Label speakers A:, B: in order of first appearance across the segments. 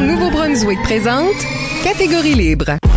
A: Nouveau-Brunswick présente Catégorie libre.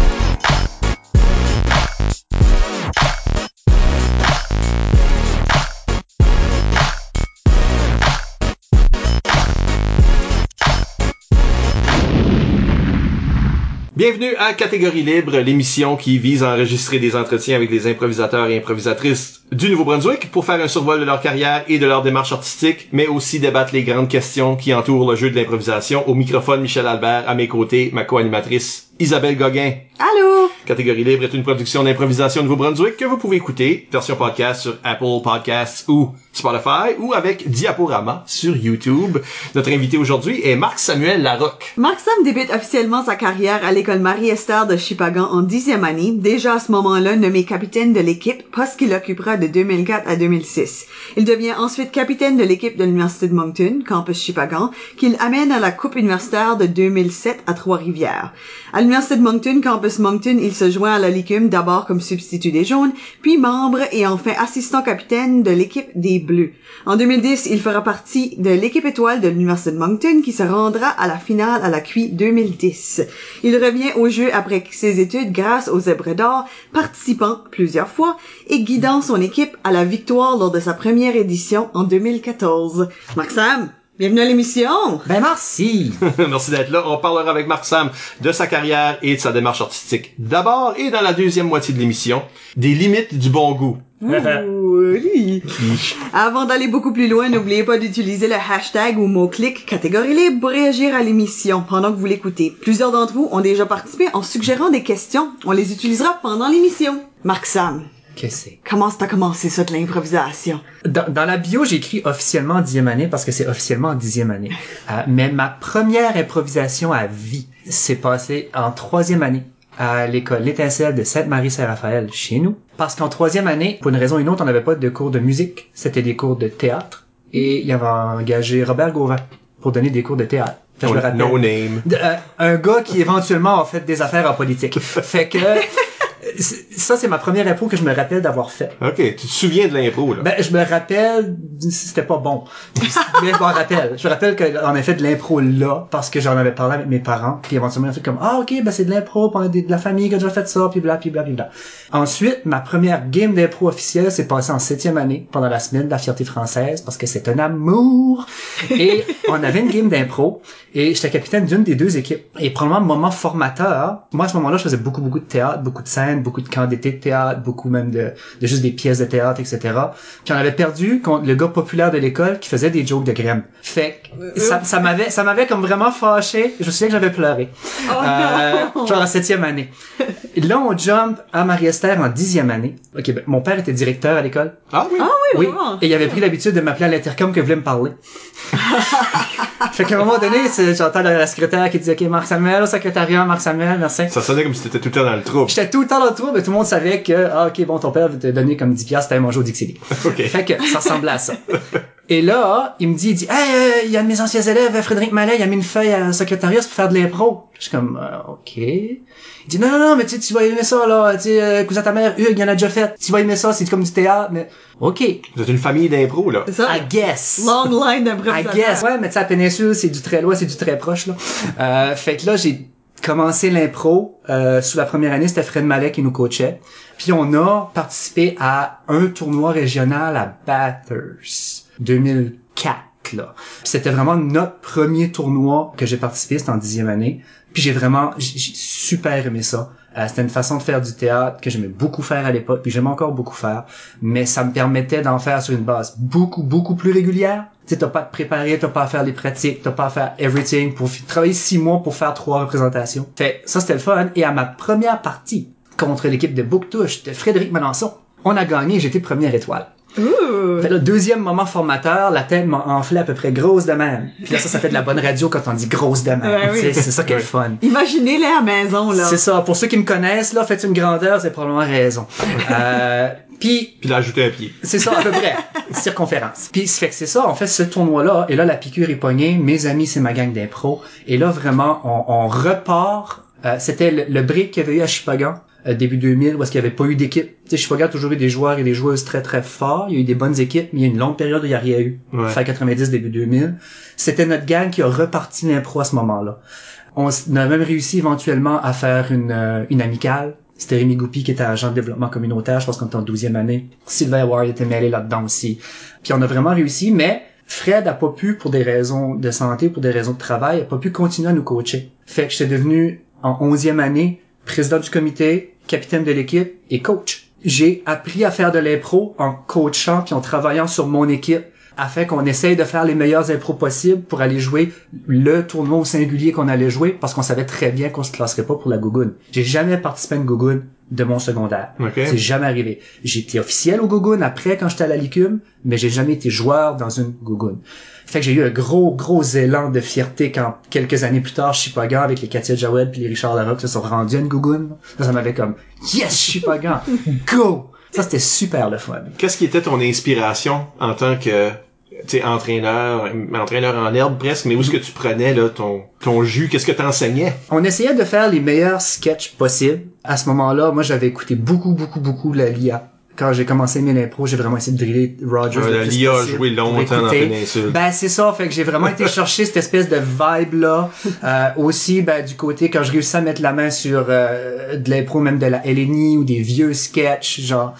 B: Bienvenue à Catégorie Libre, l'émission qui vise à enregistrer des entretiens avec les improvisateurs et improvisatrices du Nouveau-Brunswick pour faire un survol de leur carrière et de leur démarche artistique, mais aussi débattre les grandes questions qui entourent le jeu de l'improvisation. Au microphone, Michel Albert, à mes côtés, ma co-animatrice Isabelle Gauguin.
C: Allô?
B: Catégorie Libre est une production d'improvisation Nouveau-Brunswick que vous pouvez écouter, version podcast sur Apple Podcasts ou Spotify ou avec Diaporama sur YouTube. Notre invité aujourd'hui est Marc-Samuel Larocque.
C: Marc Sam débute officiellement sa carrière à l'école Marie-Esther de Chipagan en dixième année, déjà à ce moment-là nommé capitaine de l'équipe, poste qu'il occupera de 2004 à 2006. Il devient ensuite capitaine de l'équipe de l'Université de Moncton, campus Chipagan, qu'il amène à la Coupe universitaire de 2007 à Trois-Rivières. À l'Université de Moncton, campus Il se joint à la Licume d'abord comme substitut des jaunes, puis membre et enfin assistant capitaine de l'équipe des Bleus. En 2010, il fera partie de l'équipe étoile de l'Université de Moncton qui se rendra à la finale à la QI 2010. Il revient au jeu après ses études grâce aux Zèbres d'Or, participant plusieurs fois et guidant son équipe à la victoire lors de sa première édition en 2014. Maxime, bienvenue à l'émission!
D: Ben merci.
B: Merci d'être là. On parlera avec Marc Sam de sa carrière et de sa démarche artistique. D'abord, et dans la deuxième moitié de l'émission, des limites du bon goût.
C: Oui. Avant d'aller beaucoup plus loin, n'oubliez pas d'utiliser le hashtag ou mot-clic catégorie libre pour réagir à l'émission pendant que vous l'écoutez. Plusieurs d'entre vous ont déjà participé en suggérant des questions. On les utilisera pendant l'émission. Marc Sam,
D: Qu'est-ce que c'est?
C: comment t'as commencé ça de l'improvisation?
D: Dans, dans la bio, j'ai écrit officiellement en dixième année parce que c'est officiellement en dixième année. Euh, mais ma première improvisation à vie s'est passée en troisième année à l'école L'Étincelle de Sainte-Marie-Saint-Raphaël chez nous. Parce qu'en troisième année, pour une raison ou une autre, on n'avait pas de cours de musique. C'était des cours de théâtre. Et il y avait engagé Robert Gauvin pour donner des cours de théâtre. Fait je me rappelle-
B: No name.
D: de- euh, un gars qui éventuellement a fait des affaires en politique. fait que euh, ça c'est ma première impro que je me rappelle d'avoir fait.
B: OK, tu te souviens de l'impro, là?
D: Ben je me rappelle c'était pas bon. Mais je me rappelle, je me rappelle qu'on a fait de l'impro là parce que j'en avais parlé avec mes parents puis éventuellement on a fait comme ah OK ben c'est de l'impro puis on a de la famille qui a déjà fait ça puis bla puis bla puis bla. Ensuite, ma première game d'impro officielle s'est passée en septième année pendant la semaine de la fierté française parce que c'est un amour. Et on avait une game d'impro et j'étais capitaine d'une des deux équipes. Et probablement moment formateur, moi à ce moment-là, je faisais beaucoup beaucoup de théâtre, beaucoup de scènes, beaucoup de camps d'été de théâtre, beaucoup même de, de juste des pièces de théâtre, etc. Puis on avait perdu contre le gars populaire de l'école qui faisait des jokes de grème. Fait que ça, ça m'avait ça m'avait comme vraiment fâché. Je me souviens que j'avais pleuré. Euh, genre en septième année. Là, on jump à Marie-Esther en dixième année. Ok, ben, mon père était directeur à l'école.
B: Ah oui?
D: Oui.
C: vraiment?
D: Et il avait pris l'habitude de m'appeler à l'intercom que voulait me parler. fait qu'à un moment donné, j'entends la, la secrétaire qui dit OK, Marc Samuel, au secrétariat, Marc Samuel, merci.
B: Ça sonnait comme si t'étais tout le temps dans le trouble.
D: J'étais tout le temps dans le trou, mais tout le monde savait que, ah, ok, bon, ton père veut te donner comme 10 piastres, t'allais manger au Dixie Lee.
B: OK.
D: Fait que ça ressemblait à ça. Et là, il me dit, il dit, hey, euh, il y a de mes anciens élèves, Frédéric Mallet, il a mis une feuille à secrétariat pour faire de l'impro. Je suis comme, euh, ok. Il dit, non, non, non, mais tu sais, tu vas aimer ça, là, tu sais, euh, cousin ta mère, Hugues, il en a déjà fait. Tu vas aimer ça, c'est comme du théâtre, mais, ok.
B: Vous êtes une famille d'impro, là.
C: C'est ça?
D: I guess.
C: Long line
D: I
C: d'improvisation.
D: guess. Ouais, mais tu sais, à péninsule, c'est du très loin, c'est du très proche, là. Euh, fait que là, j'ai commencé l'impro. Euh, sous la première année, c'était Fred Mallet qui nous coachait. Puis on a participé à un tournoi régional à Bathurst. 2004, là. Puis c'était vraiment notre premier tournoi que j'ai participé, c'était en dixième année. Puis j'ai vraiment, j'ai super aimé ça. Euh, c'était une façon de faire du théâtre que j'aimais beaucoup faire à l'époque, puis j'aime encore beaucoup faire, mais ça me permettait d'en faire sur une base beaucoup, beaucoup plus régulière. Tu t'as pas à te préparer, t'as pas à faire les pratiques, t'as pas à faire everything pour travailler six mois pour faire trois représentations. Fait, ça c'était le fun. Et à ma première partie contre l'équipe de Bouctouche de Frédéric Melançon, on a gagné, j'étais première étoile. Fait là, deuxième moment formateur, la tête m'a enflé à peu près grosse de même. Puis là, ça, ça fait de la bonne radio quand on dit grosse de même.
C: Ouais, oui.
D: Tu sais, C'est ça qui est le fun.
C: Imaginez-les à la maison, là.
D: C'est ça. Pour ceux qui me connaissent, là, faites une grandeur, c'est probablement raison. Euh, puis
B: Puis il a ajouté un pied.
D: c'est ça, à peu près. Circonférence. Puis, fait que c'est ça, on fait ce tournoi-là, et là, la piqûre est pognée, mes amis, c'est ma gang d'impro, et là, vraiment, on, on repart, euh, c'était le, le break qu'il y avait eu à Chipagan, euh, début 2000 où est-ce qu'il n'y avait pas eu d'équipe. Tu sais, Chipagan a toujours eu des joueurs et des joueuses très très forts. Il y a eu des bonnes équipes, mais il y a une longue période où il n'y a rien eu.
B: Ouais.
D: Fin 90, début 2000. C'était notre gang qui a reparti l'impro à ce moment-là. On a même réussi éventuellement à faire une, euh, une amicale. C'était Rémi Goupy qui était agent de développement communautaire, je pense qu'on était en 12e année. Sylvain Ward était mêlé là-dedans aussi. Puis on a vraiment réussi, mais Fred a pas pu, pour des raisons de santé, pour des raisons de travail, a pas pu continuer à nous coacher. Fait que j'étais devenu, en 11e année, président du comité, capitaine de l'équipe et coach. J'ai appris à faire de l'impro en coachant puis en travaillant sur mon équipe afin qu'on essaye de faire les meilleurs impros possibles pour aller jouer le tournoi au singulier qu'on allait jouer parce qu'on savait très bien qu'on se classerait pas pour la Gougoune. J'ai jamais participé à une Gougoune de mon secondaire.
B: Ok.
D: C'est jamais arrivé. J'ai été officiel au Gougoune après quand j'étais à la Licume, mais j'ai jamais été joueur dans une Gougoune. Fait que j'ai eu un gros, gros élan de fierté quand, quelques années plus tard, Chipagan, avec les Katia Jawed puis les Richard Larocque se sont rendus à une Gougoune. Ça, ça m'avait comme, yes, Chipagan, go! Ça, c'était super le fun.
B: Qu'est-ce qui était ton inspiration en tant que tu sais, entraîneur, entraîneur en herbe presque, mais où est-ce que tu prenais là ton ton jus, qu'est-ce que t'enseignais?
D: On essayait de faire les meilleurs sketchs possibles. À ce moment-là, moi, j'avais écouté beaucoup, beaucoup, beaucoup la LIA. Quand j'ai commencé mes impro, j'ai vraiment essayé de driller Rogers.
B: Ouais,
D: le plus
B: a joué longtemps dans la péninsule.
D: Ben c'est ça, fait que j'ai vraiment été chercher cette espèce de vibe là. Euh, aussi, ben du côté quand je réussis à mettre la main sur euh, de l'impro, même de la LNI ou des vieux sketchs, genre,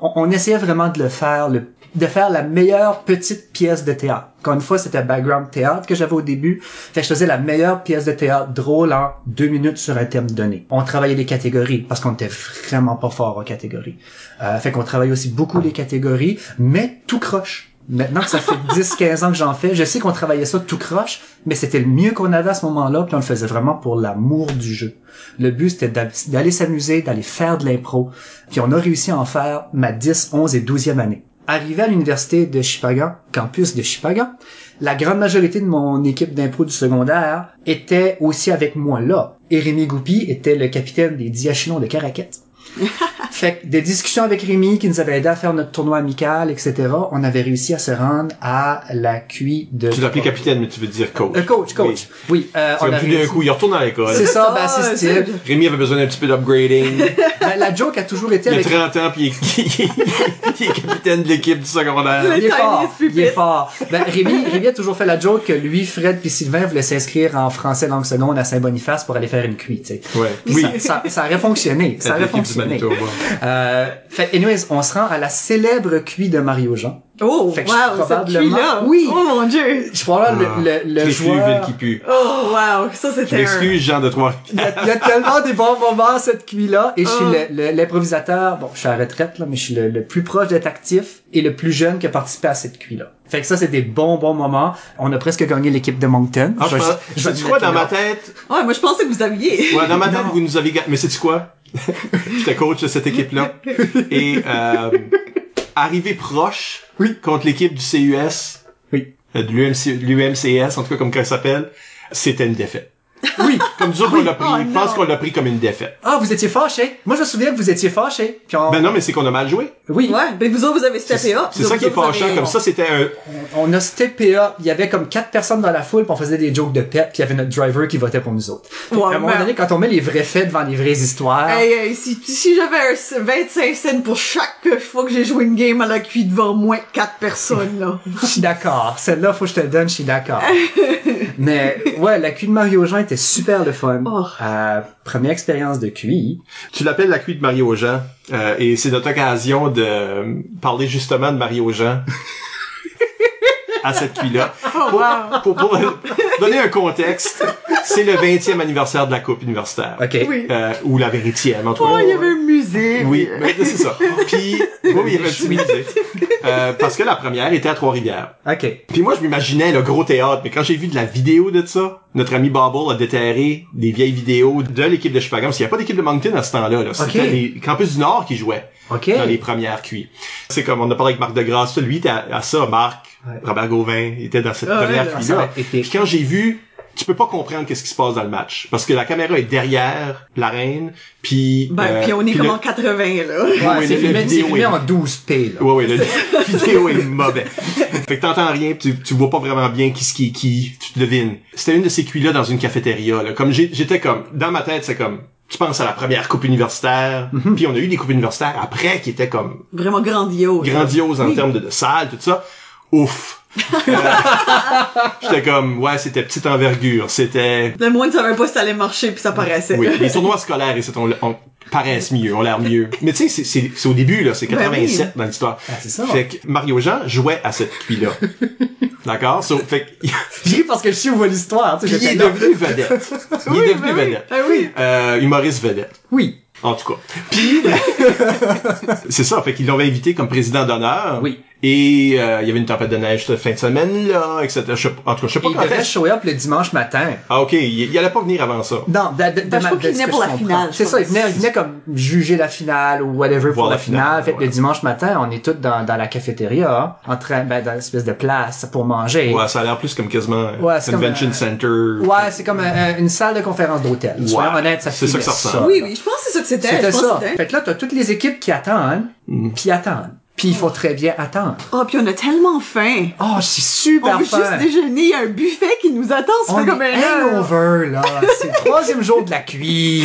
D: on, on essayait vraiment de le faire, le, de faire la meilleure petite pièce de théâtre. Encore une fois, c'était background théâtre que j'avais au début. Fait que je faisais la meilleure pièce de théâtre drôle en deux minutes sur un thème donné. On travaillait les catégories parce qu'on était vraiment pas fort en catégories. Euh, fait qu'on travaillait aussi beaucoup les catégories, mais tout croche. Maintenant que ça fait 10-15 ans que j'en fais, je sais qu'on travaillait ça tout croche, mais c'était le mieux qu'on avait à ce moment-là, puis on le faisait vraiment pour l'amour du jeu. Le but, c'était d'a- d'aller s'amuser, d'aller faire de l'impro, puis on a réussi à en faire ma 10, 11 et 12e année. Arrivé à l'université de Chipagan, campus de Chipagan, la grande majorité de mon équipe d'impro du secondaire était aussi avec moi là. Et Rémi Goupy était le capitaine des Diachinons de Caraquette. Fait que des discussions avec Rémi qui nous avait aidé à faire notre tournoi amical, etc. On avait réussi à se rendre à la QI de...
B: Tu l'appelais capitaine, mais tu veux dire coach.
D: Euh, coach, coach. Oui, euh,
B: C'est
D: on a
B: tout d'un coup, il retourne à l'école.
D: C'est ça, ben,
C: Ah,
D: c'est
C: c'est-
D: style.
B: Rémi avait besoin d'un petit peu d'upgrading.
D: Ben, la joke a toujours été
B: Il a
D: avec
B: 30 ans puis il est, il est capitaine de l'équipe du secondaire.
C: Le
D: il est fort, il est fort. Ben, Rémi, Rémi a toujours fait la joke que lui, Fred puis Sylvain voulaient s'inscrire en français langue seconde à Saint-Boniface pour aller faire une cuite, tu sais.
B: Ouais. Oui.
D: Ça, ça, ça aurait fonctionné. Ça aurait fonctionné.
B: Manitoba.
D: Euh, fait, anyways, on se rend à la célèbre cuit de Mario Jean.
C: Oh,
D: Fait que
C: wow,
D: je-
C: cette
D: probablement-
C: là
D: Oui.
C: Oh mon dieu.
D: Je crois là,
B: Ah,
D: le, le, le joueur...
B: qui pue.
C: Oh, wow, ça
B: Je
C: c'était un...
B: m'excuse, Jean de Trois.
D: Il y, a, il y a tellement des bons moments cette cuit-là. Et je suis
C: Oh.
D: le- le- l'improvisateur, bon, je suis à la retraite, là, mais je suis le, le plus proche d'être actif et le plus jeune qui a participé à cette cuit-là. Fait que ça, c'est des bons, bons moments. On a presque gagné l'équipe de Moncton.
B: Ah, je pense,
D: je le
B: quoi,
D: mettre
B: dans ma
D: là.
B: tête,
C: Ouais, moi je pensais que vous aviez.
B: ouais, dans ma tête,
D: Non.
B: vous nous avez gagné, mais sais-tu quoi? J'étais coach de cette équipe-là. Et, euh, arrivé proche,
D: Oui.
B: contre l'équipe du CUS,
D: Oui.
B: euh, de l'UMC, l'UMCS, en tout cas, comme qu'elle s'appelle, c'était une défaite.
D: Oui.
B: Comme nous autres, on l'a pris,
C: Oh,
B: je pense qu'on l'a pris comme une défaite.
D: Ah, vous étiez fâché. Moi, je me souviens que vous étiez fâché. Puis on...
B: Ben non, mais c'est qu'on a mal joué.
D: Oui.
C: Ouais, ben vous autres vous avez steppé up.
B: C'est ça qui est
C: avez-
B: fâchant, comme ça, c'était un,
D: On a steppé up. Il y avait comme quatre personnes dans la foule, puis on faisait des jokes de pet, puis il y avait notre driver qui votait pour nous autres.
C: Ouais,
D: à un moment
C: man.
D: donné, quand on met les vrais faits devant les vraies histoires,
C: Hey, hey, si, si j'avais un 25 cents pour chaque fois que j'ai joué une game à la cuite devant moins 4 personnes, là.
D: Je suis d'accord. Celle-là, faut que je te le donne, je suis d'accord. Mais ouais, la QI de Mario Jean était super le fun.
C: Oh.
D: Euh, première expérience de QI.
B: Tu l'appelles la cuite de Mario Jean, euh, et c'est notre occasion de euh, parler justement de Mario Jean à cette cuite-là.
C: Oh, wow.
B: Pour, pour donner un contexte, c'est le 20e anniversaire de la Coupe universitaire.
D: OK.
C: Oui.
B: Euh, ou la vingtième, en tout cas.
C: Oh, il y avait un musée.
B: Oui, mais c'est ça. Puis, oui, il y avait un petit musée. Euh, parce que la première était à Trois-Rivières.
D: OK.
B: Puis moi, je m'imaginais le gros théâtre, mais quand j'ai vu de la vidéo de ça, notre ami Bobble a déterré des vieilles vidéos de l'équipe de Chicago, parce qu'il n'y a pas d'équipe de Moncton à ce temps-là. Là. C'était les Campus du Nord qui jouaient
D: OK.
B: dans les premières cuits. C'est comme, on a parlé avec Marc Degrasse, lui, était à, à ça, Marc,
D: Ouais.
B: Robert Gauvin, était dans cette
C: Ah ouais,
B: première
D: va
B: cuit-là. Puis quand j'ai vu, tu peux pas comprendre qu'est-ce qui se passe dans le match, parce que la caméra est derrière la reine, puis...
C: Ben,
B: euh,
C: puis on est
B: puis
C: comme
B: le-
C: en 80, là.
B: Ouais,
D: Ouais, c'est filmé,
B: vidéo
D: filmé
B: est-
D: en 12p, là.
B: Ouais, ouais, le- la vidéo est mauvais. Fait que t'entends rien, pis tu, tu vois pas vraiment bien qui ce qui est qui, tu te devines. C'était une de ces cuits-là dans une cafétéria, là. Comme j'ai- j'étais comme, dans ma tête, c'est comme, tu penses à la première coupe universitaire, puis on a eu des coupes universitaires après qui étaient comme
C: Vraiment grandiose.
B: grandiose en
C: Oui.
B: termes de, de salle, tout ça. Ouf. J'étais comme, ouais, c'était petite envergure. C'était,
C: Le moins, tu savais pas si ça allait marcher, puis ça paraissait.
B: oui, les tournois scolaires, et c'est, on, on paraissent mieux, ont l'air mieux. Mais tu sais, c'est, au début, là, c'est
C: Ben
B: 87
C: oui.
B: dans l'histoire.
D: Ah, c'est ça.
B: Fait que Mario Jean jouait à cette cuit-là. D'accord? So, fait que,
D: Puis parce que je suis où va l'histoire, tu sais,
B: il est devenu vedette. Il
C: Oui,
B: est devenu
C: ben oui.
B: vedette.
C: Ah oui.
B: Euh, humoriste vedette.
D: Oui.
B: En tout cas. Puis, c'est ça. Fait qu'ils l'ont invité comme président d'honneur.
D: Oui.
B: Et euh, il y avait une tempête de neige cette fin de semaine là, etc. Je sais pas- en tout cas, je sais pas
D: Il
B: quand
D: devait show up le dimanche matin.
B: Ah ok, il, il allait pas venir avant ça.
D: Non, de, de, de,
C: Ben, je crois qu'il venait pour la
D: comprends.
C: finale,
D: C'est ça, il venait, il venait comme juger la finale ou whatever pour
B: Voir
D: la
B: la finale,
D: finale. Fait que le dimanche matin, on est tous dans, dans la cafétéria, en train, ben, dans une espèce de place pour manger.
B: Ouais, ça a l'air plus comme quasiment
D: Ouais, comme,
B: convention
D: euh,
B: center.
D: Ouais, c'est comme un- une salle de conférence d'hôtel.
B: Ouais,
D: Soyons honnêtes, ça
B: c'est ça que ça ressemble.
C: Oui, oui, je pense que c'est ça que c'était.
D: C'était ça. Fait que là, t'as toutes les équipes qui attendent,
B: Mm.
D: puis attendent. Puis il faut très bien attendre.
C: Oh, puis on a tellement faim.
D: Oh, c'est super
C: on veut
D: fun.
C: juste déjeuner, il y a un buffet qui nous attend, ça
D: On
C: fait comme
D: est
C: un
D: hangover, là. C'est le troisième jour de la cuite.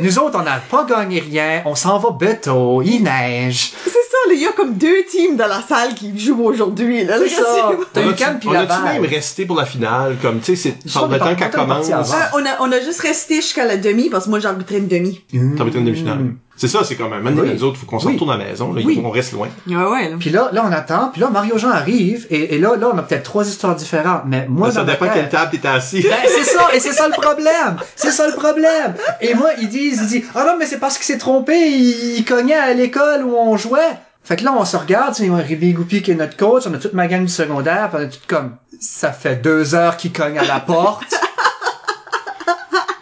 D: Nous autres, on n'a pas gagné rien. On s'en va bateau. Il neige.
C: C'est ça, là, il y a comme deux teams dans la salle qui jouent aujourd'hui, là.
D: C'est
C: Le
D: ça. T'as
B: On
D: eu
B: a-tu-
D: Cannes puis
B: on
D: la
B: a-tu
D: balle.
B: même resté pour la finale, comme, tu sais, c'est le temps qu'elle commence.
C: Euh, on, a, on a juste resté jusqu'à la demi, parce que moi, j'ai arbitré une demi.
B: T'as une demi-finale. C'est ça, c'est comme un moment
D: Oui.
B: nous autres, faut qu'on se
D: Oui.
B: retourne à la maison, là,
D: Oui.
B: on reste loin.
C: Ouais, ouais, là.
D: Puis là, là, on attend. Puis là, Mario Jean arrive. Et, et là, là, on a peut-être trois histoires différentes. Mais moi,
B: ça
D: dans ma
B: dépend quelle table t'étais assis.
D: Ben, c'est ça, et c'est ça le problème. C'est ça le problème. Et moi, ils disent, ils disent, ah non, mais c'est parce qu'il s'est trompé, il, il cognait à l'école où on jouait. Fait que là, on se regarde, tu sais, Ribi Goupi qui est notre coach, on a toute ma gang du secondaire, pis on est tout comme, ça fait deux heures qu'il cogne à la porte.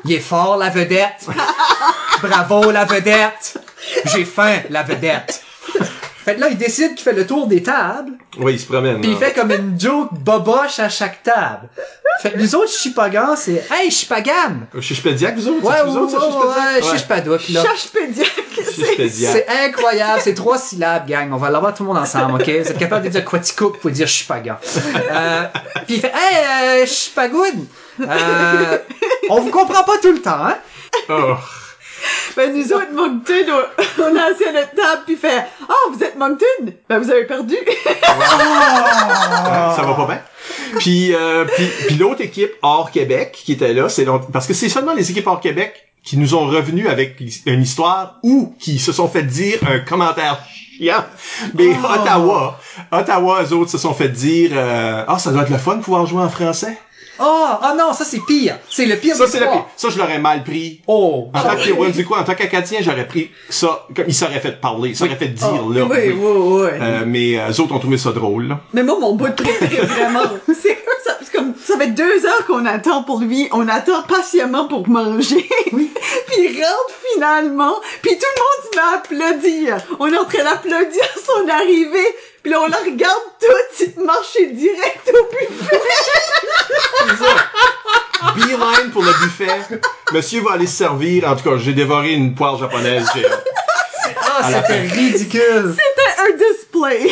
D: Il est fort, la vedette. Bravo, la vedette. J'ai faim, la vedette. Fait que là, il décide qu'il fait le tour des tables,
B: Oui, il se promène.
D: puis il fait comme une joke boboche à chaque table. Fait que nous autres, Chipagans, c'est Hey, Chipagam!
B: Chichpédiac, vous autres?
D: Ouais,
B: vous autres,
D: ouais, ouais, Chichpadouk, là.
C: C'est...
D: Incroyable, c'est trois syllabes, gang. On va l'avoir tout le monde ensemble, ok? Vous êtes capable de dire Quatico, vous pouvez dire Chipagan. Euh, puis il fait Hey, euh, Chipagoun! Euh, on vous comprend pas tout le temps, hein?
B: Oh.
C: Ben, nous autres, Moncton, on, on a assis à notre table, puis fait « Ah, vous êtes Moncton? Ben, vous avez perdu.
B: Ça va pas bien. Puis, euh, puis, puis l'autre équipe hors Québec qui était là, c'est long- parce que c'est seulement les équipes hors Québec qui nous ont revenus avec une histoire ou qui se sont fait dire un commentaire chiant. Mais Ottawa, Ottawa, eux autres se sont fait dire euh, ah ça doit être le fun de pouvoir jouer en français.
D: Oh, oh non, ça c'est pire. C'est le pire
B: Ça c'est le pire. Ça je l'aurais mal pris.
D: Oh,
B: En tant que quoi, en tant qu'Acadien, j'aurais pris ça comme il s'aurait fait parler, il s'aurait fait dire
C: Oh,
B: là.
C: oui,
B: oui.
C: oui.
B: Euh, mais euh, eux autres ont trouvé ça drôle. Là.
C: Mais moi, mon bout de préféré, vraiment, c'est comme ça, c'est comme, ça fait deux heures qu'on attend pour lui, on attend patiemment pour manger.
D: Oui.
C: puis il rentre finalement, puis tout le monde se met à applaudir. On est en train d'applaudir son arrivée, puis là, on la regarde toute marcher direct au buffet.
B: Beeline pour le buffet. Monsieur va aller se servir. En tout cas, j'ai dévoré une poire japonaise. J'ai-
D: ah,
B: à la
D: c'était ridicule.
C: C'était un display.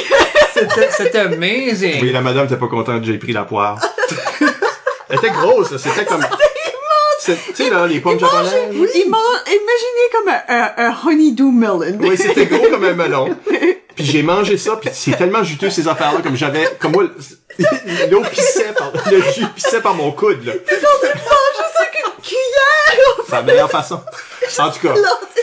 D: C'était, c'était amazing.
B: Oui, la madame était pas contente que j'ai pris la poire. Elle était grosse. C'était comme... C'est- Tu sais, là, les pommes japonaises.
C: Imaginez comme un, un, un honeydew melon.
B: Oui, c'était gros comme un melon. Puis j'ai mangé ça, puis c'est tellement juteux ces affaires-là, comme j'avais, comme moi, l'eau pissait par, le jus pissait par mon coude, là.
C: Ça avec une cuillère.
B: C'est la meilleure façon. En tout cas.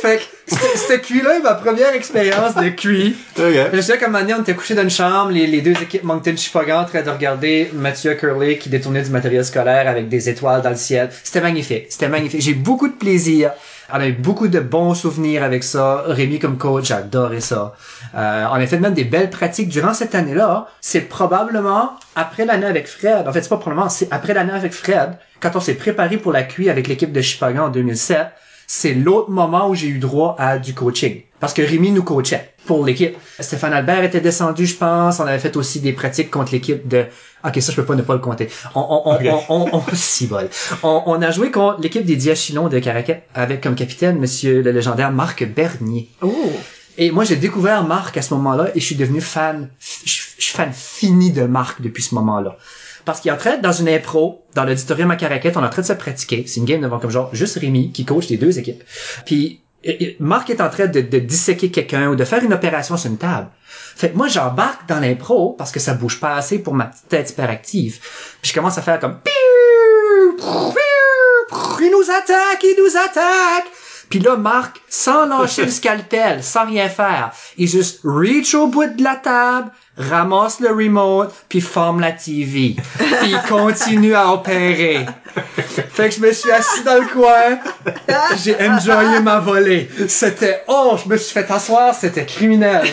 D: Fait que, c'était, cuit-là, ma première expérience de cuit.
B: Ok.
D: Je me souviens qu'à un moment donné, on était couchés dans une chambre, les, les deux équipes Moncton Chipagan en train de regarder Mathieu Curley qui détournait du matériel scolaire avec des étoiles dans le ciel. C'était magnifique. C'était magnifique. J'ai beaucoup de plaisir. On a eu beaucoup de bons souvenirs avec ça. Rémi comme coach, j'adorais ça. Euh, on a fait même des belles pratiques durant cette année-là. C'est probablement après l'année avec Fred. En fait, c'est pas probablement, c'est après l'année avec Fred. Quand on s'est préparé pour la QI avec l'équipe de Chipagan en 2007, c'est l'autre moment où j'ai eu droit à du coaching. Parce que Rémi nous coachait pour l'équipe. Stéphane Albert était descendu, je pense. On avait fait aussi des pratiques contre l'équipe de... Ok, ça, je peux pas ne pas le compter. On, on, on,
B: Ok.
D: on, on, on- si bol. On, on a joué contre l'équipe des Diachylons de Caracat avec comme capitaine monsieur le légendaire Marc Bernier.
C: Oh.
D: Et moi, j'ai découvert Marc à ce moment-là et je suis devenu fan, je suis fan fini de Marc depuis ce moment-là. Parce qu'il est en train, dans une impro, dans l'auditorium à Caraquette, on est en train de se pratiquer. C'est une game devant comme genre juste Rémi qui coach les deux équipes. Puis Marc est en train de, disséquer quelqu'un ou de faire une opération sur une table. Fait que moi, j'embarque dans l'impro parce que ça bouge pas assez pour ma petite tête hyperactive. Puis je commence à faire comme... Il nous attaque, il nous attaque! Puis là, Marc, sans lâcher le scalpel, sans rien faire, il juste reach au bout de la table, ramasse le remote, puis forme la TV. Puis il continue à opérer. Fait que je me suis assis dans le coin, j'ai enjoyé ma volée. C'était, oh, je me suis fait asseoir, c'était criminel.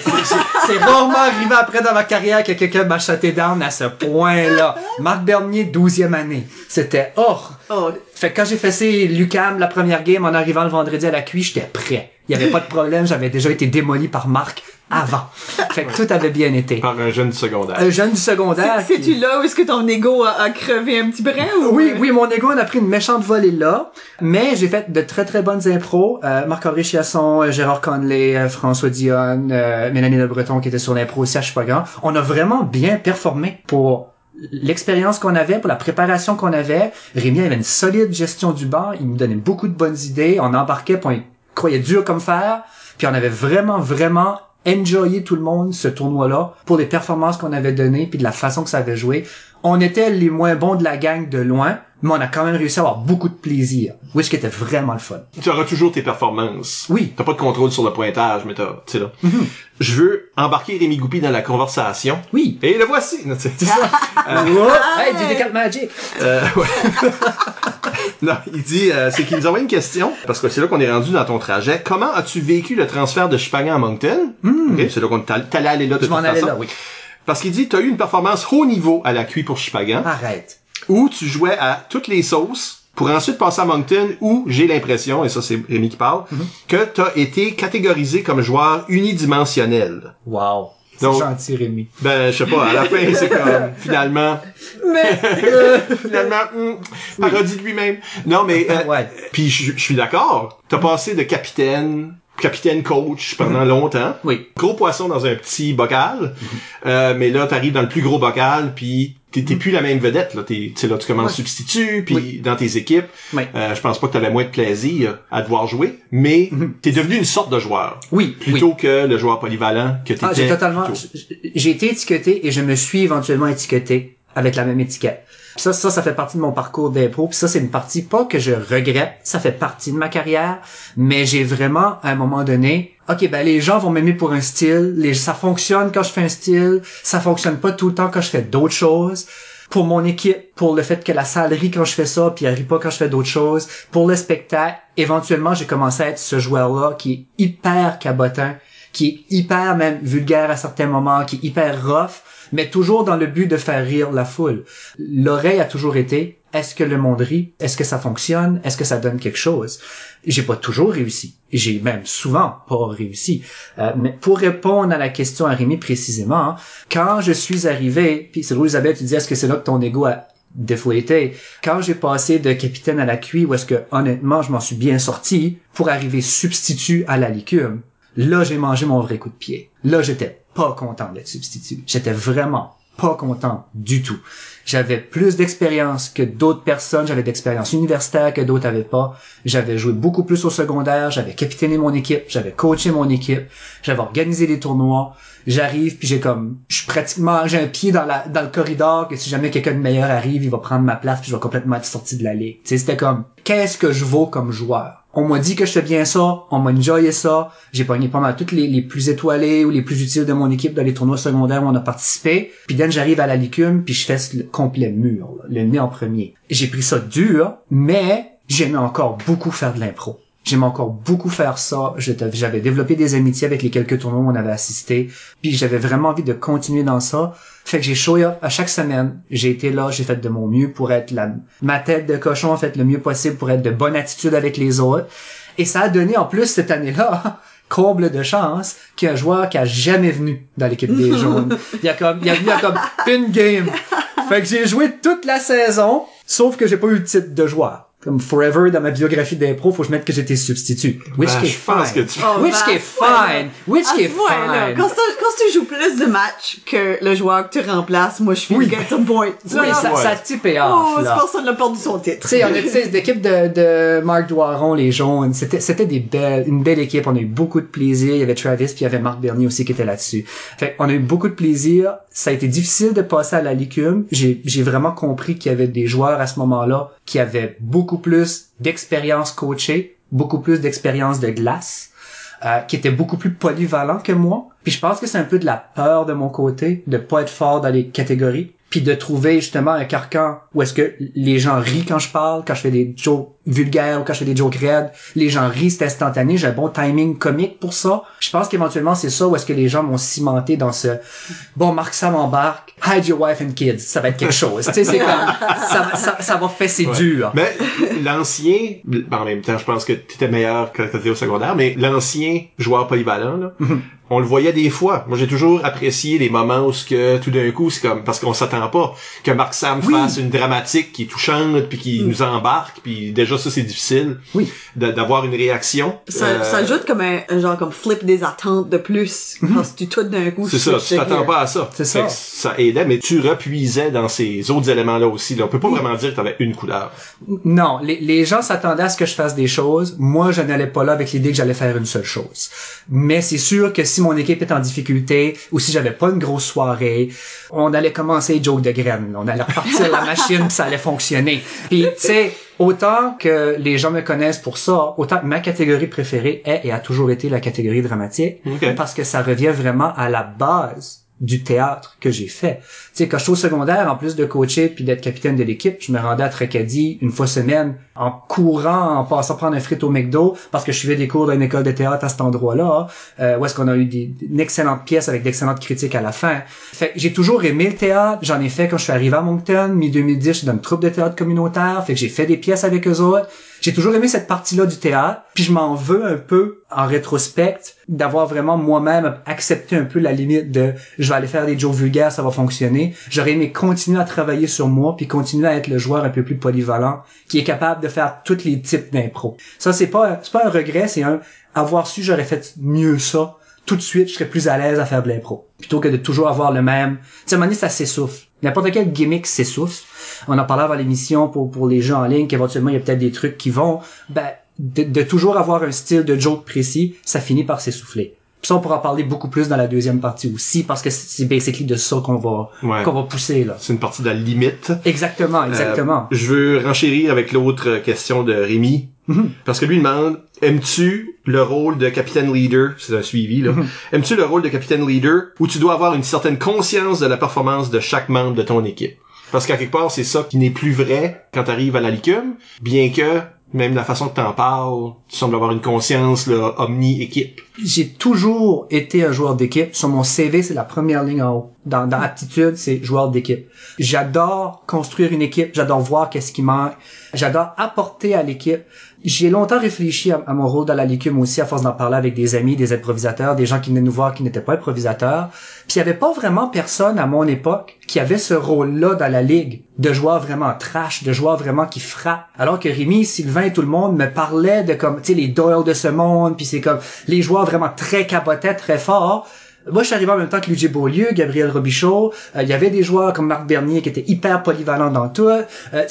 D: C'est- rarement arrivé après dans ma carrière que quelqu'un m'a chuté down à ce point-là. Marc Bernier, 12e année. C'était, oh.
C: Oh,
D: Fait que quand j'ai fait ces Lucam la première game en arrivant le vendredi à la cuisse, j'étais prêt. Il y avait pas de problème, j'avais déjà été démoli par Marc avant. Fait que tout avait bien été.
B: Par un jeune du secondaire.
D: Un jeune du secondaire.
C: c'est-
D: qui-
C: C'est-tu là où est-ce que ton ego a, a crevé un petit brin ou?
D: Oui, oui, mon ego en a pris une méchante volée là, mais j'ai fait de très très bonnes impros. Euh, Marc-André Chiasson, euh, Gérard Conley, euh, François Dionne, euh, Mélanie Le Breton qui était sur l'impro aussi à Chupagan. On a vraiment bien performé pour l'expérience qu'on avait, pour la préparation qu'on avait. Rémi avait une solide gestion du bar, il nous donnait beaucoup de bonnes idées, on embarquait, puis croyait dur comme fer, puis on avait vraiment, vraiment enjoyé tout le monde ce tournoi-là pour les performances qu'on avait données puis de la façon que ça avait joué. On était les moins bons de la gang de loin, mais on a quand même réussi à avoir beaucoup de plaisir, which qui était vraiment le fun.
B: Tu auras toujours tes performances.
D: Oui.
B: T'as pas de contrôle sur le pointage, mais t'as, tu sais là. Je veux embarquer Rémi Goupy dans la conversation.
D: Oui.
B: Et le voici.
D: C'est ça. Oh, hey, du décal magic.
B: Euh, ouais. non, il dit, euh, c'est qu'il nous envoie une question, parce que c'est là qu'on est rendu dans ton trajet. Comment as-tu vécu le transfert de Chupagan à Moncton? Ok, c'est là qu'on t'all- t'allais aller là de.
D: Je m'en
B: toute
D: allais
B: façon.
D: là, oui.
B: Parce qu'il dit, t'as eu une performance haut niveau à la QI pour Chupagan,
D: Arrête.
B: Où tu jouais à toutes les sauces, pour ensuite passer à Moncton, où j'ai l'impression, et ça c'est Rémi qui parle,
D: Mhm.
B: que t'as été catégorisé comme joueur unidimensionnel.
D: Wow. C'est
B: Donc-
D: gentil, Rémi.
B: Ben, je sais pas, à la fin, c'est comme, finalement,
C: Mais,
B: finalement, hmm, parodie de lui-même. Non, mais, euh,
D: Ouais.
B: puis je suis d'accord. T'as passé de capitaine, capitaine coach pendant longtemps.
D: Oui.
B: Gros poisson dans un petit bocal. Euh, mais là, t'arrives dans le plus gros bocal, puis t'es t'es plus la même vedette. Là, t'es, tu sais, là, tu commences
D: Ouais.
B: substitut, puis
D: Oui.
B: dans tes équipes.
D: Oui.
B: Euh, je pense pas que t'avais moins de plaisir à devoir jouer, mais t'es devenu une sorte de joueur.
D: Oui. oui.
B: Plutôt que le joueur polyvalent que t'étais.
D: Ah, j'ai totalement, j'ai été étiqueté et je me suis éventuellement étiqueté avec la même étiquette. Ça, ça, ça fait partie de mon parcours d'impro. Puis ça, c'est une partie pas que je regrette. Ça fait partie de ma carrière. Mais j'ai vraiment, à un moment donné, ok, ben les gens vont m'aimer pour un style. Ça fonctionne quand je fais un style. Ça fonctionne pas tout le temps quand je fais d'autres choses. Pour mon équipe, pour le fait que la salle rit quand je fais ça, puis elle rit pas quand je fais d'autres choses. Pour le spectacle, éventuellement, j'ai commencé à être ce joueur-là qui est hyper cabotin, qui est hyper même vulgaire à certains moments, qui est hyper rough, mais toujours dans le but de faire rire la foule. L'oreille a toujours été, est-ce que le monde rit? Est-ce que ça fonctionne? Est-ce que ça donne quelque chose? J'ai pas toujours réussi. J'ai même souvent pas réussi. Euh, mais pour répondre à la question à Rémi précisément, quand je suis arrivé, puis c'est Isabelle, tu dis est-ce que c'est là que ton ego a défouetté? Quand j'ai passé de capitaine à la cuit, où est-ce que honnêtement je m'en suis bien sorti, pour arriver substitut à la licume, là j'ai mangé mon vrai coup de pied. Là j'étais pas content d'être substitut. J'étais vraiment pas content du tout. J'avais plus d'expérience que d'autres personnes, j'avais d'expérience universitaire que d'autres avaient pas. J'avais joué beaucoup plus au secondaire, j'avais capitainé mon équipe, j'avais coaché mon équipe, j'avais organisé des tournois. J'arrive puis j'ai comme je suis pratiquement j'ai un pied dans la dans le corridor que si jamais quelqu'un de meilleur arrive, il va prendre ma place puis je vais complètement être sorti de la ligue. C'était comme qu'est-ce que je vaux comme joueur? On m'a dit que je fais bien ça, on m'a enjoyé ça, j'ai pogné pas mal toutes les, plus étoilés ou les plus utiles de mon équipe dans les tournois secondaires où on a participé. Puis que j'arrive à la licume, puis je fais le complet mur, le nez en premier. J'ai pris ça dur, mais j'aimais encore beaucoup faire de l'impro. J'aimais encore beaucoup faire ça. J'avais développé des amitiés avec les quelques tournois où on avait assisté. Puis j'avais vraiment envie de continuer dans ça. Fait que j'ai show up à chaque semaine. J'ai été là, j'ai fait de mon mieux pour être la, ma tête de cochon, a fait le mieux possible pour être de bonne attitude avec les autres. Et ça a donné en plus cette année-là, comble de chance, qu'il y a un joueur qui a jamais venu dans l'équipe des jaunes. Il y a comme, il a venu à comme une game. Fait que j'ai joué toute la saison, sauf que j'ai pas eu le titre de joueur. Comme forever dans ma biographie d'impro, faut que je mette que j'étais substitut. Which
B: Ben,
D: is fine.
B: que tu-
C: Oh,
D: Which is fine. Which
C: À
D: is fine.
C: Quand, tu- quand tu joues plus de matchs que le joueur que tu remplaces, moi je suis
D: Oui.
C: get some point.
D: Oui, ça,
B: Ouais.
D: ça a typé
C: Oh,
D: off,
C: cette
D: là.
C: personne a perdu son titre.
D: Tu sais, on était l'équipe de, de Marc Doiron, les jaunes. C'était, c'était des belles, une belle équipe. On a eu beaucoup de plaisir. Il y avait Travis puis il y avait Marc Bernier aussi qui était là-dessus. Fait on a eu beaucoup de plaisir. Ça a été difficile de passer à la licume. J'ai, j'ai vraiment compris qu'il y avait des joueurs à ce moment-là qui avaient beaucoup plus d'expérience coachée, beaucoup plus d'expérience de glace. euh, qui étaient beaucoup plus polyvalents que moi. Puis je pense que c'est un peu de la peur de mon côté de pas être fort dans les catégories, puis de trouver justement un carcan où est-ce que les gens rient quand je parle, quand je fais des jokes vulgaires ou quand je fais des jokes raides, les gens rient, c'est instantané, j'ai un bon timing comique pour ça. Je pense qu'éventuellement c'est ça où est-ce que les gens m'ont cimenté dans ce bon Marc Sam embarque, hide your wife and kids, ça va être quelque chose. tu sais c'est comme ça, ça, ça va fesser
B: Ouais.
D: dur.
B: Mais l'ancien, ben, en même temps, je pense que t'étais meilleur quand t'étais au secondaire, mais l'ancien joueur polyvalent, là,
D: Mhm.
B: on le voyait des fois. Moi, j'ai toujours apprécié les moments où ce que tout d'un coup, c'est comme parce qu'on s'attend pas que Marc Sam
D: Oui.
B: fasse une dramatique qui est touchante puis qui nous embarque, puis déjà ça c'est difficile
D: Oui.
B: d'avoir une réaction.
C: Ça,
B: Euh,
C: ça ajoute comme un, un genre comme flip des attentes de plus. Parce que tu tout d'un coup.
B: C'est ça, tu t'attends pas à ça.
D: C'est ça.
B: ça aidait, mais tu repuisais dans ces autres éléments-là aussi. Là. On peut pas vraiment dire que t'avais une couleur.
D: Non, les, les gens s'attendaient à ce que je fasse des choses. Moi, je n'allais pas là avec l'idée que j'allais faire une seule chose. Mais c'est sûr que si mon équipe est en difficulté ou si j'avais pas une grosse soirée, on allait commencer joke de graines. On allait repartir la machine puis ça allait fonctionner. Puis, tu sais, autant que les gens me connaissent pour ça, autant que ma catégorie préférée est et a toujours été la catégorie dramatique
B: Ok.
D: parce que ça revient vraiment à la base du théâtre que j'ai fait. Tu sais, quand je suis au secondaire, en plus de coacher puis d'être capitaine de l'équipe, je me rendais à Tracadie une fois semaine en courant, en passant prendre un frit au McDo parce que je suivais des cours dans une école de théâtre à cet endroit-là, euh, où est-ce qu'on a eu une excellente pièce avec d'excellentes critiques à la fin. J'ai toujours aimé le théâtre. J'en ai fait quand je suis arrivé à Moncton, mi-2010, je suis dans une troupe de théâtre communautaire. J'ai fait des pièces avec eux autres. J'ai toujours aimé cette partie-là du théâtre, puis je m'en veux un peu en rétrospect d'avoir vraiment moi-même accepté un peu la limite de je vais aller faire des jokes vulgaires, ça va fonctionner. J'aurais aimé continuer à travailler sur moi puis continuer à être le joueur un peu plus polyvalent qui est capable de faire tous les types d'impro. Ça c'est pas c'est pas un regret, c'est un avoir su j'aurais fait mieux ça. Tout de suite, je serais plus à l'aise à faire de l'impro. Plutôt que de toujours avoir le même. Tu sais, à un moment donné, ça s'essouffle. N'importe quel gimmick s'essouffle. On en parlait avant l'émission pour, pour les gens en ligne, qu'éventuellement, il y a peut-être des trucs qui vont. Ben, de, de toujours avoir un style de joke précis, ça finit par s'essouffler. Puis ça, on pourra en parler beaucoup plus dans la deuxième partie aussi, parce que c'est basically de ça qu'on va,
B: Ouais.
D: qu'on va pousser, là.
B: C'est une partie de la limite.
D: Exactement, exactement.
B: Euh, je veux renchérir avec l'autre question de Rémi.
D: Mhm.
B: Parce que lui demande, aimes-tu le rôle de capitaine leader, c'est un suivi là,
D: Mhm.
B: aimes-tu le rôle de capitaine leader où tu dois avoir une certaine conscience de la performance de chaque membre de ton équipe? Parce qu'à quelque part, c'est ça qui n'est plus vrai quand tu arrives à la licume, bien que même la façon que t'en parles, tu sembles avoir une conscience là, omni-équipe.
D: j'ai toujours été un joueur d'équipe. Sur mon CV, c'est la première ligne en haut. Dans, dans aptitude, c'est joueur d'équipe. J'adore construire une équipe. J'adore voir qu'est-ce qui manque. J'adore apporter à l'équipe. J'ai longtemps réfléchi à, mon rôle dans la licume aussi, à force d'en parler avec des amis, des improvisateurs, des gens qui venaient nous voir qui n'étaient pas improvisateurs. Puis il y avait pas vraiment personne à mon époque qui avait ce rôle-là dans la ligue, de joueur vraiment trash, de joueur vraiment qui frappe. Alors que Rémi, Sylvain et tout le monde me parlaient de comme, tu sais, les Doyle de ce monde, puis c'est comme les joueurs vraiment très capotés, très forts. Moi, je suis arrivé en même temps que Luigi Beaulieu, Gabriel Robichaud. Euh, Il y avait des joueurs comme Marc Bernier qui étaient hyper polyvalents dans tout. Euh,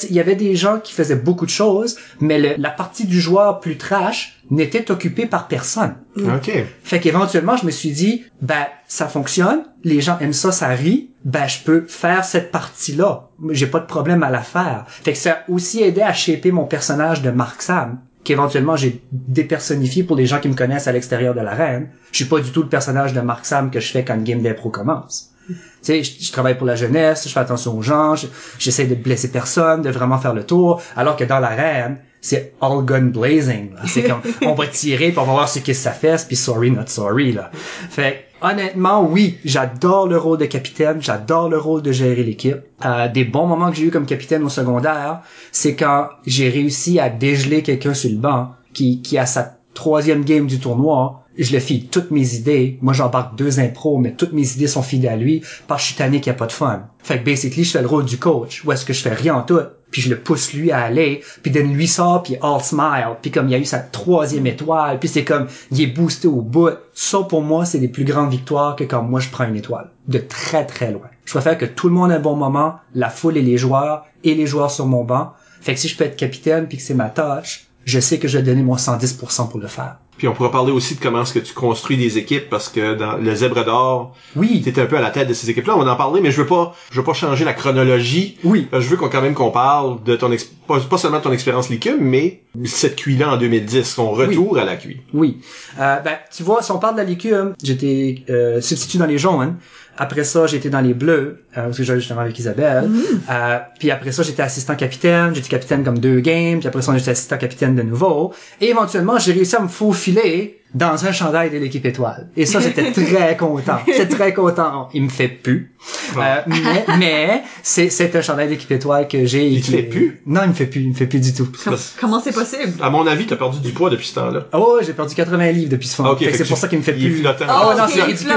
D: Il y avait des gens qui faisaient beaucoup de choses, mais le- la partie du joueur plus trash n'était occupée par personne.
B: OK.
D: Fait qu'éventuellement, je me suis dit, ben, ça fonctionne, les gens aiment ça, ça rit, ben, je peux faire cette partie-là. J'ai pas de problème à la faire. Fait que ça a aussi aidé à shaper mon personnage de Mark Sam, qu'éventuellement j'ai dépersonnifié pour les gens qui me connaissent à l'extérieur de l'arène. Je suis pas du tout le personnage de Mark Sam que je fais quand une game d'impro commence. Tu sais, je, travaille pour la jeunesse, je fais attention aux gens, je- j'essaie de blesser personne, de vraiment faire le tour, alors que dans l'arène, c'est all gun blazing. C'est comme, on va tirer, puis on va voir ce que ça fait, puis sorry, not sorry, là. Fait que, honnêtement, oui, j'adore le rôle de capitaine, j'adore le rôle de gérer l'équipe. Euh, des bons moments que j'ai eu comme capitaine au secondaire, c'est quand j'ai réussi à dégeler quelqu'un sur le banc, qui, qui a sa troisième game du tournoi, je le file toutes mes idées. Moi, j'embarque deux impros, mais toutes mes idées sont fidèles à lui, que je suis tanné qu'il n'y a pas de fun. Fait que basically, je fais le rôle du coach, où est-ce que je fais rien en tout, puis je le pousse lui à aller, puis Dan lui sort, puis all smile, puis comme il y a eu sa troisième étoile, puis c'est comme, il est boosté au bout. Ça, pour moi, c'est des plus grandes victoires que quand moi je prends une étoile. De très très loin. Je préfère que tout le monde ait un bon moment, la foule et les joueurs, et les joueurs sur mon banc. Fait que si je peux être capitaine, puis que c'est ma tâche, je sais que je vais donner mon 110% pour le faire.
B: Puis on pourra parler aussi de comment est-ce que tu construis des équipes parce que dans le zèbre d'or,
D: Oui.
B: t'étais un peu à la tête de ces équipes-là. On va en parler, mais je veux pas, je veux pas changer la chronologie.
D: Oui.
B: Euh, Je veux qu'on quand même qu'on parle de ton ex- pas, seulement de ton expérience Licume, mais cette QI-là en 2010, ton retour à la QI.
D: Oui. Euh, ben, tu vois, si on parle de la licume, j'étais euh, substitut dans les jaunes. Après ça, j'étais dans les bleus, euh, parce que j'allais justement avec Isabelle. Euh, puis après ça, j'étais assistant capitaine. J'étais capitaine comme deux games. Puis après ça, j'étais assistant capitaine de nouveau. Et éventuellement, j'ai réussi à me faufiler dans un chandail de l'équipe étoile. Et ça, j'étais très content. J'étais très content. Il me fait plus. Euh, mais mais c'est, c'est un chandail d'équipe étoile que j'ai.
B: Il te fait plus?
D: Non, il me fait plus. Il me fait plus du tout.
C: Com- Comment c'est possible?
B: À mon avis, t'as perdu du poids depuis ce temps-là.
D: Oh, j'ai perdu 80 livres depuis ce fond.
B: Ah, ok,
D: Fait que
B: fait
D: c'est pour ça qu'il me fait
B: il
D: plus.
B: flottant.
D: Ah ouais, non, c'est ridicule.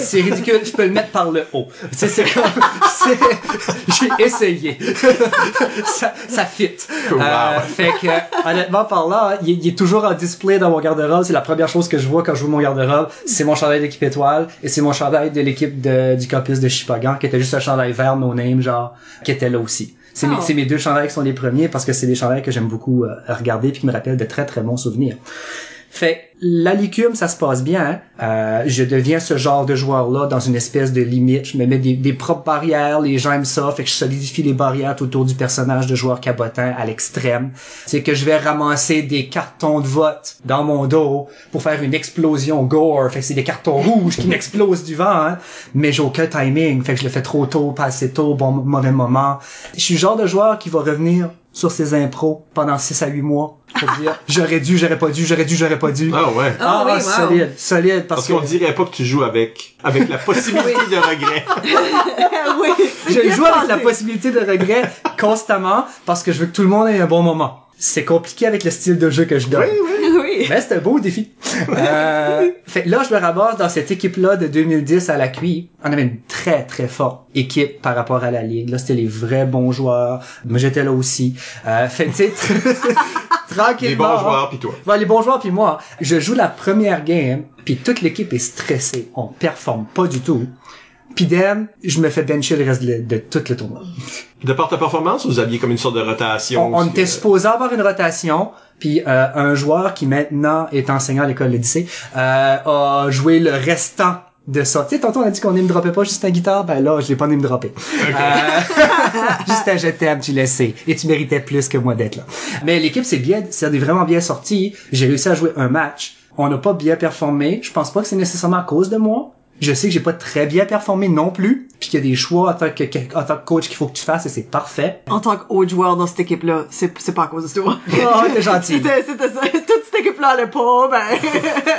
D: C'est ridicule. Je peux le mettre par le haut. C'est, c'est comme, j'ai essayé. ça, ça fit.
B: Wow.
D: Euh, fait que, honnêtement, par là, il, est- il est toujours en display dans mon garde-robe. C'est la première chose que je vois quand je vois mon garde-robe. C'est mon chandail d'équipe étoile et c'est mon chandail de l'équipe de, du campus de Chipagan qui était juste un chandail vert no name, genre, qui était là aussi. C'est, mes,
C: Oh.
D: c'est mes deux chandails qui sont les premiers parce que c'est des chandails que j'aime beaucoup euh, regarder puis qui me rappellent de très très bons souvenirs. Fait la licume, ça se passe bien. Euh, je deviens ce genre de joueur-là dans une espèce de limite. Je me mets des, des propres barrières. Les gens aiment ça. Fait que je solidifie les barrières autour du personnage de joueur cabotin à l'extrême. C'est que je vais ramasser des cartons de vote dans mon dos pour faire une explosion gore. Fait que c'est des cartons rouges qui m'explosent du vent. Hein. Mais j'ai aucun timing. Fait que je le fais trop tôt, pas assez tôt, bon mauvais moment. Je suis le genre de joueur qui va revenir sur ses impros pendant 6 à 8 mois pour dire j'aurais dû, j'aurais pas dû, j'aurais dû, j'aurais pas dû.
B: Ah ouais.
C: Ah oui, wow.
D: solide, solide parce,
B: Parce qu'on
D: que
B: dirait pas que tu joues avec, avec la possibilité de regret.
C: oui.
D: je joue avec la possibilité de regret constamment parce que je veux que tout le monde ait un bon moment. C'est compliqué avec le style de jeu que je donne.
C: oui.
D: Mais c'est un beau défi. Euh, fait là, je me ramasse dans cette équipe-là de 2010 à la QI. On avait une très, très forte équipe par rapport à la ligue. Là, c'était les vrais bons joueurs. Moi, j'étais là aussi. Euh, fait tu sais, tranquillement.
B: Les bons joueurs pis toi.
D: Ouais, les bons joueurs puis moi, je joue la première game, puis toute l'équipe est stressée. On performe pas du tout. Puis Dan, je me fais bencher le reste de, de tout le tournoi.
B: De par ta performance, vous aviez comme une sorte de rotation.
D: On, on était
B: euh,
D: supposé avoir une rotation, puis euh, un joueur qui maintenant est enseignant à l'école lycée euh, a joué le restant de ça. Tu sais, tantôt on a dit qu'on ne me droppait pas juste la guitare, ben là, je l'ai pas me dropper. Euh, juste un je t'aime, tu. Et tu méritais plus que moi d'être là. Mais l'équipe c'est bien, c'est vraiment bien sorti. J'ai réussi à jouer un match. On n'a pas bien performé. Je pense pas que c'est nécessairement à cause de moi. Je sais que j'ai pas très bien performé non plus, puis qu'il y a des choix en tant que, en tant que coach qu'il faut que tu fasses et c'est parfait.
C: En tant qu'autre joueur dans cette équipe-là, c'est, c'est pas à cause de toi.
D: Oh, t'es gentil.
C: C'était, c'était ça. Toute cette équipe-là allait pas, ben.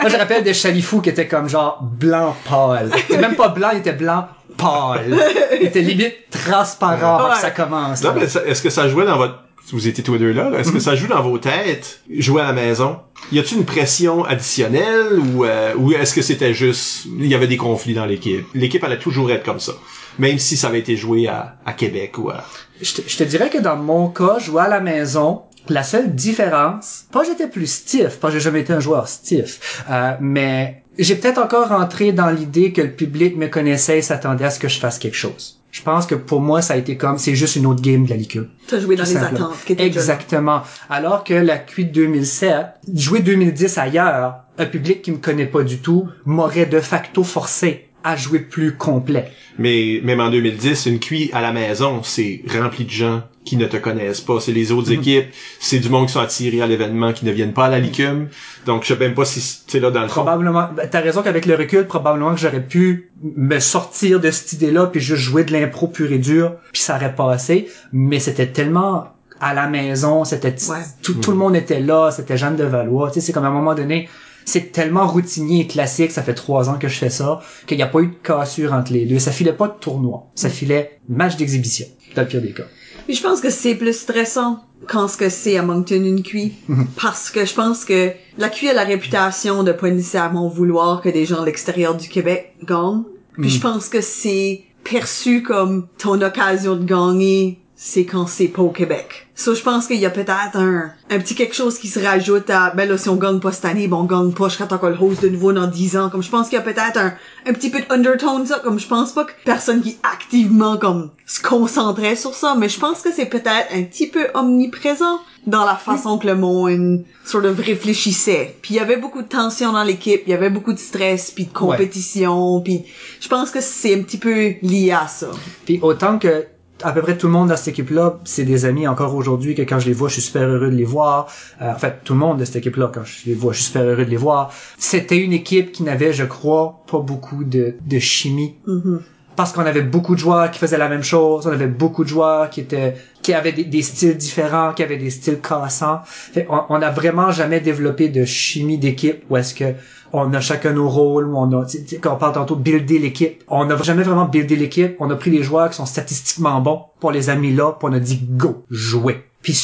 D: Moi, je rappelle des chalifous qui étaient comme genre blanc pâle. C'était même pas blanc, il était blanc pâle. Il était limite transparent avant que
C: Ouais.
D: ça commence.
B: Non, mais ça- est-ce que ça jouait dans votre... Vous étiez tous les deux là, là. est-ce que ça joue dans vos têtes, jouer à la maison? Y a-t-il une pression additionnelle ou, euh, ou est-ce que c'était juste... Il y avait des conflits dans l'équipe? L'équipe allait toujours être comme ça. Même si ça avait été joué à, à Québec ou à...
D: Je te, je te dirais que dans mon cas, jouer à la maison, la seule différence, pas que j'étais plus stiff, pas j'ai jamais été un joueur stiff, euh, mais j'ai peut-être encore rentré dans l'idée que le public me connaissait et s'attendait à ce que je fasse quelque chose. Je pense que pour moi, ça a été comme, c'est juste une autre game de la liqueur.
C: T'as joué dans les
D: simplement.
C: attentes. qui.
D: Exactement. Alors que la cuite 2007, jouer 2010 ailleurs, un public qui me connaît pas du tout, m'aurait de facto forcé à jouer plus complet.
B: Mais même en 2010, une cuit à la maison, c'est rempli de gens qui ne te connaissent pas. C'est les autres
D: Mhm.
B: équipes, c'est du monde qui sont attirés à l'événement, qui ne viennent pas à la licume. Donc, je sais même pas si c'est là dans le fond.
D: Probablement, ben, t'as raison qu'avec le recul, probablement que j'aurais pu me sortir de cette idée-là puis juste jouer de l'impro pur et dur puis ça aurait passé. Mais c'était tellement à la maison, c'était
C: Ouais.
D: tout, tout le monde était là, c'était Jeanne de Valois. Tu sais, c'est comme à un moment donné, c'est tellement routinier et classique, ça fait trois ans que je fais ça, qu'il n'y a pas eu de cassure entre les deux. Ça filait pas de tournoi, ça filait match d'exhibition, dans le pire des cas.
C: Puis je pense que c'est plus stressant quand ce que c'est à Moncton une QI. Parce que je pense que la QI a la réputation de pas nécessairement vouloir que des gens de l'extérieur du Québec gagnent. Puis je pense que c'est perçu comme ton occasion de gagner c'est quand c'est pas au Québec. So, je pense qu'il y a peut-être un, un petit quelque chose qui se rajoute à, ben là, si on gagne pas cette année, ben on gagne pas, je serai encore le host de nouveau dans 10 ans. Comme je pense qu'il y a peut-être un, un petit peu d'undertone, ça. Comme je pense pas que personne qui activement, comme, se concentrait sur ça, mais je pense que c'est peut-être un petit peu omniprésent dans la façon que le monde sort of réfléchissait. Puis il y avait beaucoup de tension dans l'équipe, il y avait beaucoup de stress, puis de compétition, puis je pense que c'est un petit peu lié à ça.
D: Puis autant que à peu près tout le monde dans cette équipe-là, c'est des amis encore aujourd'hui que quand je les vois, je suis super heureux de les voir. Euh, en fait, tout le monde de cette équipe-là, quand je les vois, je suis super heureux de les voir. C'était une équipe qui n'avait, je crois, pas beaucoup de, de chimie.
C: Mm-hmm.
D: Parce qu'on avait beaucoup de joueurs qui faisaient la même chose, on avait beaucoup de joueurs qui étaient qui avaient des, des styles différents, qui avaient des styles cassants. Fait, on, on a vraiment jamais développé de chimie d'équipe où est-ce que on a chacun nos rôles, on a, quand on parle tantôt builder l'équipe, on n'a jamais vraiment buildé l'équipe, on a pris les joueurs qui sont statistiquement bons pour les amis là, puis on a dit go, jouer. Puis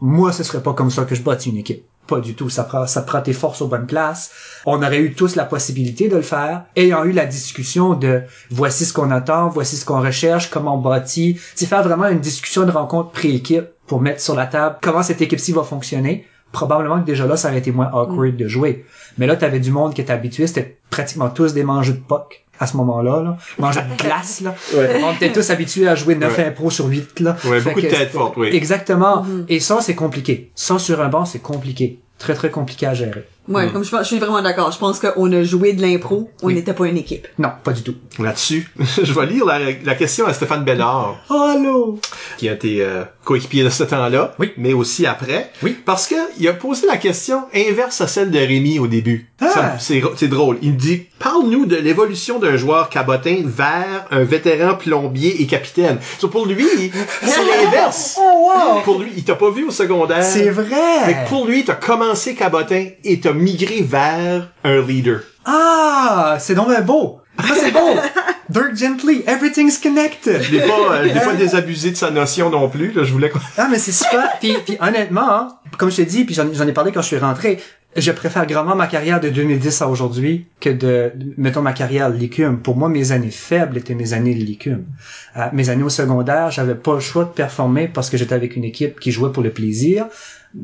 D: moi, ce serait pas comme ça que je bâtis une équipe. Pas du tout. Ça prend, ça prend tes forces aux bonnes places. On aurait eu tous la possibilité de le faire, ayant eu la discussion de voici ce qu'on attend, voici ce qu'on recherche, comment on bâtit. C'est faire vraiment une discussion de rencontre pré-équipe pour mettre sur la table comment cette équipe-ci va fonctionner. Probablement que déjà là, ça aurait été moins awkward de jouer. Mais là, t'avais du monde qui était habitué, c'était pratiquement tous des mangeux de POC à ce moment-là, là. Mangeux de glace, là.
B: Ouais.
D: On était tous habitués à jouer 9
B: Ouais.
D: impro sur 8, là.
B: Ouais,
D: Fait
B: beaucoup de
D: c'était-
B: fortes, oui.
D: Exactement. Et ça, c'est compliqué. Ça, sur un banc, c'est compliqué. Très, très compliqué à gérer.
C: Ouais, comme je, pense- je suis vraiment d'accord. Je pense qu'on a joué de l'impro, on
D: Oui.
C: n'était pas une équipe.
D: Non, pas du tout.
B: Là-dessus, je vais lire la, la question à Stéphane Bellard,
D: Allô?
B: qui a été euh, coéquipier de ce temps-là,
D: Oui.
B: mais aussi après.
D: Oui.
B: Parce que il a posé la question inverse à celle de Rémi au début.
D: Ah.
B: C'est drôle. Il me dit Parle-nous de l'évolution d'un joueur cabotin vers un vétéran plombier et capitaine. So, pour lui, c'est l'inverse.
D: Oh, wow!
B: Pour lui, il t'a pas vu au secondaire.
D: C'est
B: Fait
D: vrai!
B: que pour lui, t'as commencé cabotin et t'as migré vers un leader.
D: Ah! C'est donc bien beau! Ah, c'est beau! Dirk Gently, everything's connected!
B: Je l'ai pas, je l'ai pas désabusé de sa notion non plus. Là, je voulais
D: Ah, mais c'est super. Puis, puis honnêtement, hein, comme je t'ai dit, puis j'en j'en ai parlé quand je suis rentré, je préfère grandement ma carrière de 2010 à aujourd'hui que de, mettons, ma carrière de l'écume. Pour moi, mes années faibles étaient mes années de l'écume. Euh, mes années au secondaire, j'avais pas le choix de performer parce que j'étais avec une équipe qui jouait pour le plaisir,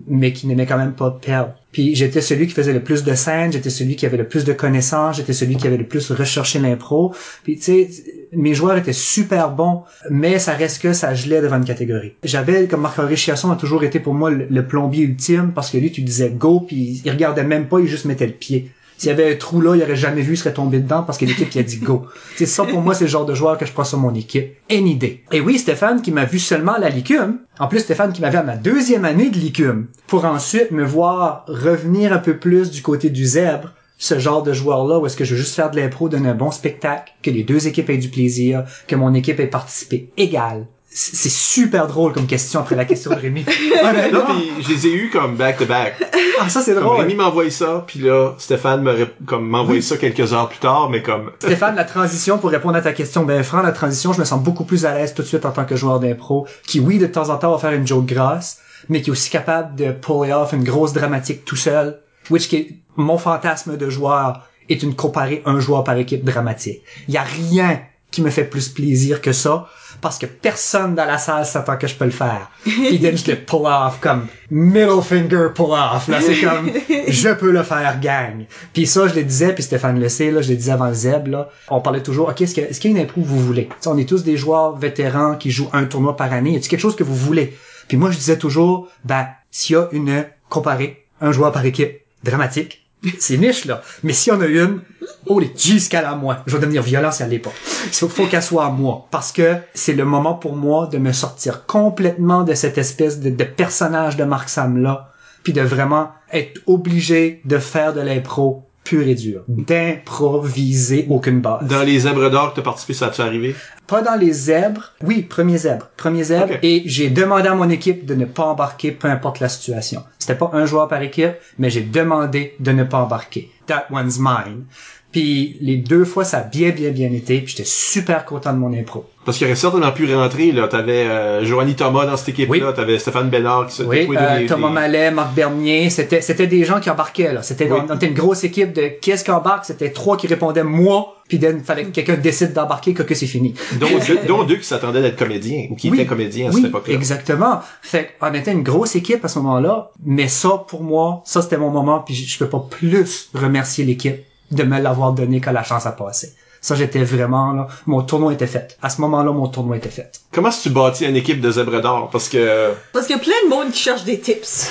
D: mais qui n'aimait quand même pas perdre. Puis j'étais celui qui faisait le plus de scènes, j'étais celui qui avait le plus de connaissances, j'étais celui qui avait le plus recherché l'impro. Puis tu sais, mes joueurs étaient super bons, mais ça reste que ça gelait devant une catégorie. J'avais, comme Marc-Henri Chiasson a toujours été pour moi le, le plombier ultime, parce que lui, tu disais go, puis il regardait même pas, il juste mettait le pied. S'il y avait un trou là, il aurait jamais vu, il serait tombé dedans parce que l'équipe qui a dit go. C'est ça pour moi, c'est le genre de joueur que je prends sur mon équipe. Any day. Et oui, Stéphane qui m'a vu seulement à la licume. En plus, Stéphane qui m'avait à ma deuxième année de licume. Pour ensuite me voir revenir un peu plus du côté du zèbre. Ce genre de joueur-là où est-ce que je veux juste faire de l'impro, donner un bon spectacle, que les deux équipes aient du plaisir, que mon équipe ait participé égal. C'est super drôle comme question après la question de Rémi.
B: Non, puis je les ai eus comme back to back.
D: Ah, ça c'est drôle.
B: Rémi m'envoie ça, puis là, Stéphane me comme m'envoie ça quelques heures plus tard, mais comme
D: Stéphane, la transition, pour répondre à ta question, ben franc, la transition, je me sens beaucoup plus à l'aise tout de suite en tant que joueur d'impro, qui oui, de temps en temps va faire une joke grasse, mais qui est aussi capable de pull off une grosse dramatique tout seul, which qui est mon fantasme de joueur est une comparer un joueur par équipe dramatique. Il y a rien qui me fait plus plaisir que ça, parce que personne dans la salle s'attend que je peux le faire. Puis then je le pull off comme middle finger pull off. Là, c'est comme je peux le faire, gang. Puis ça, je le disais, puis Stéphane le sait, là, je le disais avant le Zeb, là. On parlait toujours, OK, est-ce qu'il y a une impro que vous voulez? Tu sais, on est tous des joueurs vétérans qui jouent un tournoi par année. Y a-t-il quelque chose que vous voulez? Puis moi, je disais toujours, ben, s'il y a une comparée, un joueur par équipe dramatique, c'est niche, là. Mais s'il y en a une, oh les G's qu'elle a à moi. Je vais devenir violent si elle l'est pas. Il faut, qu'elle soit à moi. Parce que c'est le moment pour moi de me sortir complètement de cette espèce de, de personnage de Mark Sam là. Puis de vraiment être obligé de faire de l'impro pur et dur. D'improviser aucune base.
B: dans les zèbres d'or que t'as participé, ça a-tu arrivé?
D: Pas dans les zèbres. Oui, premier zèbre. Premier zèbre. Et j'ai demandé à mon équipe de ne pas embarquer, peu importe la situation. C'était pas un joueur par équipe, mais j'ai demandé de ne pas embarquer. That one's mine. Puis les deux fois, ça a bien, bien, bien été. Puis j'étais super content de mon impro.
B: Parce qu'il aurait certainement pu rentrer, là. T'avais euh, Joanie Thomas dans cette équipe-là,
D: Oui.
B: t'avais Stéphane Bellard qui se
D: Oui, euh, Thomas Mallet, Marc Bernier, c'était c'était des gens qui embarquaient là. C'était
B: Oui.
D: on était une grosse équipe de qu'est-ce qui embarque, c'était trois qui répondaient moi, Puis then, fallait que quelqu'un décide d'embarquer que, que c'est fini.
B: dont, deux, dont deux qui s'attendaient d'être comédiens ou qui
D: Oui.
B: étaient comédiens à cette époque-là.
D: exactement. Fait qu'on était une grosse équipe à ce moment-là, mais ça, pour moi, ça c'était mon moment, puis je, je peux pas plus remercier l'équipe de me l'avoir donné que la chance a passé. Ça, j'étais vraiment là, mon tournoi était fait. À ce moment-là, mon tournoi était fait.
B: Comment est-ce que tu bâtis une équipe de zèbres d'or? Parce que,
C: Parce qu'il y a plein de monde qui cherche des tips.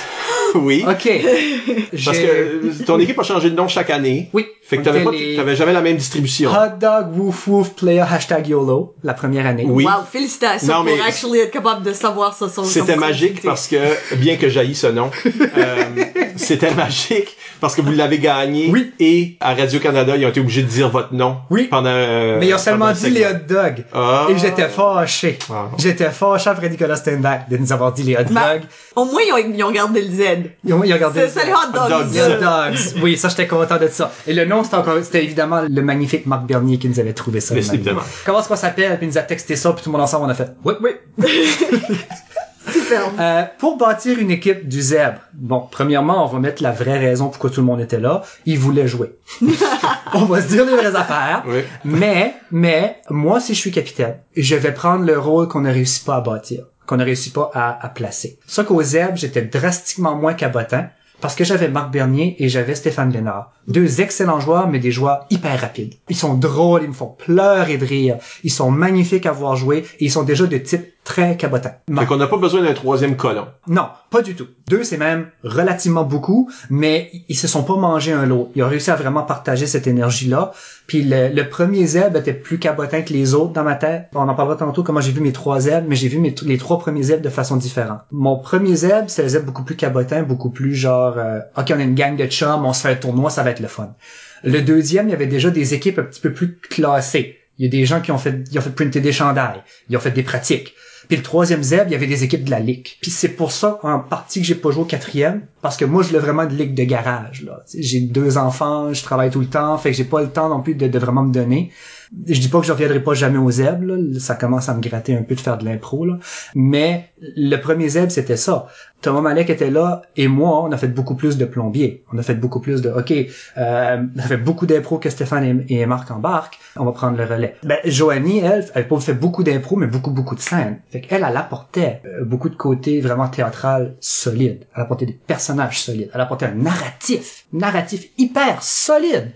B: oui.
D: Ok.
B: Parce
D: J'ai-
B: que ton équipe a changé de nom chaque année.
D: oui.
B: Fait que t'avais pas,
D: les
B: t'avais jamais la même distribution.
D: Hot dog woof woof player hashtag YOLO la première année.
B: Oui.
C: Wow, félicitations
B: Non, mais-
C: pour actually être capable de savoir ça. son-
B: C'était magique parce que, bien que j'haïs ce nom, euh, c'était magique parce que vous l'avez gagné.
D: Oui.
B: Et à Radio-Canada, ils ont été obligés de dire votre nom.
D: Oui.
B: Pendant, euh,
D: Mais ils ont seulement
B: le
D: dit les hot dogs.
B: Ah.
D: Et j'étais fâché.
B: Ah.
D: J'étais fâché après Nicolas Steinbach de nous avoir dit les hot dogs.
C: Au moins, ils ont, ils ont gardé le Z.
D: Ils ont, ils ont regardé.
C: C'est c'est les hot dogs.
B: Hot dogs.
D: Les hot dogs. Oui, ça, j'étais content de ça. Et le nom, c'était encore, c'était évidemment le magnifique Marc Bernier qui nous avait trouvé ça.
B: Mais
D: le
B: c'est
D: même.
B: évidemment.
D: Comment est-ce qu'on s'appelle? Puis il nous a texté ça, puis tout le monde ensemble, on a fait, oui, oui.
C: Superbe.
D: Euh, pour bâtir une équipe du zèbre, bon, premièrement, on va mettre la vraie raison pourquoi tout le monde était là. Ils voulaient jouer. on va se dire les vraies affaires.
B: Oui.
D: Mais, mais, moi, si je suis capitaine, je vais prendre le rôle qu'on ne réussit pas à bâtir, qu'on ne réussit pas à, à placer. Ça qu'au zèbre, j'étais drastiquement moins cabotant parce que j'avais Marc Bernier et j'avais Stéphane Lénard. Deux excellents joueurs, mais des joueurs hyper rapides. Ils sont drôles, ils me font pleurer de rire. Ils sont magnifiques à voir jouer et ils sont déjà de type très cabotant.
B: Fait qu'on n'a pas besoin d'un troisième colon.
D: Non, pas du tout. Deux, c'est même relativement beaucoup, mais ils se sont pas mangés un l'autre. Ils ont réussi à vraiment partager cette énergie-là. Puis le, le premier zèbre était plus cabotin que les autres dans ma tête. On en parlera tantôt comment j'ai vu mes trois zèbres, mais j'ai vu mes, les trois premiers zèbres de façon différente. Mon premier zèbre, c'est le zèbre beaucoup plus cabotin, beaucoup plus genre, euh, ok, on a une gang de chums, on se fait un tournoi, ça va être le fun. Le deuxième, il y avait déjà des équipes un petit peu plus classées. Il y a des gens qui ont fait, ils ont fait printer des chandails, ils ont fait des pratiques. Puis le troisième zèbre, il y avait des équipes de la ligue. Puis c'est pour ça, en partie, que j'ai pas joué au quatrième, parce que moi, je l'ai vraiment de ligue de garage. J'ai deux enfants, je travaille tout le temps, fait que j'ai pas le temps non plus de vraiment me donner. Je dis pas que je reviendrai pas jamais au zèbre, là. ça commence à me gratter un peu de faire de l'impro, là. mais le premier zèbre, c'était ça. Thomas Malek était là, et moi, on a fait beaucoup plus de plombier. On a fait beaucoup plus de, OK, euh, on a fait beaucoup d'impro que Stéphane et, Marc embarquent, on va prendre le relais. Ben, Joanie, elle, elle pas fait beaucoup d'impro, mais beaucoup, beaucoup de scènes. Fait qu'elle, elle apportait euh, beaucoup de côté vraiment théâtral solide. Elle apportait des personnages solides. Elle apportait un narratif, narratif hyper solide.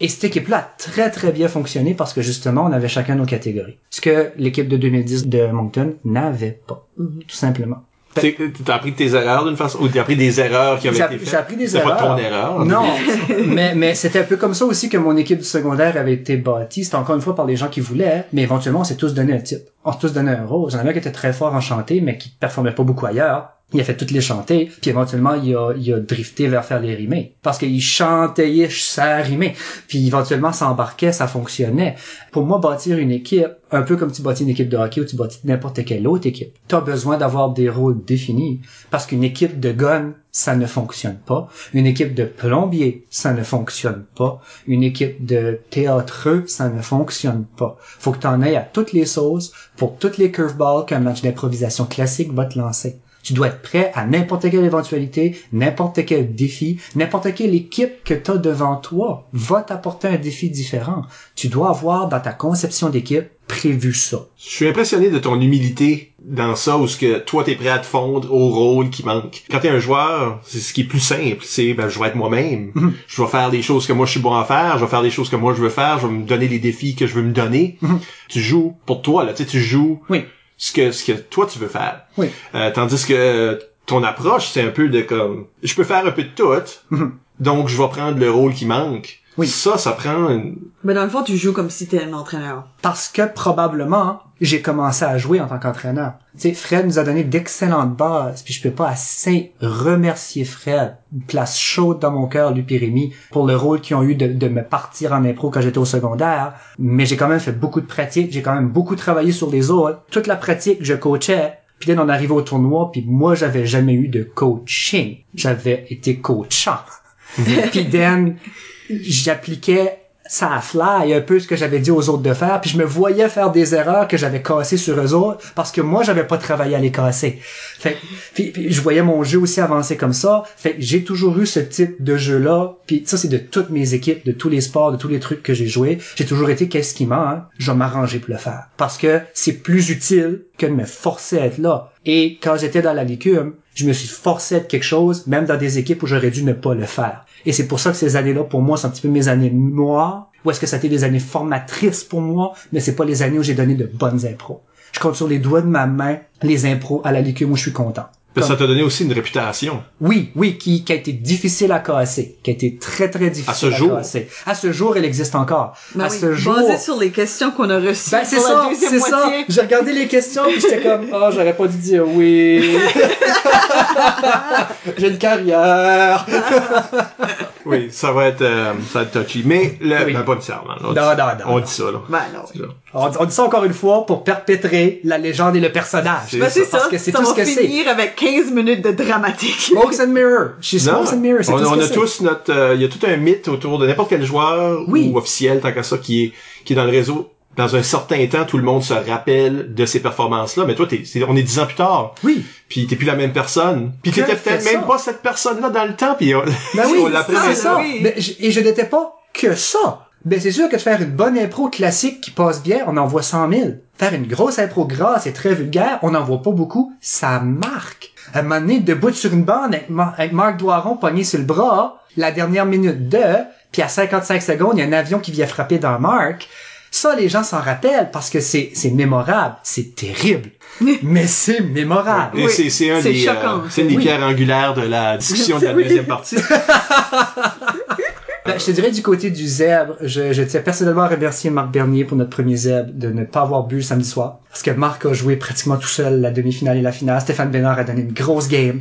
D: Et cette équipe-là a très très bien fonctionné parce que justement, on avait chacun nos catégories. Ce que l'équipe de 2010 de Moncton n'avait pas. Tout simplement.
B: T'as appris de tes erreurs d'une façon, ou t'as appris des erreurs qui avaient été faites?
D: j'ai appris des
B: C'est
D: erreurs.
B: pas ton erreur.
D: Non, mais, mais c'était un peu comme ça aussi que mon équipe du secondaire avait été bâtie. C'était encore une fois par les gens qui voulaient, mais éventuellement, on s'est tous donné un type. On s'est tous donné un rôle. J'en avais un qui était très fort en chanter, mais qui performait pas beaucoup ailleurs. Il a fait toutes les chanter, puis éventuellement, il a, il drifté vers faire les rimés. Parce qu'il chantait, ça rimait. Puis éventuellement, ça embarquait, ça fonctionnait. Pour moi, bâtir une équipe, un peu comme tu bâtis une équipe de hockey ou tu bâtis n'importe quelle autre équipe, t'as besoin d'avoir des rôles définis. Parce qu'une équipe de gun, ça ne fonctionne pas. Une équipe de plombier, ça ne fonctionne pas. Une équipe de théâtreux, ça ne fonctionne pas. Faut que t'en aies à toutes les sauces pour toutes les curveballs qu'un match d'improvisation classique va te lancer. Tu dois être prêt à n'importe quelle éventualité, n'importe quel défi, n'importe quelle équipe que tu as devant toi va t'apporter un défi différent. Tu dois avoir dans ta conception d'équipe prévu ça.
B: Je suis impressionné de ton humilité dans ça, où ce que toi t'es prêt à te fondre au rôle qui manque. Quand t'es un joueur, c'est ce qui est plus simple, c'est ben je vais être moi-même.
D: Mhm.
B: Je vais faire des choses que moi je suis bon à faire, je vais faire des choses que moi je veux faire, je vais me donner les défis que je veux me donner.
D: Mhm.
B: Tu joues pour toi là, tu sais, tu joues
D: Oui.
B: Ce que ce que toi tu veux faire.
D: Oui.
B: Euh, tandis que ton approche c'est un peu de comme je peux faire un peu de tout, donc je vais prendre le rôle qui manque.
D: Oui.
B: Ça, ça prend une...
C: Mais dans le fond, tu joues comme si t'étais un entraîneur.
D: Parce que probablement, j'ai commencé à jouer en tant qu'entraîneur. Tu sais, Fred nous a donné d'excellentes bases, puis je peux pas assez remercier Fred. Une place chaude dans mon cœur, lui et Rémi, pour le rôle qu'ils ont eu de, de me partir en impro quand j'étais au secondaire. Mais j'ai quand même fait beaucoup de pratiques, j'ai quand même beaucoup travaillé sur les autres. Toute la pratique, je coachais. Puis là, on arrivait au tournoi, puis moi, j'avais jamais eu de coaching. J'avais été coachant. puis then, j'appliquais ça a fly un peu ce que j'avais dit aux autres de faire, puis je me voyais faire des erreurs que j'avais cassées sur eux autres parce que moi j'avais pas travaillé à les casser. Fait puis, puis je voyais mon jeu aussi avancer comme ça. Fait j'ai toujours eu ce type de jeu là, puis ça c'est de toutes mes équipes, de tous les sports, de tous les trucs que j'ai joué. J'ai toujours été qu'est-ce qui ment, hein? je vais m'arranger pour le faire parce que c'est plus utile que de me forcer à être là. Et quand j'étais dans la licume, je me suis forcé à être quelque chose, même dans des équipes où j'aurais dû ne pas le faire. Et c'est pour ça que ces années-là, pour moi, c'est un petit peu mes années noires, ou est-ce que ça a été des années formatrices pour moi, mais c'est pas les années où j'ai donné de bonnes impros. Je compte sur les doigts de ma main les impros à la licume où je suis content. Comme-
B: ça t'a donné aussi une réputation.
D: oui, oui, qui, qui a été difficile à casser, qui a été très très difficile
B: À ce jour?
D: casser. À ce jour, elle existe encore.
C: Ben
D: à
C: oui,
D: ce jour,
C: Basé sur les questions qu'on a reçues
D: ben, c'est ça, c'est ça. J'ai regardé les questions puis j'étais comme, oh, j'aurais pas dû dire oui. J'ai une carrière.
B: Oui, ça va être, euh, ça va être touchy. Mais, le,
D: Oui.
B: ben, pas nécessairement. là. On,
D: Non,
B: dit,
D: non, non,
B: on
D: non.
B: dit ça, là.
C: Ben non.
B: Ça.
D: On, on dit ça encore une fois pour perpétrer la légende et le personnage.
B: C'est
C: Ben c'est
D: Parce
C: ça,
D: que c'est
C: ça
D: tout ce
C: va
D: que c'est.
C: finir avec 15 minutes de dramatique.
D: Smokes and Mirror. She's
B: Non,
D: Smokes and Mirror, c'est
B: on,
D: tout ce
B: on
D: que
B: a tous notre, euh, il y a tout un mythe autour de n'importe quel joueur
D: Oui.
B: ou officiel, tant qu'à ça, qui est, qui est dans le réseau. Dans un certain temps, tout le monde se rappelle de ces performances-là, mais toi, t'es, c'est- on est dix ans plus tard,
D: Oui.
B: puis t'es plus la même personne. Puis
D: Que
B: t'étais peut-être même pas cette personne-là dans le temps, puis on,
D: Ben oui,
B: on
C: ça, oui.
D: Ben, je- et je n'étais pas que ça. Ben, c'est sûr que de faire une bonne impro classique qui passe bien, on en voit 100 000. Faire une grosse impro grasse et très vulgaire, on n'en voit pas beaucoup, ça marque. À un moment donné, debout sur une bande avec, Ma- avec Marc Doiron pogné sur le bras, la dernière minute de, puis à 55 secondes, il y a un avion qui vient frapper dans Marc. Ça, les gens s'en rappellent parce que c'est, c'est mémorable. C'est terrible. mais c'est mémorable.
B: Et
C: Oui,
B: c'est, c'est un
C: c'est
B: des,
C: choquant.
B: euh, c'est une des
D: Oui.
B: pierres angulaires de la discussion de la
C: Oui.
B: deuxième partie.
D: Ben, je te dirais du côté du zèbre, je, je tiens personnellement à remercier Marc Bernier pour notre premier zèbre de ne pas avoir bu le samedi soir. Parce que Marc a joué pratiquement tout seul la demi-finale et la finale. Stéphane Bénard a donné une grosse game.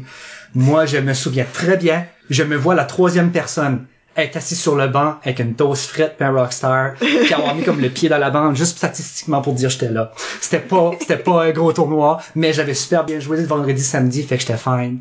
D: Moi, je me souviens très bien. Je me vois la troisième personne être assis sur le banc avec une toast frette puis un rockstar puis avoir mis comme le pied dans la bande juste statistiquement pour dire j'étais là. C'était pas c'était pas un gros tournoi, mais j'avais super bien joué le vendredi samedi fait que j'étais fine.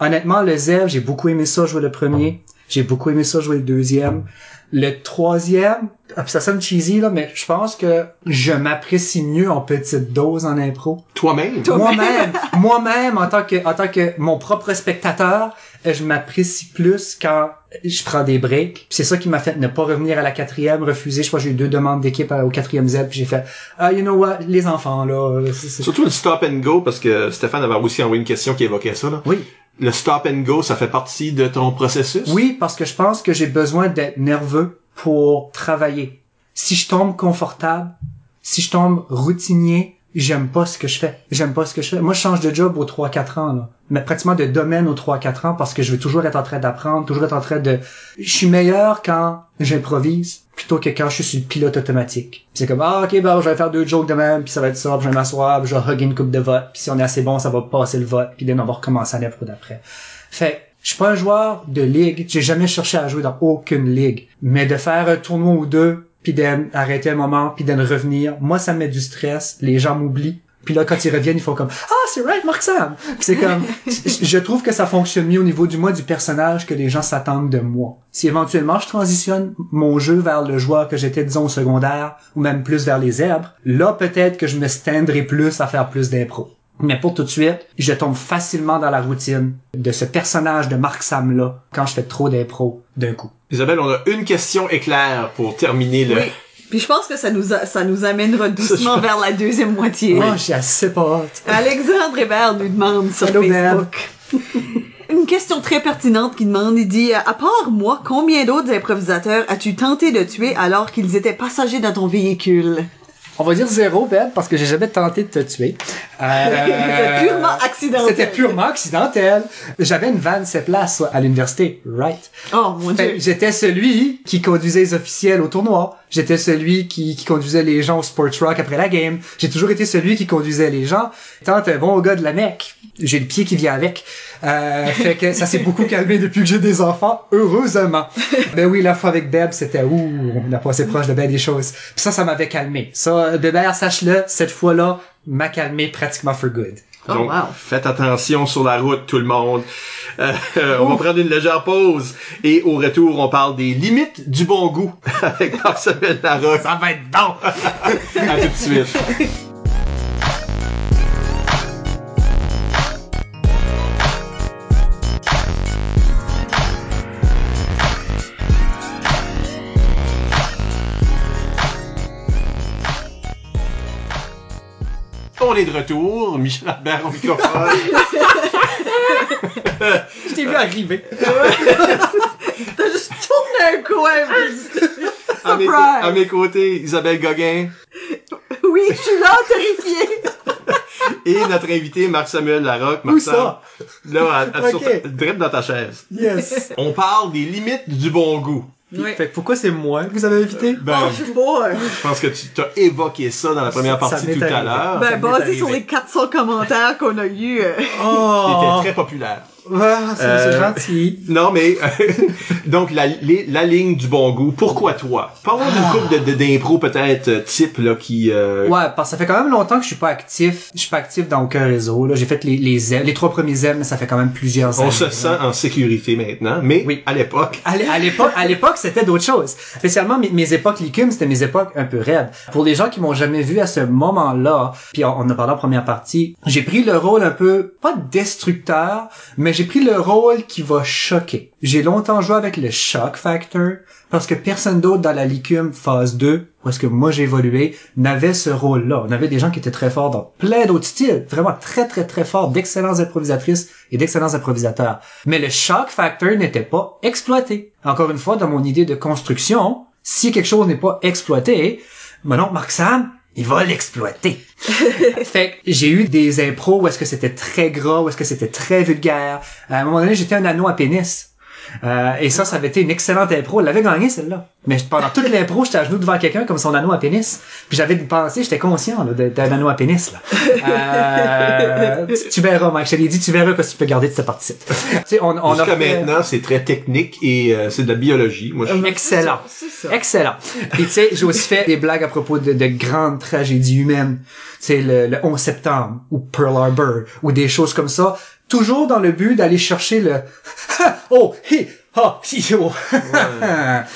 D: Honnêtement, le zèbre, j'ai beaucoup aimé ça jouer le premier. J'ai beaucoup aimé ça jouer le deuxième. Le troisième, ah, ça sonne cheesy là, mais je pense que je m'apprécie mieux en petite dose en impro.
B: Toi-même.
D: Moi-même, moi-même en tant que en tant que mon propre spectateur, je m'apprécie plus quand je prends des breaks. Puis C'est ça qui m'a fait ne pas revenir à la quatrième, refuser. Je crois que j'ai eu deux demandes d'équipe au quatrième Z, puis j'ai fait ah you know what, les enfants là, euh,
B: Surtout le stop and go, parce que Stéphane avait aussi envoyé une question qui évoquait ça. Là.
D: oui.
B: Le stop and go, ça fait partie de ton processus?
D: Oui, parce que je pense que j'ai besoin d'être nerveux pour travailler. Si je tombe confortable, si je tombe routinier, j'aime pas ce que je fais. J'aime pas ce que je fais. Moi, je change de job aux 3-4 ans, là. Mais pratiquement de domaine aux 3-4 ans parce que je veux toujours être en train d'apprendre, toujours être en train de... Je suis meilleur quand j'improvise plutôt que quand je suis sur le pilote automatique. C'est comme, ah, ok, ben, je vais faire deux jokes de même, puis ça va être ça, puis je vais m'asseoir, puis je vais hugger une coupe de vote, puis si on est assez bon, ça va passer le vote, puis then on va recommencer à l'impro d'après. Fait, je suis pas un joueur de ligue, j'ai jamais cherché à jouer dans aucune ligue, mais de faire un tournoi ou deux, puis d'arrêter un moment, puis d'en revenir, moi ça me met du stress, les gens m'oublient. Puis là, quand ils reviennent, ils font comme Ah, c'est right, Mark Sam. C'est comme, je je trouve que ça fonctionne mieux au niveau du moi du personnage que les gens s'attendent de moi. Si éventuellement je transitionne mon jeu vers le joueur que j'étais disons au secondaire ou même plus vers les zèbres, là peut-être que je me standerai plus à faire plus d'impro. Mais pour tout de suite, je tombe facilement dans la routine de ce personnage de Mark Sam là quand je fais trop d'impro d'un coup.
B: Isabelle, on a une question éclair pour terminer le...
C: Oui. Puis je pense que ça nous, a- ça nous amènera doucement vers la deuxième moitié.
D: Oh, j'ai assez pas hâte.
C: Alexandre Hébert nous demande sur
D: Hello,
C: Facebook. Une question très pertinente qui demande, il dit, à part moi, combien d'autres improvisateurs as-tu tenté de tuer alors qu'ils étaient passagers dans ton véhicule?
D: On va dire zéro, Ben, parce que j'ai jamais tenté de te tuer. Euh,
C: C'était purement accidentel.
D: C'était purement accidentel. J'avais une van sept places à l'université, right?
C: Oh mon
D: Fait
C: dieu.
D: J'étais celui qui conduisait les officiels au tournoi. J'étais celui qui, qui conduisait les gens au Sports Rock après la game. J'ai toujours été celui qui conduisait les gens. Tant un bon gars de la Mecque. J'ai le pied qui vient avec. Euh, fait que ça s'est beaucoup calmé depuis que j'ai des enfants, heureusement. ben oui, la fois avec Beb, c'était ouh, on a passé proche de bien des choses. Puis ça, ça m'avait calmé. Ça, Bébert, sache-le, cette fois-là, m'a calmé pratiquement for good.
C: Oh,
B: Donc,
C: wow.
B: faites attention sur la route, tout le monde. Euh, on va prendre une légère pause et au retour, on parle des limites du bon goût avec Marcel Larocque.
D: Ça va être bon!
B: À tout de suite. On est de retour, Michel Albert au microphone.
D: Je t'ai vu arriver.
C: T'as juste tourné un coin.
B: à, mes,
C: Surprise.
B: à mes côtés, Isabelle Gauguin
C: Oui, je suis là, terrifiée.
B: et notre invité Marc-Samuel Larocque.
D: Où
B: Marc-Sam,
D: ça?
B: Là, à, à- sur
D: Ok.
B: ta- direct dans ta chaise.
D: Yes.
B: On parle des limites du bon goût.
D: Fait que pourquoi c'est moi que vous avez invité?
B: Ben,
C: oh, je euh,
B: pense que tu t'as évoqué ça dans la première
D: Ça- ça
B: partie tout à l'heure.
C: Ben, basé sur les 400 commentaires qu'on a eu. euh,
D: Oh!
B: C'était très populaire.
D: Ah, c'est
B: Euh,
D: gentil.
B: Non, mais donc la, les- la ligne du bon goût. Pourquoi toi? Parlons d'une
D: Ah.
B: couple de, de- d'impro peut-être euh, type là qui. euh,
D: Ouais, parce que ça fait quand même longtemps que je suis pas actif. Je suis pas actif dans aucun réseau. Là, j'ai fait les les zèbres, les trois premiers zèbres, mais ça fait quand même plusieurs années.
B: On se sent en sécurité maintenant, mais
D: Oui.
B: à l'époque.
D: À l'é- à l'époque, à l'époque, c'était d'autres choses. Spécialement mes, mes époques licumes, c'était mes époques un peu raides. Pour les gens qui m'ont jamais vu à ce moment-là, puis on, on a parlé en première partie, j'ai pris le rôle un peu pas destructeur, mais j'ai pris le rôle qui va choquer. J'ai longtemps joué avec le shock factor parce que personne d'autre dans la licume phase 2, où est-ce que moi j'ai évolué, n'avait ce rôle-là. On avait des gens qui étaient très forts dans plein d'autres styles, vraiment très très très forts, d'excellentes improvisatrices et d'excellents improvisateurs. Mais le shock factor n'était pas exploité. Encore une fois, dans mon idée de construction, si quelque chose n'est pas exploité, mon oncle Marc Sam, il va l'exploiter. fait j'ai eu des impros où est-ce que c'était très gras, où est-ce que c'était très vulgaire. À un moment donné, j'étais un anneau à pénis. Euh, et ça, ça avait été une excellente impro. Elle l'avait gagné, celle-là. Mais pendant toute l'impro, j'étais à genoux devant quelqu'un comme son anneau à pénis. Puis j'avais pensé, j'étais conscient d'un anneau à pénis. Là. Euh, tu, tu verras, Mike. Je te l'ai dit, tu verras que tu peux garder de cette partie. tu sais, on, on a
B: Jusqu'à
D: fait-
B: maintenant, c'est très technique et euh, c'est de la biologie. Moi, je...
D: Excellent.
C: Ça.
D: Excellent. Puis tu sais, j'ai aussi fait des blagues à propos de, de grandes tragédies humaines. C'est le, le 11 septembre ou Pearl Harbor ou des choses comme ça. Toujours dans le but d'aller chercher le oh hi ha hi oh.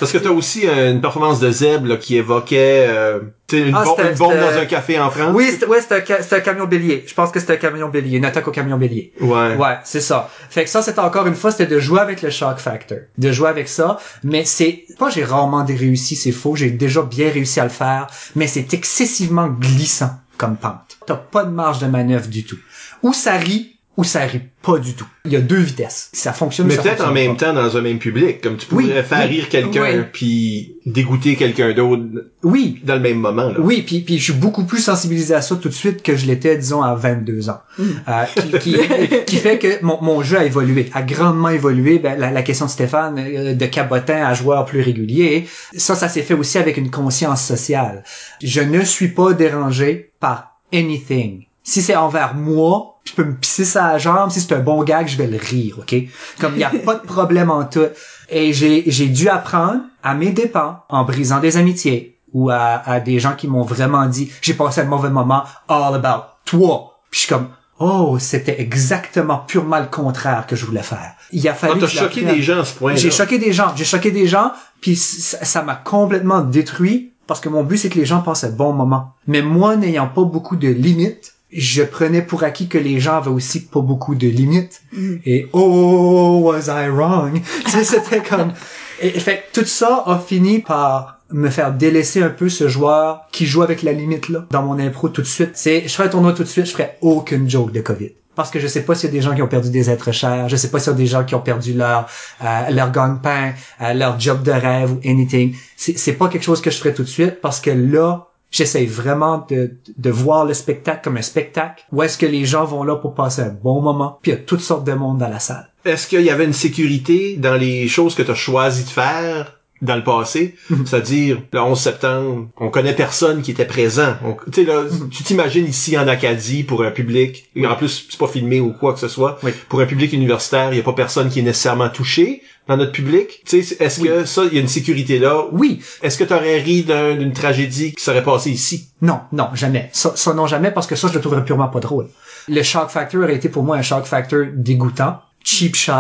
B: Parce que t'as aussi euh, une performance de Zeb là, qui évoquait euh, une,
D: Ah,
B: bombe- une bombe dans un café en France.
D: Oui, c'était ouais, un, un camion bélier. Je pense que c'était un camion bélier, une attaque au camion bélier.
B: Ouais.
D: Ouais, c'est ça. Fait que ça, c'était encore une fois, c'était de jouer avec le shock factor. De jouer avec ça. Mais c'est, pas j'ai rarement réussi, c'est faux. J'ai déjà bien réussi à le faire. Mais c'est excessivement glissant comme pente. T'as pas de marge de manœuvre du tout. Ou ça rit, ou ça rit pas du tout. Il y a deux vitesses. Ça fonctionne
B: Mais peut-être en même
D: pas.
B: temps dans un même public, comme tu pourrais
D: Oui,
B: faire
D: oui,
B: rire quelqu'un
C: oui.
B: puis dégoûter quelqu'un d'autre
D: Oui.
B: dans le même moment. Là.
D: Oui, puis, puis je suis beaucoup plus sensibilisé à ça tout de suite que je l'étais, disons, à 22 ans. Euh, qui, qui, qui fait que mon, mon jeu a évolué, a grandement évolué. Ben, la, la question de Stéphane, euh, de cabotin à joueur plus régulier, ça, ça s'est fait aussi avec une conscience sociale. Je ne suis pas dérangé par anything. Si c'est envers moi, je peux me pisser ça à la jambe. Si c'est un bon gag, je vais le rire, ok? Comme il n'y a pas de problème en tout. Et j'ai, j'ai dû apprendre à mes dépens, en brisant des amitiés, ou à, à des gens qui m'ont vraiment dit, j'ai passé un mauvais moment, all about toi. Puis je suis comme, oh, c'était exactement purement le contraire que je voulais faire. Il a fallu
B: Ah, t'as choqué des gens à ce point.
D: J'ai choqué des gens, j'ai choqué des gens, puis ça ça m'a complètement détruit parce que mon but c'est que les gens passent un bon moment. Mais moi n'ayant pas beaucoup de limites, je prenais pour acquis que les gens avaient aussi pas beaucoup de limites. Et oh, was I wrong? C'était comme et, fait tout ça a fini par me faire délaisser un peu ce joueur qui joue avec la limite là dans mon impro tout de suite. C'est je ferais un tournoi tout de suite, je ferais aucune joke de Covid. Parce que je sais pas s'il y a des gens qui ont perdu des êtres chers, je sais pas s'il y a des gens qui ont perdu leur euh, leur gagne-pain, euh, leur job de rêve ou anything. C'est c'est pas quelque chose que je ferais tout de suite parce que là, j'essaie vraiment de, de voir le spectacle comme un spectacle. Où est-ce que les gens vont là pour passer un bon moment, puis il y a toutes sortes de monde dans la salle.
B: Est-ce qu'il y avait une sécurité dans les choses que tu as choisi de faire? Dans le passé?
D: Mhm.
B: C'est-à-dire, le 11 septembre, on connaît personne qui était présent. On- là,
D: Mhm.
B: tu t'imagines ici en Acadie pour un public, et en plus, c'est pas filmé ou quoi que ce soit.
D: Oui.
B: Pour un public universitaire, il y a pas personne qui est nécessairement touché dans notre public. Tu sais, est-ce
D: Oui.
B: que ça, il y a une sécurité là?
D: Oui,
B: Est-ce que tu aurais ri d'un- d'une tragédie qui serait passée ici?
D: Non, non, jamais. Ça, ça non, jamais, parce que ça, je le trouverais purement pas drôle. Le shock factor aurait été pour moi un shock factor dégoûtant, cheap shot.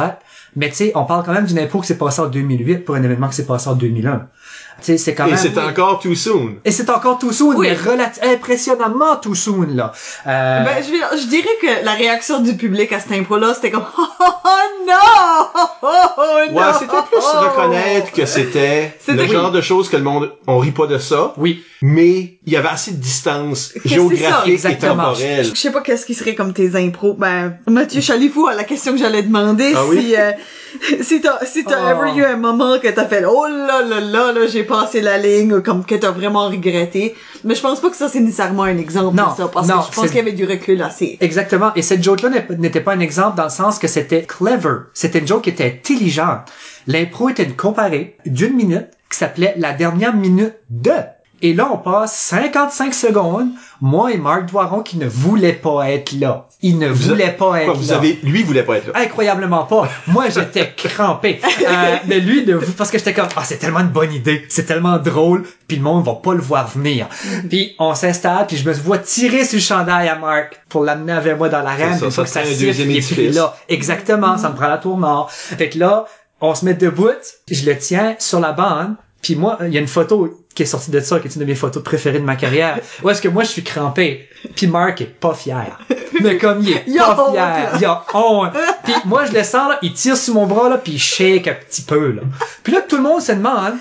D: Mais tu sais, on parle quand même d'une impro qui s'est passée en 2008 pour un événement qui s'est passé en 2001. Tu sais, c'est quand
B: Et
D: même...
B: c'est encore too soon.
D: Et c'est encore tout soon,
C: Oui.
D: mais relati- impressionnamment tout soon, là. Euh,
C: Ben, je, je dirais que la réaction du public à cette impro-là, c'était comme, oh, oh, oh, non! Oh, oh, oh,
B: Ouais,
C: non!
B: c'était plus reconnaître que c'était
C: C'était-
B: le genre de choses que le monde, on rit pas de ça,
D: oui.
B: Mais il y avait assez de distance
C: ça,
B: géographique et temporelle.
C: Je sais pas qu'est-ce qui serait comme tes impros. Ben, Mathieu Chalifou a la question que j'allais demander.
B: Ah oui?
C: Si, euh, si t'as, si t'as
D: Oh.
C: ever eu un moment que t'as fait, oh là là là là, j'ai passé la ligne, ou comme que t'as vraiment regretté. Mais je pense pas que ça c'est nécessairement un exemple
D: Non,
C: de ça, parce
D: non,
C: que je pense qu'il y avait du recul assez.
D: Exactement. Et cette joke-là n'est- n'était pas un exemple dans le sens que c'était clever. C'était une joke qui était intelligente. L'impro était une comparée d'une minute qui s'appelait la dernière minute de. Et là, on passe 55 secondes, moi et Marc Doiron qui ne voulait pas être là. Il ne
B: Vous
D: voulait pas être
B: Quoi, vous
D: là.
B: avez, lui voulait pas être là.
D: Incroyablement pas. Moi, j'étais crampé. Euh, mais lui, de parce que j'étais comme, ah, c'est tellement une bonne idée, c'est tellement drôle, puis le monde va pas le voir venir. Puis on s'installe, puis je me vois tirer sur le chandail à Marc pour l'amener avec moi dans l'arène,
B: ça, ça
D: ça
B: deuxième édifice.
D: là. Exactement, ça me prend la tour nord. Fait que là, on se met debout, je le tiens sur la bande, puis moi, il y a une photo qui est sortie de ça, qui est une de mes photos préférées de ma carrière, où est-ce que moi, je suis crampé, puis Marc est pas fier. Mais comme il est pas fier, il a honte. Puis moi, je le sens, là, il tire sur mon bras, là, puis il shake un petit peu, là. Puis là, tout le monde se demande,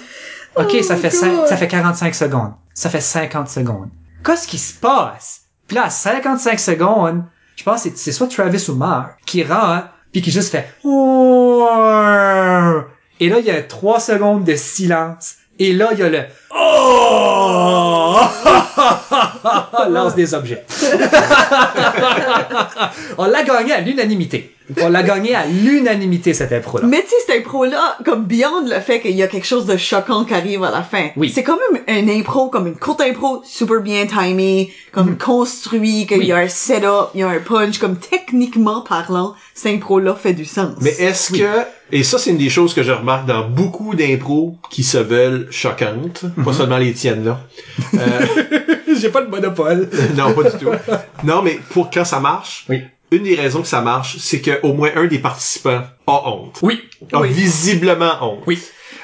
D: OK, ça
C: Oh
D: fait
C: my
D: cinq-
C: God.
D: ça fait 45 secondes. Ça fait 50 secondes. Qu'est-ce qui se passe? Puis là, à 55 secondes, je pense que c'est- c'est soit Travis ou Mark qui rentre, puis qui juste fait et là, il y a 3 secondes de silence. Et là, il y a le Oh! Lance des objets. On l'a gagné à l'unanimité. On l'a gagné à l'unanimité, cette impro-là.
C: Mais tu sais, cette impro-là, comme beyond le fait qu'il y a quelque chose de choquant qui arrive à la fin.
D: Oui.
C: C'est quand même une impro, comme une courte impro, super bien timée, comme construit, qu'il.
D: Oui.
C: y a un setup, il y a un punch, comme techniquement parlant, cette impro-là fait du sens.
B: Mais est-ce que, et ça c'est une des choses que je remarque dans beaucoup d'impros qui se veulent choquantes,
D: Mhm.
B: Pas seulement les tiennes là. Euh,
D: J'ai pas le monopole.
B: non, pas du tout. Non, mais pour quand ça marche,
D: Oui.
B: une des raisons que ça marche, c'est que au moins un des participants a honte.
D: Oui.
B: A
C: Oui.
B: visiblement honte.
D: Oui.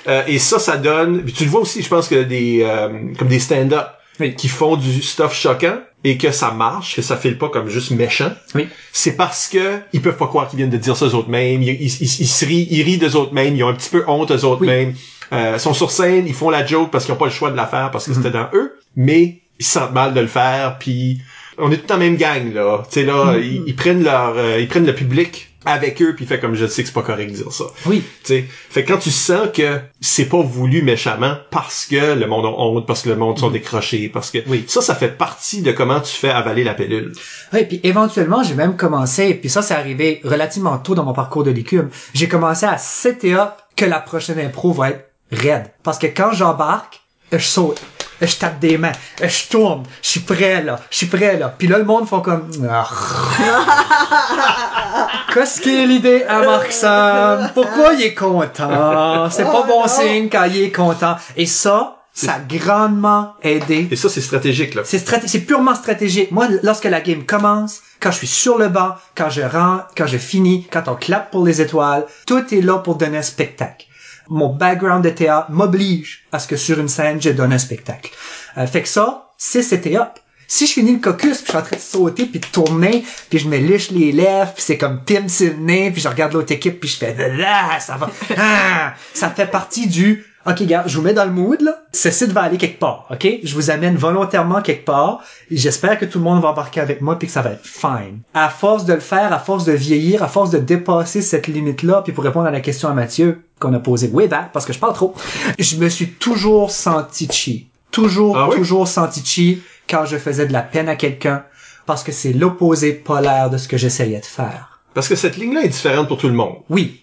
B: Euh, et ça, ça donne. Tu le vois aussi, je pense que des euh, comme des stand-up
D: Oui.
B: qui font du stuff choquant et que ça marche, que ça file pas comme juste méchant.
D: Oui.
B: C'est parce que ils peuvent pas croire qu'ils viennent de dire ça eux autres mêmes. Ils, ils, ils, ils se rient, ils rient d'eux autres mêmes. Ils ont un petit peu honte eux autres
D: Oui.
B: mêmes. Euh, ils sont sur scène, ils font la joke parce qu'ils ont pas le choix de la faire parce que c'était dans eux. Mais ils se sentent mal de le faire. Puis on est tout en même gang là. Tu sais là, ils, ils prennent leur, euh, ils prennent le public avec eux puis fait comme je sais que c'est pas correct de dire ça.
D: Oui.
B: Tu sais, fait que quand tu sens que c'est pas voulu méchamment parce que le monde a honte, parce que le monde sont décrochés, parce que
D: Oui.
B: ça, ça fait partie de comment tu fais avaler la pilule.
D: Ouais, puis éventuellement, j'ai même commencé, puis ça, c'est arrivé relativement tôt dans mon parcours de l'écume. J'ai commencé à setter up que la prochaine impro va être raide. Parce que quand j'embarque, je saute, je tape des mains, je tourne, je suis prêt là, je suis prêt là. Puis là, le monde font comme... Ah. Qu'est-ce qui est l'idée à Mark Sam? Pourquoi il est content? C'est pas bon signe quand il est content. Et ça, ça a grandement aidé
B: Et ça, c'est stratégique, là.
D: c'est straté- c'est purement stratégique. Moi, lorsque la game commence, quand je suis sur le banc, quand je rentre, quand je finis, quand on clappe pour les étoiles, tout est là pour donner un spectacle. Mon background de théâtre m'oblige à ce que sur une scène, je donne un spectacle. Euh, fait que ça, c'est c'était up. Si je finis le caucus, puis je suis en train de sauter, puis de tourner, puis je me liche les lèvres, puis c'est comme Tim nez, puis je regarde l'autre équipe, puis je fais ah, ça va, ah, ça fait partie du OK, gars, je vous mets dans le mood, là. Ce site va aller quelque part, OK? Je vous amène volontairement quelque part. J'espère que tout le monde va embarquer avec moi puis que ça va être fine. À force de le faire, à force de vieillir, à force de dépasser cette limite-là, puis pour répondre à la question à Mathieu qu'on a posée way back, parce que je parle trop, je me suis toujours senti chi. Toujours,
B: Ah oui?
D: toujours senti chi quand je faisais de la peine à quelqu'un, parce que c'est l'opposé polaire de ce que j'essayais de faire.
B: Parce que cette ligne-là est différente pour tout le monde.
D: Oui.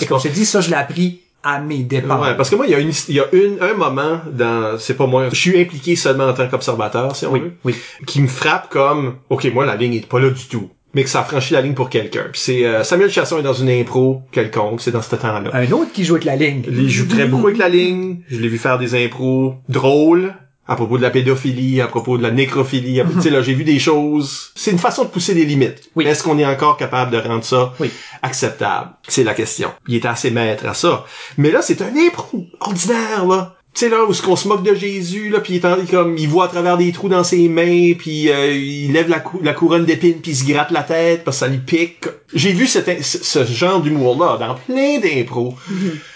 D: Et comme je te dis, ça, je l'ai appris à mes dépens.
B: Ouais, parce que moi, il y a une, il y a une, un moment dans, c'est pas moi, je suis impliqué seulement en tant qu'observateur, si on
D: Oui,
B: veut,
D: oui.
B: qui me frappe comme, ok, moi, la ligne est pas là du tout. Mais que ça a franchi la ligne pour quelqu'un. Puis c'est, euh, Samuel Chasson est dans une impro quelconque, c'est dans ce temps-là.
D: Un autre qui joue avec la ligne.
B: Il joue très beaucoup avec la ligne. Je l'ai vu faire des impros drôles, à propos de la pédophilie, à propos de la nécrophilie. à- tu sais, là, j'ai vu des choses. C'est une façon de pousser des limites.
D: Oui.
B: Est-ce qu'on est encore capable de rendre ça
D: Oui.
B: acceptable? C'est la question. Il est assez maître à ça. Mais là, c'est un impro ordinaire, là. Tu sais, là, où ce qu'on se moque de Jésus, là, puis il est en- comme, il voit à travers des trous dans ses mains, puis euh, il lève la, cou- la couronne d'épines, puis il se gratte la tête, parce que ça lui pique. J'ai vu ce, genre d'humour-là dans plein d'impros.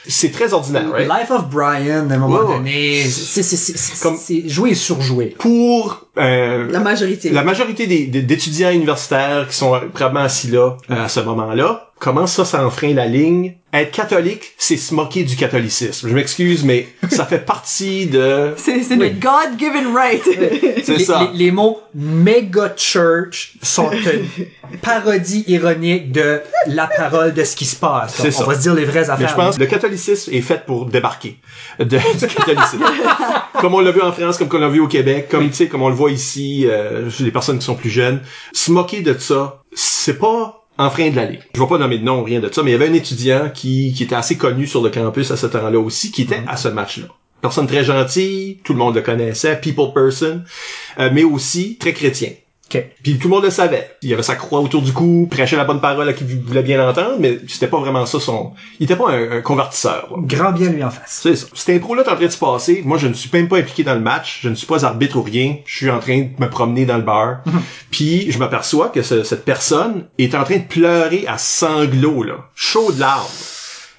B: C'est très ordinaire, right?
D: Life of Brian, à un moment donné, c'est c'est- c'est- c'est-
B: Comme-
D: c'est joué et surjoué.
B: Pour euh,
C: La majorité.
B: la majorité des, des- d'étudiants universitaires qui sont probablement assis là euh, à ce moment-là, comment ça s'enfreint la ligne? Être catholique, c'est se moquer du catholicisme. Je m'excuse, mais ça fait partie de...
C: C'est c'est notre God-given right.
B: C'est
D: les,
B: ça.
D: les- les mots mega church sont une parodie ironique de la parole de ce qui se passe.
B: C'est
D: On
B: ça.
D: va se dire les vraies
B: Mais
D: affaires.
B: je pense que le catholicisme est fait pour débarquer de, du catholicisme. comme on l'a vu en France, comme on l'a vu au Québec, comme tu sais, comme on le voit ici, euh, chez les personnes qui sont plus jeunes. Se moquer de ça, c'est pas en frein de la ligne. Je vais pas nommer de nom, rien de ça, mais il y avait un étudiant qui, qui était assez connu sur le campus à ce temps-là aussi, qui était à ce match-là. Personne très gentille, tout le monde le connaissait, people person, euh, mais aussi très chrétien. Puis tout le monde le savait. Il avait sa croix autour du cou, prêchait la bonne parole à qui voulait bien l'entendre, mais c'était pas vraiment ça son... Il était pas un, un convertisseur. là.
D: Grand bien lui en face.
B: C'est ça. Cette impro-là est en train de se passer. Moi, je ne suis même pas impliqué dans le match. Je ne suis pas arbitre ou rien. Je suis en train de me promener dans le bar. Puis, je m'aperçois que ce- cette personne est en train de pleurer à sanglots, là. Chaud de larmes.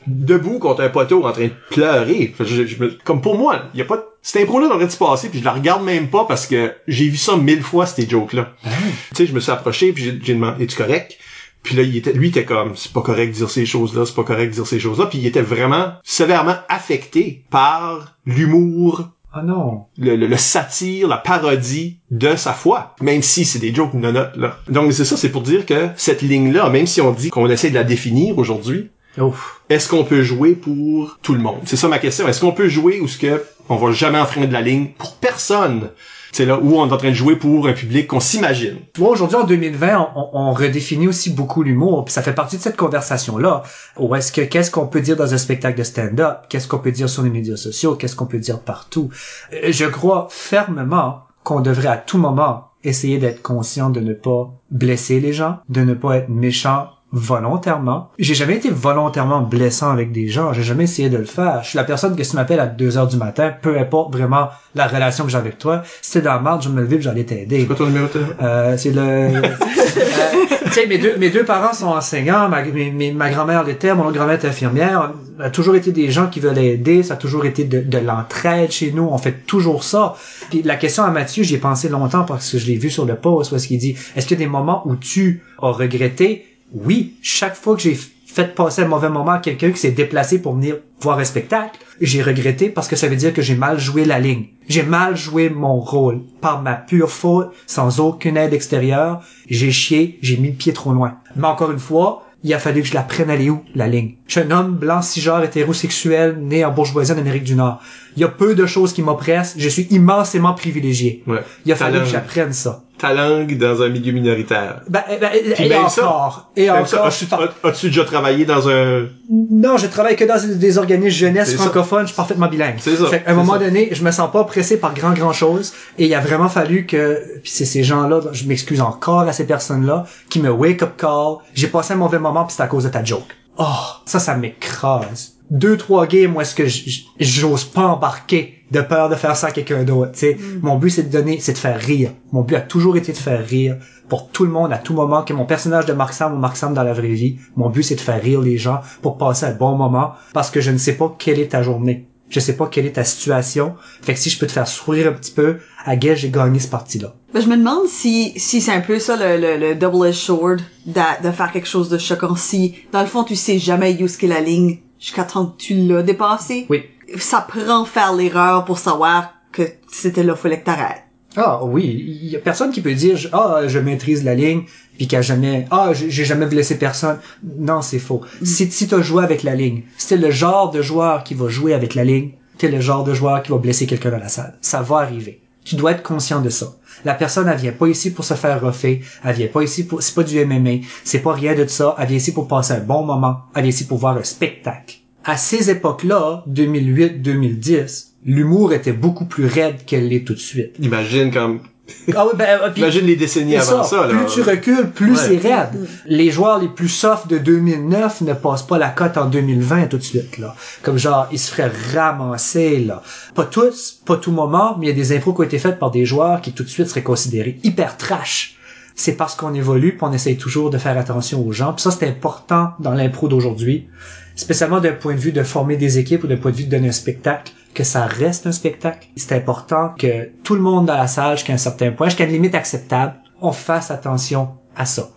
B: Debout contre un poteau en train de pleurer. Je- je comme pour moi, il y a pas. Cette impro-là est en train de se passer, puis je la regarde même pas parce que j'ai vu ça mille fois, ces jokes-là. Tu sais, je me suis approché, puis j'ai- demandé, es-tu correct? Puis là, il était, lui, était comme, c'est pas correct de dire ces choses-là, c'est pas correct de dire ces choses-là. Puis il était vraiment sévèrement affecté par l'humour,
D: Oh non.
B: le, le, le satire, la parodie de sa foi. Même si c'est des jokes nonotes, là. Donc c'est ça, c'est pour dire que cette ligne-là, même si on dit qu'on essaie de la définir aujourd'hui. Est-ce qu'on peut jouer pour tout le monde? C'est ça ma question. Est-ce qu'on peut jouer ou est-ce que on va jamais enfreindre la ligne pour personne? C'est là où on est en train de jouer pour un public qu'on s'imagine.
D: Tu vois, aujourd'hui, en 2020, on, on redéfinit aussi beaucoup l'humour, puis ça fait partie de cette conversation-là. Ou est-ce que, qu'est-ce qu'on peut dire dans un spectacle de stand-up? Qu'est-ce qu'on peut dire sur les médias sociaux? Qu'est-ce qu'on peut dire partout? Euh, Je crois fermement qu'on devrait à tout moment essayer d'être conscient de ne pas blesser les gens, de ne pas être méchant volontairement. J'ai jamais été volontairement blessant avec des gens. J'ai jamais essayé de le faire. Je suis la personne que si tu m'appelles à 2 heures du matin, peu importe vraiment la relation que j'ai avec toi, si t'es dans la merde, je me lever j'allais t'aider.
B: C'est quoi ton numéro de téléphone?
D: Euh, c'est le. euh, tu sais, mes deux, mes deux parents sont enseignants, ma, mes- ma grand-mère l'était, mon autre grand-mère est infirmière. On a toujours été des gens qui veulent aider, ça a toujours été de, de l'entraide chez nous, on fait toujours ça. Puis la question à Mathieu, j'y ai pensé longtemps parce que je l'ai vu sur le post, où est-ce qu'il dit, est-ce qu'il y a des moments où tu as regretté? Oui, chaque fois que j'ai fait passer un mauvais moment à quelqu'un qui s'est déplacé pour venir voir un spectacle, j'ai regretté parce que ça veut dire que j'ai mal joué la ligne. J'ai mal joué mon rôle. Par ma pure faute, sans aucune aide extérieure, j'ai chié, j'ai mis le pied trop loin. Mais encore une fois, il a fallu que je la prenne aller où, la ligne? Je suis un homme blanc, cisgenre, hétérosexuel, né en bourgeoisie en Amérique du Nord. Il y a peu de choses qui m'oppressent. Je suis immensément privilégié.
B: Ouais.
D: Il a fallu que j'apprenne ça.
B: Ta langue dans un milieu minoritaire.
D: Ben, ben, et
B: même ça,
D: encore. et
B: Même
D: encore.
B: ça, As-tu as- as-tu déjà travaillé dans un...
D: Non, je travaille que dans des organismes jeunesse
B: C'est ça.
D: francophones, je suis parfaitement bilingue.
B: C'est ça,
D: Fait qu'à un moment
B: ça.
D: donné, je me sens pas pressé par grand grand chose et il a vraiment fallu que puis c'est ces gens-là, je m'excuse encore à ces personnes-là qui me wake up call, j'ai passé un mauvais moment puis c'est à cause de ta joke. Oh, ça ça m'écrase. Deux trois games où est-ce que j'ose pas embarquer de peur de faire ça à quelqu'un d'autre, tu sais. Mon but c'est de donner, c'est de faire rire. Mon but a toujours été de faire rire pour tout le monde à tout moment que mon personnage de Mark Sam ou Mark Sam dans la vraie vie. Mon but c'est de faire rire les gens pour passer un bon moment parce que je ne sais pas quelle est ta journée. Je sais pas quelle est ta situation. Fait que si je peux te faire sourire un petit peu, à guess j'ai gagné ce parti-là.
C: Ben, je me demande si, si c'est un peu ça le, le, le double-edged sword de, de faire quelque chose de choquant. Si, dans le fond, tu sais jamais où est la ligne jusqu'à temps que tu l'as dépassé.
D: Oui.
C: Ça prend faire l'erreur pour savoir que c'était là, fallait que t'arrêtes.
D: Ah oui, il y a personne qui peut dire ah je maîtrise la ligne puis a jamais ah j'ai j'ai jamais blessé personne. Non, c'est faux. Si si tu joué avec la ligne, si t'es le genre de joueur qui va jouer avec la ligne, t'es le genre de joueur qui va blesser quelqu'un dans la salle. Ça va arriver. Tu dois être conscient de ça. La personne, elle vient pas ici pour se faire refaire. Elle vient pas ici pour, c'est pas du MMA. C'est pas rien de ça. Elle vient ici pour passer un bon moment. Elle vient ici pour voir un spectacle. À ces époques-là, 2008-2010, l'humour était beaucoup plus raide qu'elle l'est tout de suite.
B: Imagine comme,
D: Ah oui, ben, euh,
B: imagine les décennies avant
D: ça,
B: ça, là.
D: plus tu recules, plus
B: Ouais.
D: c'est raide. Les joueurs les plus soft de 2009 ne passent pas la cote en 2020 tout de suite, là. Comme genre, ils se feraient ramasser, là. Pas tous, pas tout moment, mais il y a des impros qui ont été faites par des joueurs qui tout de suite seraient considérés hyper trash. C'est parce qu'on évolue puis on essaye toujours de faire attention aux gens. Puis ça, c'est important dans l'impro d'aujourd'hui. Spécialement d'un point de vue de former des équipes ou d'un point de vue de donner un spectacle, que ça reste un spectacle. C'est important que tout le monde dans la salle, jusqu'à un certain point, jusqu'à une limite acceptable, on fasse attention à ça.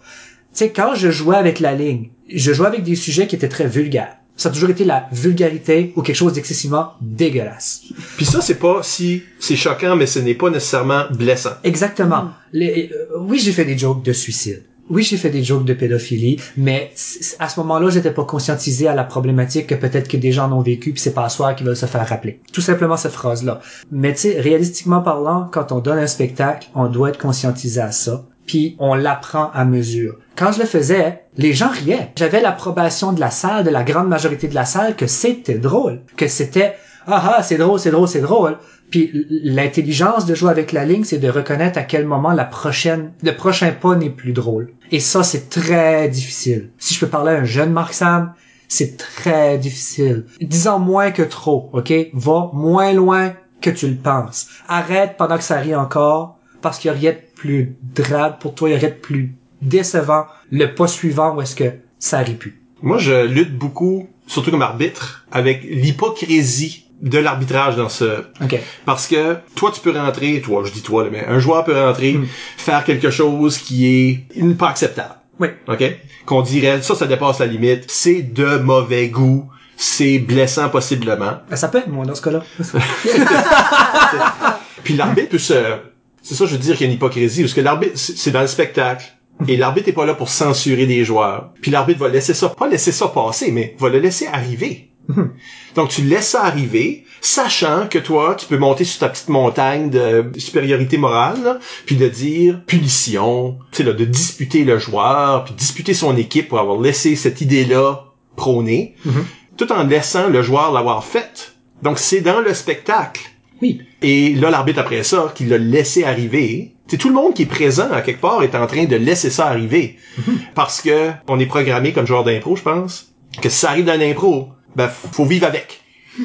D: Tu sais, quand je jouais avec la ligne, je jouais avec des sujets qui étaient très vulgaires. Ça a toujours été la vulgarité ou quelque chose d'excessivement dégueulasse.
B: Puis ça, c'est pas si, c'est choquant, mais ce n'est pas nécessairement blessant.
D: Exactement. Les- euh, oui, j'ai fait des jokes de suicide. Oui, j'ai fait des jokes de pédophilie, mais à ce moment-là, j'étais pas conscientisé à la problématique que peut-être que des gens en ont vécu, puis c'est pas à soi qui veulent se faire rappeler. Tout simplement cette phrase-là. Mais tu sais, réalistiquement parlant, quand on donne un spectacle, on doit être conscientisé à ça, puis on l'apprend à mesure. Quand je le faisais, les gens riaient. J'avais l'approbation de la salle, de la grande majorité de la salle, que c'était drôle, que c'était ah ah, c'est drôle, c'est drôle, c'est drôle. Puis l'intelligence de jouer avec la ligne, c'est de reconnaître à quel moment la prochaine, le prochain pas n'est plus drôle. Et ça, c'est très difficile. Si je peux parler à un jeune Mark Sam, c'est très difficile. Disons moins que trop, ok? Va moins loin que tu le penses. Arrête pendant que ça rit encore, parce qu'il y a de plus drague pour toi, il y a de plus décevant. Le pas suivant où est-ce que ça rit plus.
B: Moi, je lutte beaucoup, surtout comme arbitre, avec l'hypocrisie de l'arbitrage dans ce,
D: Ok.
B: Parce que toi, tu peux rentrer, toi, je dis toi, mais un joueur peut rentrer,
D: Mm.
B: faire quelque chose qui est pas acceptable.
D: Oui.
B: OK? Qu'on dirait, ça, ça dépasse la limite. C'est de mauvais goût. C'est blessant possiblement.
D: Ben, ça peut être moi dans ce cas-là.
B: Puis l'arbitre peut se... C'est ça, je veux dire qu'il y a une hypocrisie. Parce que l'arbitre, c'est c'est dans le spectacle. Et l'arbitre est pas là pour censurer des joueurs. Puis l'arbitre va laisser ça, pas laisser ça passer, mais va le laisser arriver. Donc tu laisses ça arriver, sachant que toi, tu peux monter sur ta petite montagne de supériorité morale, là, puis de dire punition, tu sais là, de disputer le joueur, puis disputer son équipe pour avoir laissé cette idée-là prôner, tout en laissant le joueur l'avoir faite. Donc c'est dans le spectacle.
D: Oui.
B: Et là, l'arbitre après ça, qui l'a laissé arriver, c'est tout le monde qui est présent à quelque part est en train de laisser ça arriver. Parce que on est programmé comme joueur d'impro, je pense, que si ça arrive dans l'impro, ben faut vivre avec.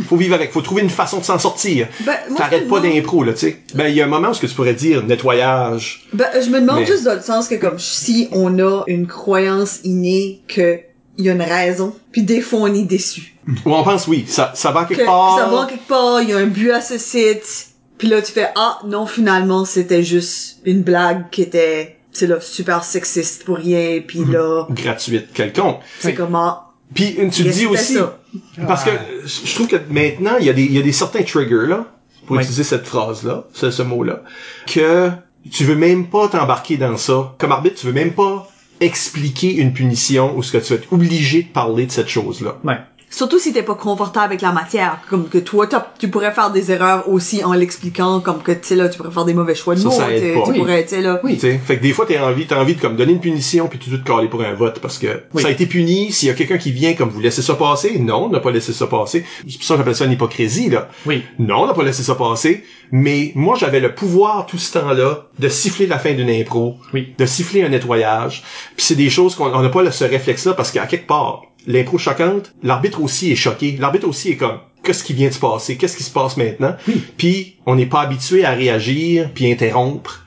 B: Faut vivre avec. Faut trouver une façon de s'en sortir.
C: Ben, moi,
B: T'arrêtes pas d'impro, là, tu sais. Ben, il y a un moment où ce que tu pourrais dire nettoyage.
C: Ben, je me demande
B: Mais-
C: juste dans le sens que comme si on a une croyance innée que il y a une raison, puis des fois on est déçu.
B: Ou on pense, oui, ça, ça va
C: Que
B: quelque part.
C: ça va quelque part, il y a un but à ce site, puis là tu fais ah non finalement c'était juste une blague qui était c'est là super sexiste pour rien, puis
B: Mhm.
C: là
B: gratuite quelconque.
C: c'est comme ah
B: Puis tu dis aussi,
C: ça.
B: Parce que euh, je trouve que maintenant il y a des il y a des certains triggers là pour
D: Oui.
B: utiliser cette phrase là, ce, ce mot là, que tu veux même pas t'embarquer dans ça. Comme arbitre, tu veux même pas expliquer une punition ou ce que tu vas être obligé de parler de cette chose là.
D: Ouais.
C: Surtout si t'es pas confortable avec la matière, comme que toi, tu pourrais faire des erreurs aussi en l'expliquant, comme que, tu sais, là, tu pourrais faire des mauvais choix de
B: Ça,
C: mots,
B: ça aide
C: tu sais,
B: pas.
C: tu
B: Oui.
C: pourrais, tu sais, là.
B: Tu sais, fait que des fois t'as envie, t'as envie de comme donner une punition puis tout de caler pour un vote parce que
D: Oui.
B: ça a été puni. S'il y a quelqu'un qui vient comme vous laissez ça passer, non, on n'a pas laissé ça passer. C'est pour ça que j'appelle ça une hypocrisie là.
D: Oui.
B: Non, on n'a pas laissé ça passer. Mais moi, j'avais le pouvoir tout ce temps-là de siffler la fin d'une impro,
D: Oui.
B: de siffler un nettoyage. Puis c'est des choses qu'on on n'a pas le- ce réflexe-là parce qu'à quelque part, l'impro choquante, l'arbitre aussi est choqué. L'arbitre aussi est comme qu'est-ce qui vient de se passer, qu'est-ce qui se passe maintenant? Puis on n'est pas habitué à réagir puis interrompre.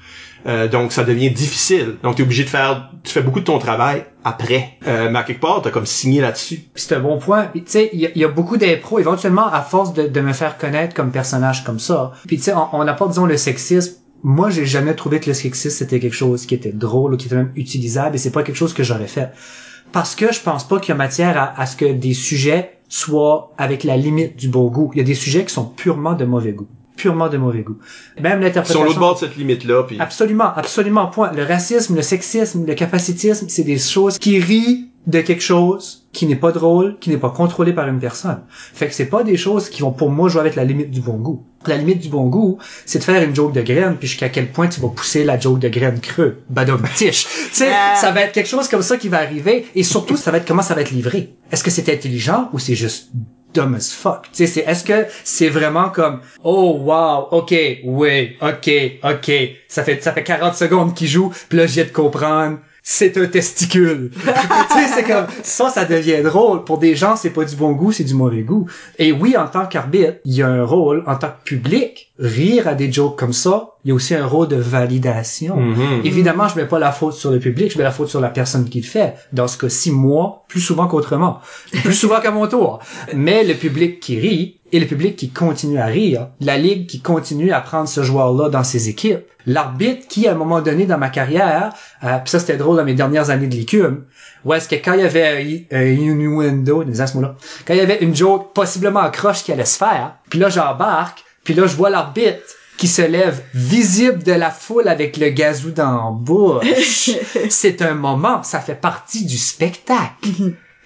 B: Euh, donc ça devient difficile. Donc tu es obligé de faire, tu fais beaucoup de ton travail après. Euh, mais à quelque part, t'as comme signé là-dessus.
D: C'est un bon point. Puis tu sais, il y, a- il y a beaucoup d'impro, éventuellement, à force de, de me faire connaître comme personnage comme ça. Puis tu sais, on, on apporte, disons, le sexisme. Moi, j'ai jamais trouvé que le sexisme, c'était quelque chose qui était drôle ou qui était même utilisable, et c'est pas quelque chose que j'aurais fait. Parce que je pense pas qu'il y a matière à, à ce que des sujets soient avec la limite du bon goût. Il y a des sujets qui sont purement de mauvais goût. Purement de mauvais goût. Même
B: Sur
D: l'interprétation...
B: l'autre bord de cette limite-là, puis
D: Absolument, absolument, point. Le racisme, le sexisme, le capacitisme, c'est des choses qui rient de quelque chose qui n'est pas drôle, qui n'est pas contrôlé par une personne. Fait que c'est pas des choses qui vont pour moi jouer avec la limite du bon goût. La limite du bon goût, c'est de faire une joke de graine, puis jusqu'à quel point tu vas pousser la joke de graine creux. Badum tiche. tu sais,
C: Euh.
D: ça va être quelque chose comme ça qui va arriver, et surtout, ça va être comment ça va être livré. Est-ce que c'est intelligent ou c'est juste dumb as fuck? Tu sais, c'est, est-ce que c'est vraiment comme, oh wow, ok, oui, ok, ok, ça fait, ça fait 40 secondes qu'il joue, puis là, j'ai de comprendre, c'est un testicule. tu sais, c'est comme, ça, ça devient drôle. Pour des gens, c'est pas du bon goût, c'est du mauvais goût. Et oui, en tant qu'arbitre, il y a un rôle, en tant que public, rire à des jokes comme ça, il y a aussi un rôle de validation.
B: Mhm.
D: Évidemment, je mets pas la faute sur le public, je mets la faute sur la personne qui le fait. Dans ce cas-ci, moi, plus souvent qu'autrement. Plus souvent qu'à mon tour. Mais le public qui rit, et le public qui continue à rire, la ligue qui continue à prendre ce joueur-là dans ses équipes, l'arbitre qui, à un moment donné dans ma carrière, euh, pis ça c'était drôle dans mes dernières années de l'écume, où est-ce que quand il y avait un innuendo, disons ce mot-là, quand il y avait une joke possiblement en croche qui allait se faire, puis là j'embarque, puis là je vois l'arbitre qui se lève visible de la foule avec le gazou dans la bouche. C'est un moment, ça fait partie du spectacle.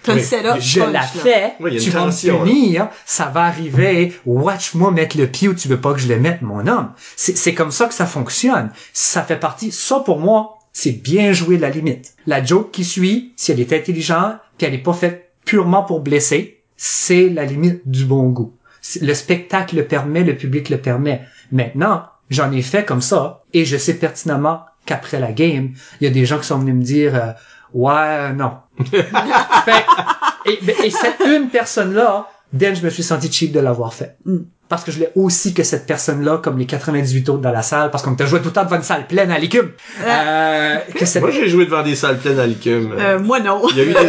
C: Le
B: Oui.
C: setup.
D: Je
C: punch,
D: la
C: là.
D: fais,
B: Oui,
D: tu vas me
B: là.
D: punir, ça va arriver, watch-moi mettre le pied où tu veux pas que je le mette, mon homme. C'est c'est comme ça que ça fonctionne. Ça fait partie, ça pour moi, c'est bien jouer la limite. La joke qui suit, si elle est intelligente, puis elle est pas faite purement pour blesser, c'est la limite du bon goût. Le spectacle le permet, le public le permet. Maintenant, j'en ai fait comme ça, et je sais pertinemment qu'après la game, il y a des gens qui sont venus me dire, euh, ouais, non, fait, et, et cette une personne-là, Dan, je me suis senti cheap de l'avoir fait.
C: Mm.
D: Parce que je l'ai aussi que cette personne-là, comme les 98 autres dans la salle, parce qu'on t'a joué tout le temps devant une salle pleine à l'écume. Euh, que cette...
B: Moi, j'ai joué devant des salles pleines à l'écume.
C: Euh, moi non.
B: Il y a eu des,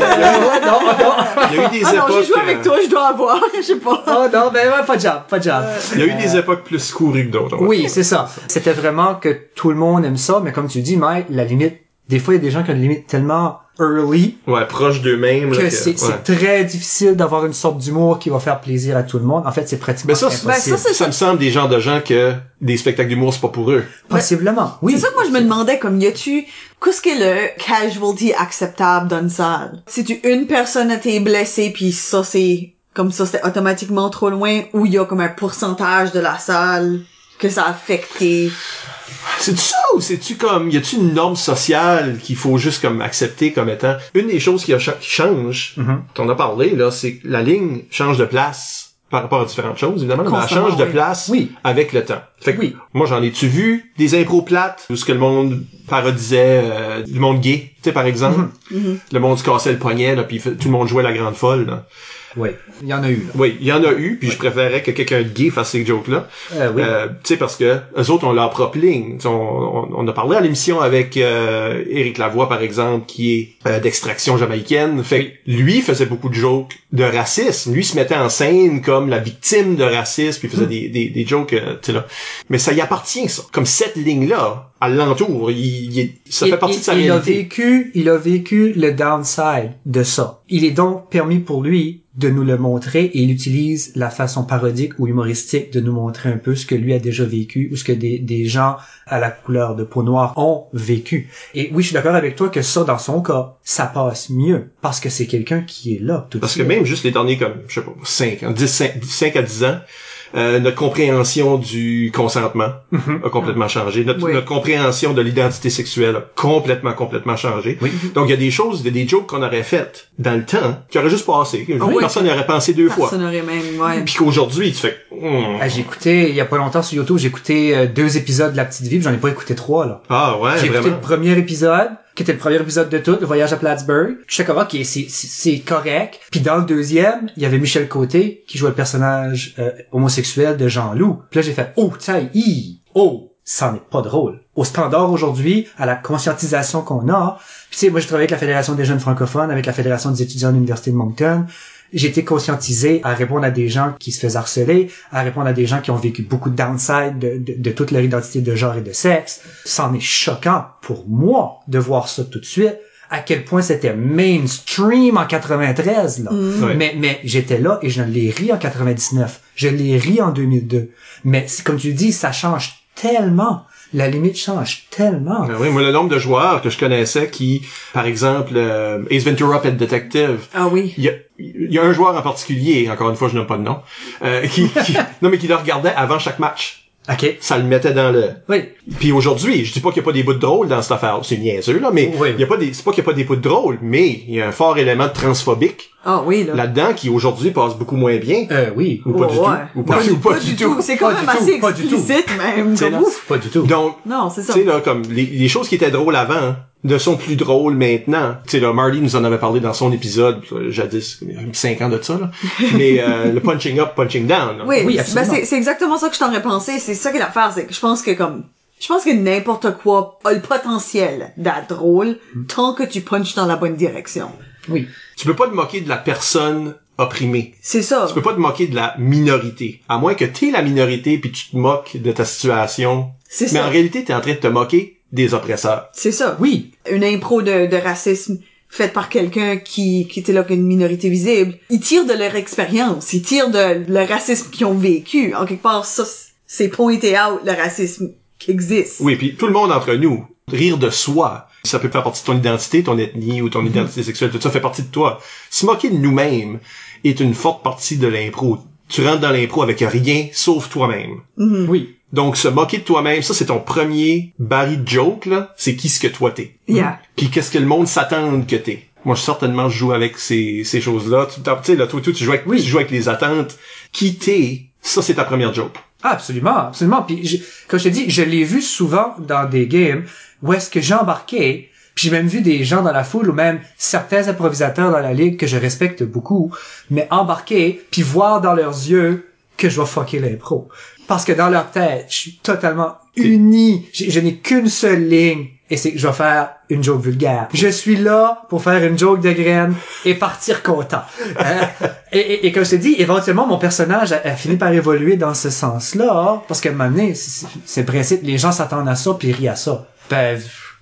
D: non, non.
B: il y a eu des
C: Ah non,
B: époques.
C: j'ai joué avec
B: euh,
C: toi, je dois avoir, je sais pas.
D: Oh non, ben ouais, pas de job, pas de job.
B: Il y a eu des époques plus courues que d'autres.
D: Oui, c'est ça. C'était vraiment que tout le monde aime ça, mais comme tu dis, Mike, la limite, des fois, il y a des gens qui ont une limite tellement early
B: Ouais, proche d'eux-mêmes.
D: que
B: que-
D: c'est
B: ouais.
D: très difficile d'avoir une sorte d'humour qui va faire plaisir à tout le monde. En fait, c'est pratiquement
B: Mais ça,
D: impossible.
C: Ben, ça,
B: me semble des genres de gens que des spectacles d'humour, c'est pas pour eux.
D: Possiblement, oui.
C: C'est ça que moi je me demandais comme y a-tu qu'est-ce qu'est le casualty acceptable dans une salle Si tu une personne a été blessée puis ça c'est comme ça c'était automatiquement trop loin ou il y a comme un pourcentage de la salle que ça a affecté?
B: C'est ça ou c'est-tu comme, y a-tu une norme sociale qu'il faut juste comme accepter comme étant? Une des choses qui, a cha- qui change,
D: Mhm.
B: t'en as parlé là, c'est que la ligne change de place par rapport à différentes choses évidemment, mais elle change de
C: oui.
B: place
D: Oui.
B: avec le temps. Fait que
D: Oui.
B: moi j'en ai-tu vu des impros plates où ce que le monde parodisait euh, du monde gay, tu sais par exemple,
C: Mhm.
B: le monde se cassait le poignet là puis tout le monde jouait la grande folle. Là.
D: Oui. Il y en a eu, là.
B: Oui, il y en a eu, puis je préférais que quelqu'un de gay fasse ces jokes-là.
D: Euh, oui.
B: Euh, tu sais, parce que eux autres ont leur propre ligne. On, on, on a parlé à l'émission avec euh, Éric Lavoie, par exemple, qui est euh, d'extraction jamaïcaine. Fait lui faisait beaucoup de jokes de racisme. Lui se mettait en scène comme la victime de racisme, puis il faisait des, des, des jokes, euh, tu sais là. Mais ça y appartient, ça. Comme cette ligne-là, à l'entour, il, il ça fait partie de sa
D: il a
B: réalité.
D: vécu, il a vécu le downside de ça. Il est donc permis pour lui de nous le montrer et il utilise la façon parodique ou humoristique de nous montrer un peu ce que lui a déjà vécu ou ce que des, des gens à la couleur de peau noire ont vécu. Et oui, je suis d'accord avec toi que ça, dans son cas, ça passe mieux parce que c'est quelqu'un qui est là tout de
B: Parce que
D: suite.
B: même juste les derniers, comme, je sais pas, 5, 10, 5, 5 à 10 ans, euh, notre compréhension du consentement
D: Mhm.
B: a complètement changé. Notre,
C: Oui.
B: notre compréhension de l'identité sexuelle a complètement, complètement changé.
D: Oui.
B: Donc, il y a des choses, des, des jokes qu'on aurait faites dans le temps, qui auraient juste passé. que
C: oui.
B: Personne n'aurait pensé deux fois.
C: Personne aurait même ouais.
B: Puis qu'aujourd'hui, tu fais.
D: Ah, j'ai écouté, il y a pas longtemps sur YouTube, j'ai écouté euh, deux épisodes de La Petite Vie, puis j'en ai pas écouté trois, là.
B: ah ouais,
D: J'ai écouté
B: vraiment.
D: le premier épisode, qui était le premier épisode de tout, le voyage à Plattsburgh. Ok, c'est, c'est, c'est correct. Puis dans le deuxième, il y avait Michel Côté, qui jouait le personnage euh, homosexuel de Jean-Loup. Puis là, j'ai fait, oh, tiens, hi, oh, ça n'est pas drôle. Au standard aujourd'hui, à la conscientisation qu'on a, puis tu sais, moi, j'ai travaillé avec la Fédération des jeunes francophones, avec la Fédération des étudiants de l'Université de Moncton. J'ai été conscientisé à répondre à des gens qui se faisaient harceler, à répondre à des gens qui ont vécu beaucoup de downside de, de, de toute leur identité de genre et de sexe. C'en est choquant pour moi de voir ça tout de suite, à quel point c'était mainstream en 93, là.
C: Mm.
B: Ouais.
D: Mais, mais j'étais là et je l'ai ri en 99. Je l'ai ri en 2002. Mais comme tu dis, ça change tellement. La limite change tellement.
B: Ben oui, moi, le nombre de joueurs que je connaissais qui, par exemple, euh, Ace Ventura Pet Detective,
C: Ah oui.
B: il y a, il y a un joueur en particulier, encore une fois, je n'aime pas de nom, euh, qui, qui- non, mais qui le regardait avant chaque match.
D: OK.
B: Ça le mettait dans le,
D: Oui.
B: Puis aujourd'hui, je dis pas qu'il y a pas des bouts de drôle dans cette affaire, c'est niaiseux là, mais
D: Oui.
B: il y a pas des, c'est pas qu'il y a pas des bouts de drôle, mais il y a un fort élément de transphobique
C: Ah oui, là.
B: là-dedans qui aujourd'hui passe beaucoup moins bien.
D: Euh, oui.
B: Ou pas
C: Oh,
B: du
C: ouais.
B: tout. Ou pas,
C: Non,
B: ou pas du tout.
C: C'est quand
D: Pas
C: même
D: tout,
C: assez
D: pas du tout.
C: explicite, même.
B: C'est
C: comme
B: là.
C: ouf.
D: Pas du tout.
B: Donc,
C: Non, c'est ça.
B: tu sais, là, comme les, les choses qui étaient drôles avant hein, ne sont plus drôles maintenant. Tu sais, là, Marty nous en avait parlé dans son épisode, jadis, il y a cinq ans de ça, là. Mais euh, le punching up, punching down. là.
C: Oui,
D: Oui,
C: ben
D: absolument.
C: c'est, c'est exactement ça que je t'en ai pensé. C'est ça qui est l'affaire, c'est que je pense que comme, je pense que n'importe quoi a le potentiel d'être drôle tant que tu punches dans la bonne direction.
D: Oui.
B: Tu peux pas te moquer de la personne opprimée.
C: C'est ça.
B: Tu peux pas te moquer de la minorité. À moins que t'es la minorité puis tu te moques de ta situation.
C: C'est
B: Mais
C: ça.
B: en réalité, t'es en train de te moquer des oppresseurs.
C: C'est ça.
D: Oui.
C: Une impro de, de racisme faite par quelqu'un qui, qui était là qu'une minorité visible. Ils tirent de leur expérience. Ils tirent de le racisme qu'ils ont vécu. En quelque part, ça, c'est pointé out le racisme qui existe.
B: Oui, puis tout le monde entre nous, rire de soi, ça peut faire partie de ton identité, ton ethnie ou ton identité sexuelle, tout ça fait partie de toi. Se moquer de nous-mêmes est une forte partie de l'impro. Tu rentres dans l'impro avec rien sauf toi-même.
D: Oui.
B: Donc se moquer de toi-même, ça c'est ton premier baril de joke là, c'est qui ce que toi t'es.
C: Yeah.
B: Puis qu'est-ce que le monde s'attend que t'es. Moi, je certainement je joue avec ces, ces choses-là. Tu sais, là, toi, toi, tu joues avec,
D: Oui.
B: tu joues avec les attentes. Qui t'es, ça, c'est ta première joke.
D: Ah, absolument, absolument. Puis, je- comme je te dis, je l'ai vu souvent dans des games où est-ce que j'embarquais, puis j'ai même vu des gens dans la foule ou même certains improvisateurs dans la ligue que je respecte beaucoup, mais embarquer puis voir dans leurs yeux que je vais fucker l'impro. Parce que dans leur tête, je suis totalement uni. Je n'ai qu'une seule ligne. Et c'est que je vais faire une joke vulgaire. Je suis là pour faire une joke de graine et partir content. Hein? et, et, et comme je te dis, éventuellement, mon personnage a, a fini par évoluer dans ce sens-là. Parce qu'à un moment donné, c'est le principe, les gens s'attendent à ça puis rient à ça. Ben,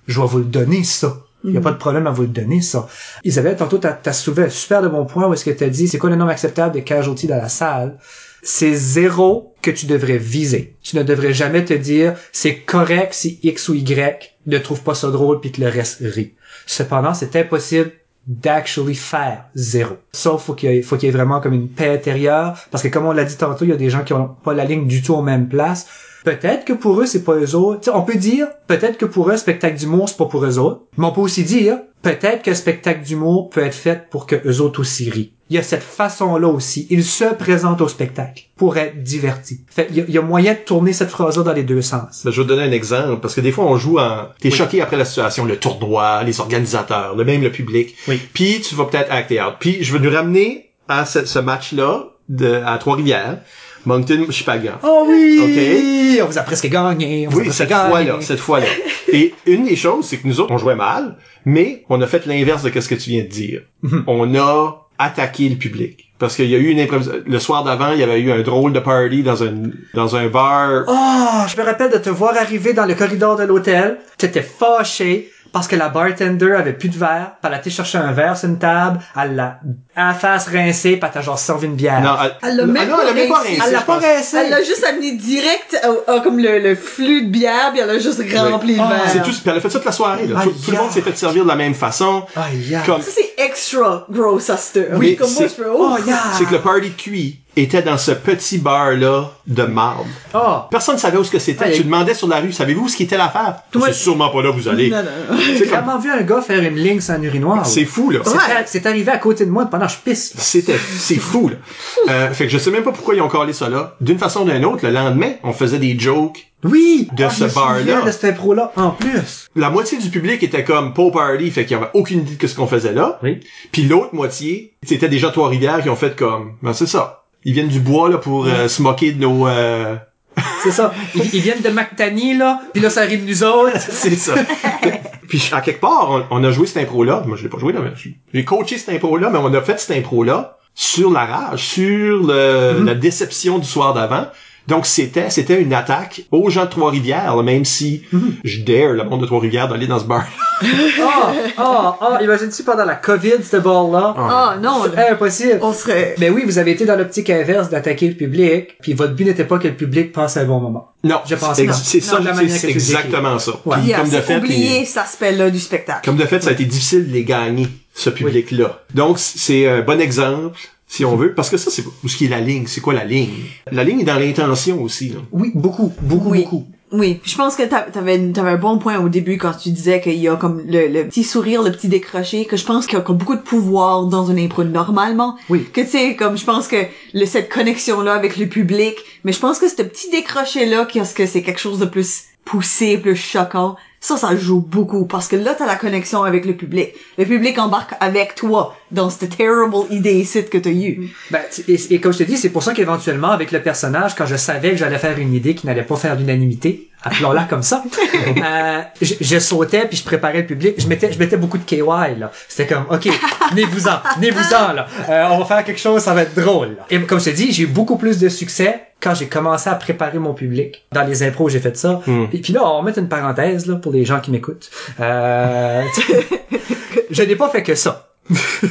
D: je vais vous le donner, ça. Il y a pas de problème à vous le donner, ça. Isabelle, tantôt, t'as as soulevé un super de bon point où est-ce que t'as dit, c'est quoi le nombre acceptable de casualty dans la salle? C'est zéro que tu devrais viser. Tu ne devrais jamais te dire, c'est correct si X ou Y ne trouve pas ça drôle puis que le reste rit. Cependant, c'est impossible d'actually faire zéro. Ça, faut qu'il y ait, faut qu'il y ait vraiment comme une paix intérieure, parce que comme on l'a dit tantôt, il y a des gens qui ont pas la ligne du tout aux mêmes places. Peut-être que pour eux, c'est pas eux autres. On peut dire, peut-être que pour eux, spectacle d'humour, c'est pas pour eux autres. Mais on peut aussi dire, peut-être que spectacle d'humour peut être fait pour que eux autres aussi rient. Il y a cette façon-là aussi. Ils se présentent au spectacle pour être divertis. Fait, il y a, il y a moyen de tourner cette phrase-là dans les deux sens.
B: Ben, je vais te donner un exemple, parce que des fois, on joue en... T'es choqué après la situation, le tournoi, les organisateurs, le même le public.
D: Oui.
B: Puis, tu vas peut-être acter out. Puis, je vais nous ramener à ce, ce match-là, de, à Trois-Rivières, Moncton-Chipagan.
D: Oh oui! On vous a presque gagné. On vous a
B: Oui, cette
D: gagné.
B: fois-là, cette fois-là. Et une des choses, c'est que nous autres, on jouait mal, mais on a fait l'inverse de ce que tu viens de dire.
D: Mhm.
B: On a attaqué le public. Parce qu'il y a eu une improvisation. Le soir d'avant, il y avait eu un drôle de party dans un, dans un bar.
D: Oh, je me rappelle de te voir arriver dans le corridor de l'hôtel. T'étais fâché parce que la bartender avait plus de verre. Puis elle a été chercher un verre sur une table. Elle l'a à la face rincé. Puis elle t'a genre servi une bière.
B: Non, elle,
C: Elle l'a même
B: ah
C: pas
B: elle a même pas
C: rincé.
D: elle l'a pas rincé.
C: Elle l'a juste amené direct comme le, le flux de bière, puis elle a juste rempli le
D: Ah,
C: verre.
B: C'est tout, puis elle a fait ça toute la soirée, là. Tout, tout le monde s'est fait servir de la même façon.
D: Aïe, aïe.
B: Comme,
C: Ça, c'est extra gross à cette
B: Oui,
C: Comme moi,
B: c'est-
C: je fais, oh,
D: Oh, yeah.
B: c'est que le party de cuit était dans ce petit bar-là de marde.
D: Oh.
B: Personne savait où ce que c'était. Tu demandais sur la rue, savez-vous où ce qui était l'affaire?
C: Toi-
B: C'est sûrement pas là où vous allez.
C: Non, non,
D: J'ai
B: comme-
D: vraiment vu un gars faire une ligne sans urinoir.
B: C'est fou, là.
D: C'est
C: Ouais.
D: C'est arrivé à côté de moi pendant que je pisse.
B: C'était, c'est fou, là. Euh, fait que je sais même pas pourquoi ils ont collé ça là. D'une façon ou d'une autre, le lendemain, on faisait des jokes.
D: Oui!
B: De
D: Ah,
B: ce bar-là.
D: de cette impro-là, en plus.
B: La moitié du public était comme Poe Party, fait qu'il y avait aucune idée de ce qu'on faisait là.
D: Oui.
B: Puis l'autre moitié, c'était des gens de Trois-Rivières qui ont fait comme, ben c'est ça. Ils viennent du bois, là, pour euh, se moquer de nos, euh...
D: C'est ça. Ils, ils viennent de McTany, là, puis là, ça arrive nous autres.
B: c'est ça. Puis à quelque part, on, on a joué cette impro-là. Moi, je l'ai pas joué, là, mais j'ai coaché cette impro-là, mais on a fait cette impro-là sur la rage, sur le, la déception du soir d'avant. Donc c'était c'était une attaque aux gens de Trois-Rivières, là, même si je dare le monde de Trois-Rivières d'aller dans ce bar.
D: Ah, ah, ah, imagine-tu pendant la COVID, ce bord-là?
C: Ah, non.
D: C'est impossible.
C: On serait...
D: Mais oui, vous avez été dans l'optique inverse d'attaquer le public, puis votre but n'était pas que le public passe un bon moment.
B: Non,
D: Je pense
B: c'est
D: non.
B: c'est
D: Non,
B: ça,
D: de
B: c'est- exactement ça.
D: Ouais.
B: Puis
C: Yeah,
B: comme de
C: c'est
B: fait,
C: oublier cet aspect-là du spectacle.
B: comme de fait, ça a été difficile de les gagner, ce public-là. Donc c'est un bon exemple, si on veut, parce que ça, c'est où ce qui est la ligne. C'est quoi la ligne? La ligne est dans l'intention aussi. Là.
D: Oui, beaucoup, beaucoup,
C: Oui.
D: beaucoup.
C: Oui, je pense que t'a- t'avais t'avais un bon point au début quand tu disais qu'il y a comme le, le petit sourire, le petit décroché, que je pense qu'il y a comme beaucoup de pouvoir dans une impro normalement.
D: Oui.
C: Que tu sais, comme je pense que le, cette connexion-là avec le public, mais je pense que ce petit décroché-là, qu'est-ce que c'est quelque chose de plus poussé, plus choquant, ça, ça joue beaucoup parce que là, t'as la connexion avec le public. Le public embarque avec toi dans cette terrible idée ici que t'as eue.
D: Ben, et, et comme je te dis, c'est pour ça qu'éventuellement, avec le personnage, quand je savais que j'allais faire une idée qui n'allait pas faire d'unanimité, appelons-la comme ça, euh, je, je sautais puis je préparais le public. Je mettais, je mettais beaucoup de KY, là. C'était comme, OK, venez-vous-en, venez-vous-en, là. Euh, on va faire quelque chose, ça va être drôle. là. Et comme je te dis, j'ai eu beaucoup plus de succès quand j'ai commencé à préparer mon public. Dans les impros, j'ai fait ça. Et puis là, on va mettre une parenthèse, là, pour les gens qui m'écoutent. Euh, je n'ai pas fait que ça.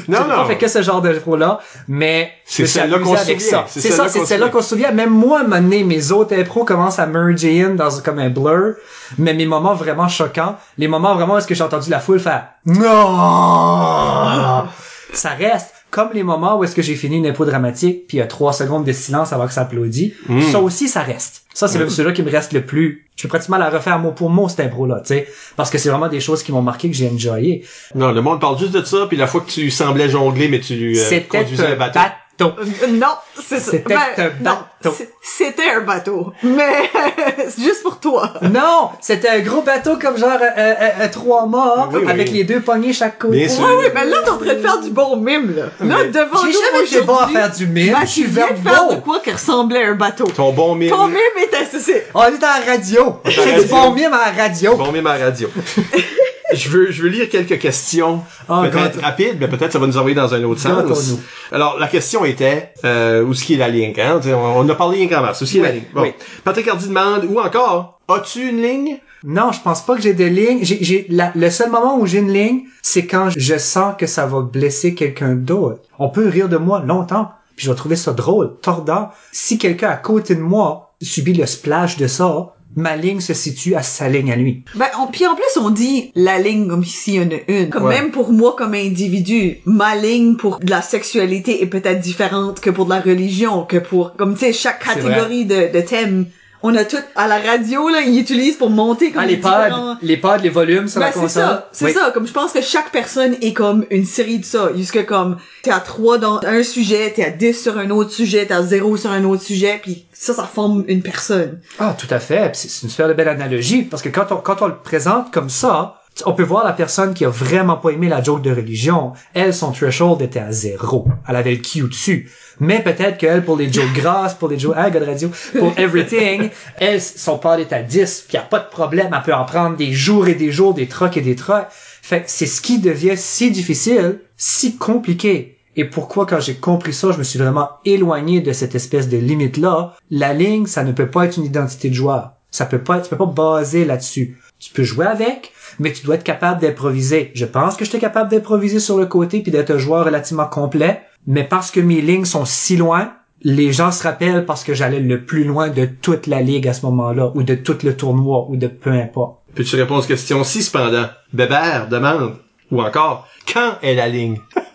B: Non, non.
D: fait que ce genre de là mais
B: C'est celle-là qu'on se souvient.
D: ça.
B: C'est
D: ça, c'est celle-là qu'on se souvient. Même moi, à un moment donné, mes autres impros commencent à merger in dans comme un blur. Mais mes moments vraiment choquants, les moments vraiment où est-ce que j'ai entendu la foule faire non, ça reste comme les moments où est-ce que j'ai fini une impro dramatique puis il y a trois secondes de silence avant que ça applaudit. Ça aussi, ça reste. Ça, c'est même celui-là qui me reste le plus. Je peux pratiquement la refaire mot pour mot, cette impro-là, tu sais. Parce que c'est vraiment des choses qui m'ont marqué, que j'ai enjoyé.
B: Non, le monde parle juste de ça, puis la fois que tu semblais jongler, mais tu euh,
D: C'était
B: conduisais
D: un
B: bateau.
D: bateau.
C: Euh, Non, c'est ça.
D: C'était un
C: non,
D: bateau.
C: C'est- C'était un bateau. Mais c'est juste pour toi.
D: Non, c'était un gros bateau comme genre euh, euh, euh, trois
B: Oui, oui.
D: avec les deux poignées chaque côté.
B: Bien sûr.
C: Ouais, oui, mais là, t'es en train de faire du bon mime, là. Là,
B: Mais-
C: devant
D: J'ai
C: nous
D: jamais été bon à faire du mime.
C: ben,
D: je suis
C: tu viens de faire de quoi qui ressemblait à un bateau.
B: Ton bon mime.
C: Ton mime était, c'est- c'est,
D: On est à la radio. J'ai du bon mime à la radio.
B: Bon mime à la radio. je veux, je veux lire quelques questions.
D: Ah,
B: peut-être rapides, mais peut-être ça va nous envoyer dans un autre sens. Alors, la question était, euh, où est-ce qu'il est la ligne, hein? On a parlé rien qu'en masse.
D: Oui?
B: Bon.
D: oui.
B: Patrick Hardy demande, ou encore, as-tu une ligne?
D: Non, je pense pas que j'ai de ligne. J'ai, le seul moment où j'ai une ligne, c'est quand je sens que ça va blesser quelqu'un d'autre. On peut rire de moi longtemps, puis je vais trouver ça drôle, tordant. Si quelqu'un à côté de moi subit le splash de ça, ma ligne se situe à sa ligne à lui.
C: Ben, on, puis en plus, on dit la ligne comme s'il y en a une. Comme
B: Ouais.
C: même pour moi comme individu, ma ligne pour de la sexualité est peut-être différente que pour de la religion, que pour, comme tu sais, chaque catégorie de, de thèmes. On a tout, à la radio, là, ils utilisent pour monter comme
D: Ah, les pads,
C: différents-
D: les pads, les volumes sur
C: Ben,
D: la
C: c'est
D: console.
C: ça, c'est
D: Oui.
C: ça. Comme je pense que chaque personne est comme une série de ça. Jusque comme t'es à 3 dans un sujet, t'es à 10 sur un autre sujet, t'es à 0 sur un autre sujet, puis ça, ça forme une personne.
D: Ah, tout à fait. C'est c'est une super belle analogie parce que quand on, quand on le présente comme ça, on peut voir la personne qui a vraiment pas aimé la joke de religion. Elle, son threshold était à zéro. Elle avait le Q dessus. Mais peut-être qu'elle, pour les jokes grasses, pour les jokes, ah, God Radio, pour everything, elle, son pad est à 10, puis y a pas de problème. Elle peut en prendre des jours et des jours, des trocs et des trocs. Fait c'est ce qui devient si difficile, si compliqué. Et pourquoi, quand j'ai compris ça, je me suis vraiment éloigné de cette espèce de limite-là. La ligne, ça ne peut pas être une identité de joueur. Ça peut pas, tu peux pas baser là-dessus. Tu peux jouer avec, mais tu dois être capable d'improviser. Je pense que j'étais capable d'improviser sur le côté puis d'être un joueur relativement complet, mais parce que mes lignes sont si loin, les gens se rappellent parce que j'allais le plus loin de toute la ligue à ce moment-là, ou de tout le tournoi, ou de peu importe.
B: Peux-tu répondre à cette question-ci, cependant? Bébert demande, ou encore, quand est la ligne?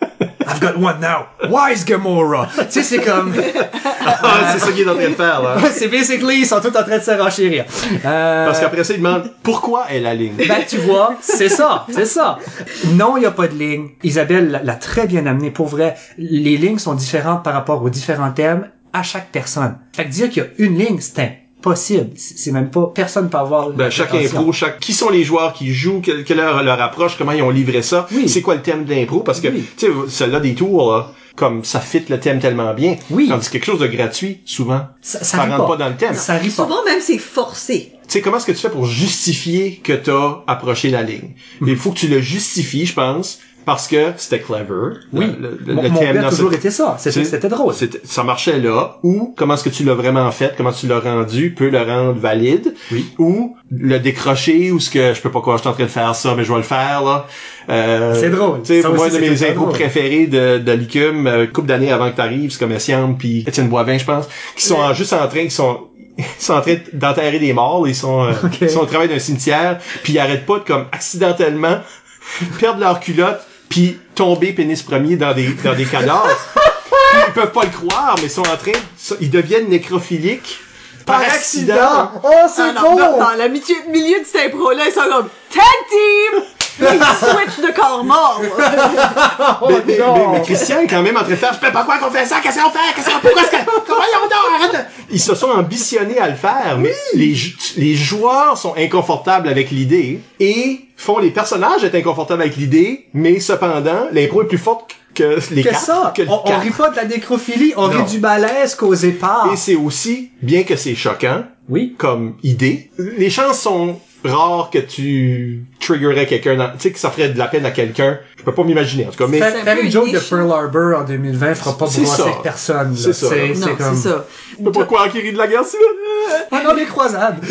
D: I've got one now. Wise Gamora. tu sais, c'est comme,
B: Ah, c'est ça qu'il est en train de faire, là.
D: c'est basically, ils sont tous en train de se renchérir. Euh,
B: Parce qu'après ça, il demande, pourquoi est la ligne?
D: Ben, tu vois, c'est ça, c'est ça. Non, il n'y a pas de ligne. Isabelle l'a- l'a très bien amené. Pour vrai, les lignes sont différentes par rapport aux différents thèmes à chaque personne. Fait que dire qu'il y a une ligne, c'est impossible. C'est même pas, personne peut avoir
B: Ben, chaque impro, chaque, qui sont les joueurs qui jouent, quelle, quelle est leur, leur approche, comment ils ont livré ça,
D: Oui.
B: c'est quoi le thème de l'impro, parce que,
D: Oui.
B: tu sais, celle-là des tours, là, comme ça fit le thème tellement bien.
D: Oui.
B: Tandis que quelque chose de gratuit, souvent,
D: Ça,
B: ça,
D: ça
B: rentre
D: pas.
B: pas. dans le thème.
D: Ça rit pas.
C: Souvent même c'est forcé.
B: Tu sais, comment est-ce que tu fais pour justifier que t'as approché la ligne? Il faut que tu le justifies, je pense, parce que c'était clever.
D: Oui.
B: Le, le-
D: mon
B: le
D: mon
B: thème
D: a toujours été ça. C'était drôle.
B: Ça marchait là, ou comment est-ce que tu l'as vraiment fait, comment tu l'as rendu, peut le rendre valide,
D: Oui.
B: ou le décrocher, ou ce que je peux pas croire je suis en train de faire ça, mais je vais le faire là. Euh,
D: C'est drôle.
B: Tu sais, moi, de mes impôts préférés de, de l'ICUM, euh, couple d'années avant que t'arrives, c'est comme Essiam puis Étienne Boivin, je pense, qui sont en- juste en train, qui sont ils sont en train d'enterrer des morts, ils sont, euh,
D: Ok.
B: ils sont au travail d'un cimetière, puis ils arrêtent pas de comme accidentellement perdre leur culotte puis tomber pénis premier dans des dans des cadavres. Puis ils peuvent pas le croire, mais ils sont en train, ils deviennent nécrophiliques Par accident.
D: Oh, c'est bon!
C: dans, dans l'amitié milieu de cette impro-là, ils sont comme Tag Team! Ils switchent de corps mort.
D: Oh,
B: mais, mais,
D: non.
B: mais- mais Christian est quand même en train de faire, je sais pas pourquoi qu'on fait ça, qu'est-ce qu'on fait, qu'est-ce qu'on, pourquoi est-ce que, voyons donc, arrête Ils se sont ambitionnés à le faire, mais les, jou- les joueurs sont inconfortables avec l'idée et font les personnages être inconfortables avec l'idée, mais cependant, l'impro est plus forte que les
D: que
B: quatre,
D: ça,
B: que
D: on, on rit pas de la nécrophilie, on
B: Non.
D: rit du malaise causé par.
B: Et c'est aussi, bien que c'est choquant,
D: Oui.
B: comme idée, les chances sont rares que tu triggerais quelqu'un tu sais, que ça ferait de la peine à quelqu'un. Je peux pas m'imaginer, en tout cas, mais,
D: Faire, une joke de. Pearl Harbor en 2020 fera pas brasser personne. là.
B: C'est ça.
D: C'est
C: Non,
D: c'est comme...
C: ça.
B: je peux pas croire qu'il rit de la guerre civile.
D: Ah non, les croisades.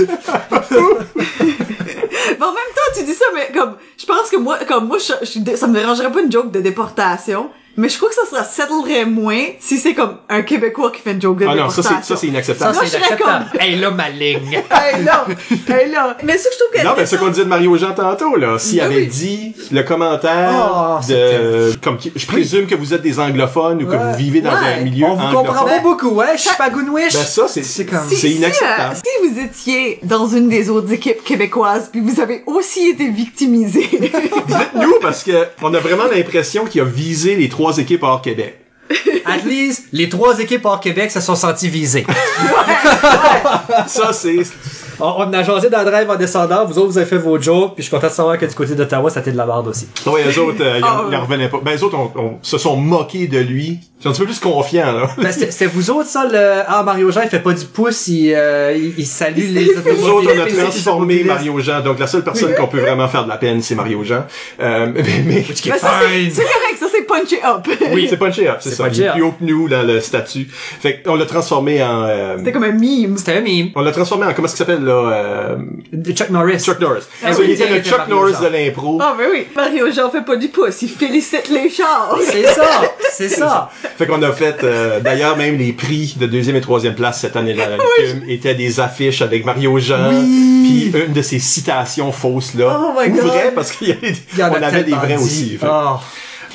C: Mais en même temps, tu dis ça, mais comme, je pense que moi, comme moi, je, je- ça me dérangerait pas une joke de déportation, mais je crois que ça sera settlerait moins si c'est comme un Québécois qui fait une joke de
B: Ah non, ça c'est, ça c'est
D: Ça,
B: inacceptable.
C: Moi,
D: c'est
C: je serais
D: inacceptable. Hey, là, ma ligne.
C: Hey là, hey là. Mais ça, je trouve que.
B: Non, mais ce qu'on disait de Mario Jean tantôt, là, s'il
C: Oui,
B: avait
C: oui.
B: dit le commentaire
D: Oh,
B: de, comme, je présume que vous êtes des anglophones ou que
D: Ouais.
B: vous vivez dans
C: Ouais.
B: un milieu
D: On vous comprend
B: anglophone.
D: pas beaucoup, ouais? Chipagounwish.
B: Ben ça, c'est,
D: C'est comme...
C: Si,
B: c'est
C: si,
B: inacceptable.
C: euh, si vous étiez dans une des autres équipes québécoises, puis vous avez aussi été victimisé.
B: Dites-nous, parce que on a vraiment l'impression qu'il a visé les trois équipes hors Québec.
D: At least, les trois équipes hors Québec se sont senties visées.
B: Ça, c'est,
D: On, on a jasé dans le drive en descendant, vous autres, vous avez fait vos jokes, puis je suis content de savoir que du côté d'Ottawa, ça était de la merde aussi.
B: ouais, eux autres, euh, ils, en-
C: Ah,
B: ils en revenaient pas. Ben, eux autres, on, on- se sont moqués de lui. Ils sont un petit peu plus confiants, là.
D: Ben, c'était c'était vous autres, ça, le... Ah, Mario Jean, il fait pas du pouce, il, euh, il, il salue les
B: Nous autres, on a
D: automobilistes,
B: transformé Mario Jean. Donc, la seule personne qu'on peut vraiment faire de la peine, c'est Mario Jean. Euh, mais, mais-
C: Mais ça, c'est c'est correct, ça, c'est punché up.
B: oui, c'est punché up, c'est ça. Il est plus haut que nous dans le statut. Fait qu'on l'a transformé en, euh,
C: C'était comme un meme.
D: C'était un meme.
B: on l'a transformé en, comment est-ce qu'il s'appelle, là, euh,
D: Chuck Norris.
B: Chuck Norris.
D: Ah oui,
B: il était le Chuck
D: Mario
B: Norris
D: Jean.
B: de l'impro.
C: Ah, ben oui. Mario Jean fait pas du pouce, il félicite les chars.
D: C'est ça, c'est ça.
B: Fait qu'on a fait, euh, d'ailleurs, même les prix de deuxième et troisième place cette année-là film étaient des affiches avec Mario Jean. Puis une de ces citations fausses là.
C: Oh my
B: Ou
C: God.
B: vraies, parce qu'il y avait,
D: Il y en
B: on
D: a
B: avait des vrais
D: dit.
B: aussi. Fait-
D: Oh.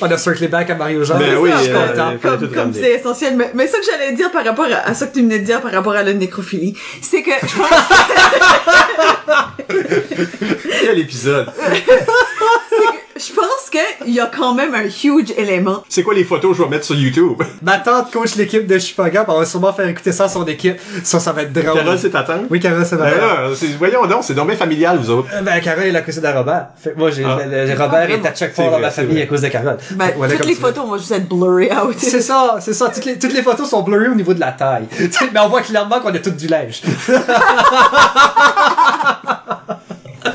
D: On a circlé back à Mario Jean.
B: Ben oui, euh,
C: comme comme c'est essentiel. Mais, mais ça que j'allais dire par rapport à, à ça que tu venais de dire par rapport à la nécrophilie, c'est que je pense
B: Quel épisode?
C: je pense qu'il y a quand même un huge élément.
B: C'est quoi les photos que je vais mettre sur YouTube?
D: Ma tante coach l'équipe de Chipaga, on va sûrement faire écouter ça à son équipe. Ça, ça va être drôle.
B: Carole, c'est ta tante?
D: Oui, Carole, c'est ma
B: Ben
D: tante.
B: voyons donc, c'est dommage familial, vous autres.
D: Euh, Ben, Carole est la cousine de Robert. Fait moi, j'ai,
B: Ah.
D: Robert
C: Ah,
D: est à chaque fois dans
B: vrai,
D: ma famille
B: vrai.
D: à cause de Carole.
C: Ben,
D: Voilà,
C: toutes les photos vont juste être blurry out.
D: C'est ça, c'est ça. Toutes les, toutes les photos sont blurry au niveau de la taille. Mais on voit clairement qu'on a toutes du linge.
C: Mais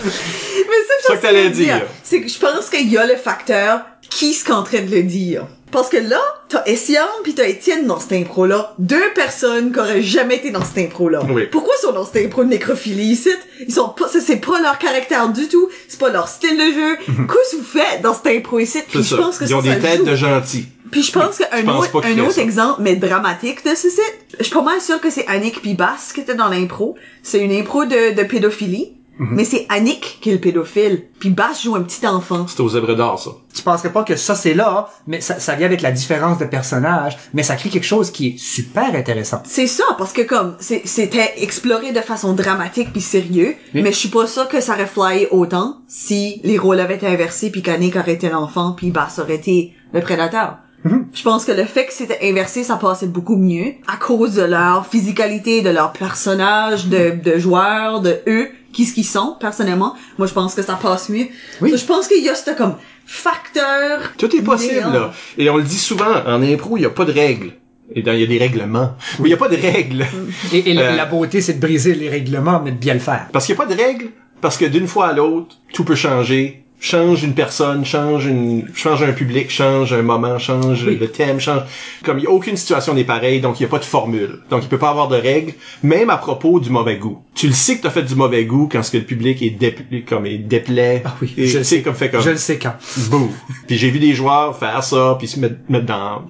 B: Ça
C: ça
B: que t'allais dire.
C: c'est que je pense qu'il y a le facteur qui est en train de le dire. Parce que là, t'as Essiam pis t'as Étienne dans cette impro-là. Deux personnes qui auraient jamais été dans cette impro-là.
B: Oui.
C: Pourquoi ils sont dans cette impro de nécrophilie ici? Ils sont pas, ça, c'est pas leur caractère du tout. C'est pas leur style de jeu. Qu'est-ce que vous faites dans cette impro ici? Puis je
B: ça.
C: pense que
B: Ils
C: ça,
B: ont
C: ça
B: des têtes
C: joue.
B: de gentils.
C: Puis je pense qu'un autre, un autre
B: ça.
C: exemple, mais dramatique de ceci, je suis pas mal sûre que c'est Annick puis Bass qui était dans l'impro. C'est une impro de, de pédophilie.
B: Mhm.
C: Mais c'est Annick qui est le pédophile. Puis Bass joue un petit enfant.
B: C'était aux zèbres d'or, ça.
D: Tu penserais pas que ça, c'est là, mais ça, ça vient avec la différence de personnage, mais ça crée quelque chose qui est super intéressant.
C: C'est ça, parce que comme, c'est- c'était exploré de façon dramatique puis sérieux,
D: Oui.
C: mais je suis pas sûre que ça aurait flyé autant si les rôles avaient été inversés puis qu'Annick aurait été l'enfant puis Bass aurait été le prédateur.
D: Mhm.
C: Je pense que le fait que c'était inversé, ça passait beaucoup mieux à cause de leur physicalité, de leur personnage, de, de joueurs, de eux, qui ce qu'ils sont, personnellement. Moi, je pense que ça passe mieux.
D: Oui.
C: So, je pense qu'il y a ce comme facteur.
B: Tout est possible, là. Et on le dit souvent, en impro, il n'y a pas de règles. Et dans- il y a des règlements. Mais il n'y a pas de règles.
D: Et,
B: Euh.
D: la beauté, c'est de briser les règlements, mais de bien le faire.
B: Parce qu'il n'y a pas de règles. Parce que d'une fois à l'autre, tout peut changer. Change une personne, change une, change un public, change un moment, change
D: Oui.
B: le thème, change. Comme il a aucune situation n'est pareille, donc il n'y a pas de formule. Donc il peut pas avoir de règles, même à propos du mauvais goût. Tu le sais que t'as fait du mauvais goût quand ce que le public est dé, comme est déplaît.
D: Ah oui,
B: et,
D: je le
B: sais, comme fait comme.
D: Je le sais quand.
B: Bouh. Puis j'ai vu des joueurs faire ça, puis se mettre, mettre dans...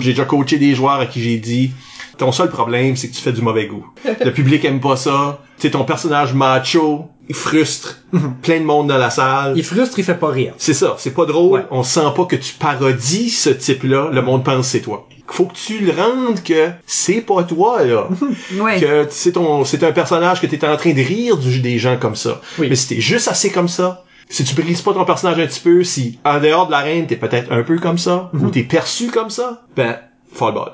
B: J'ai déjà coaché des joueurs à qui j'ai dit, ton seul problème, c'est que tu fais du mauvais goût. Le public aime pas ça. Tu sais, ton personnage macho, il frustre plein de monde dans la salle.
D: Il frustre, il fait pas rire.
B: C'est ça, c'est pas drôle.
D: Ouais.
B: On sent pas que tu parodies ce type-là. Le monde pense c'est toi. Faut que tu le rendes que c'est pas toi là.
C: Ouais.
B: que c'est ton, c'est un personnage que t'es en train de rire du, des gens comme ça.
D: Oui.
B: Mais si t'es juste assez comme ça, si tu brises pas ton personnage un petit peu, si en dehors de l'arène t'es peut-être un peu comme ça,
D: Mhm.
B: ou t'es perçu comme ça, ben fall ball.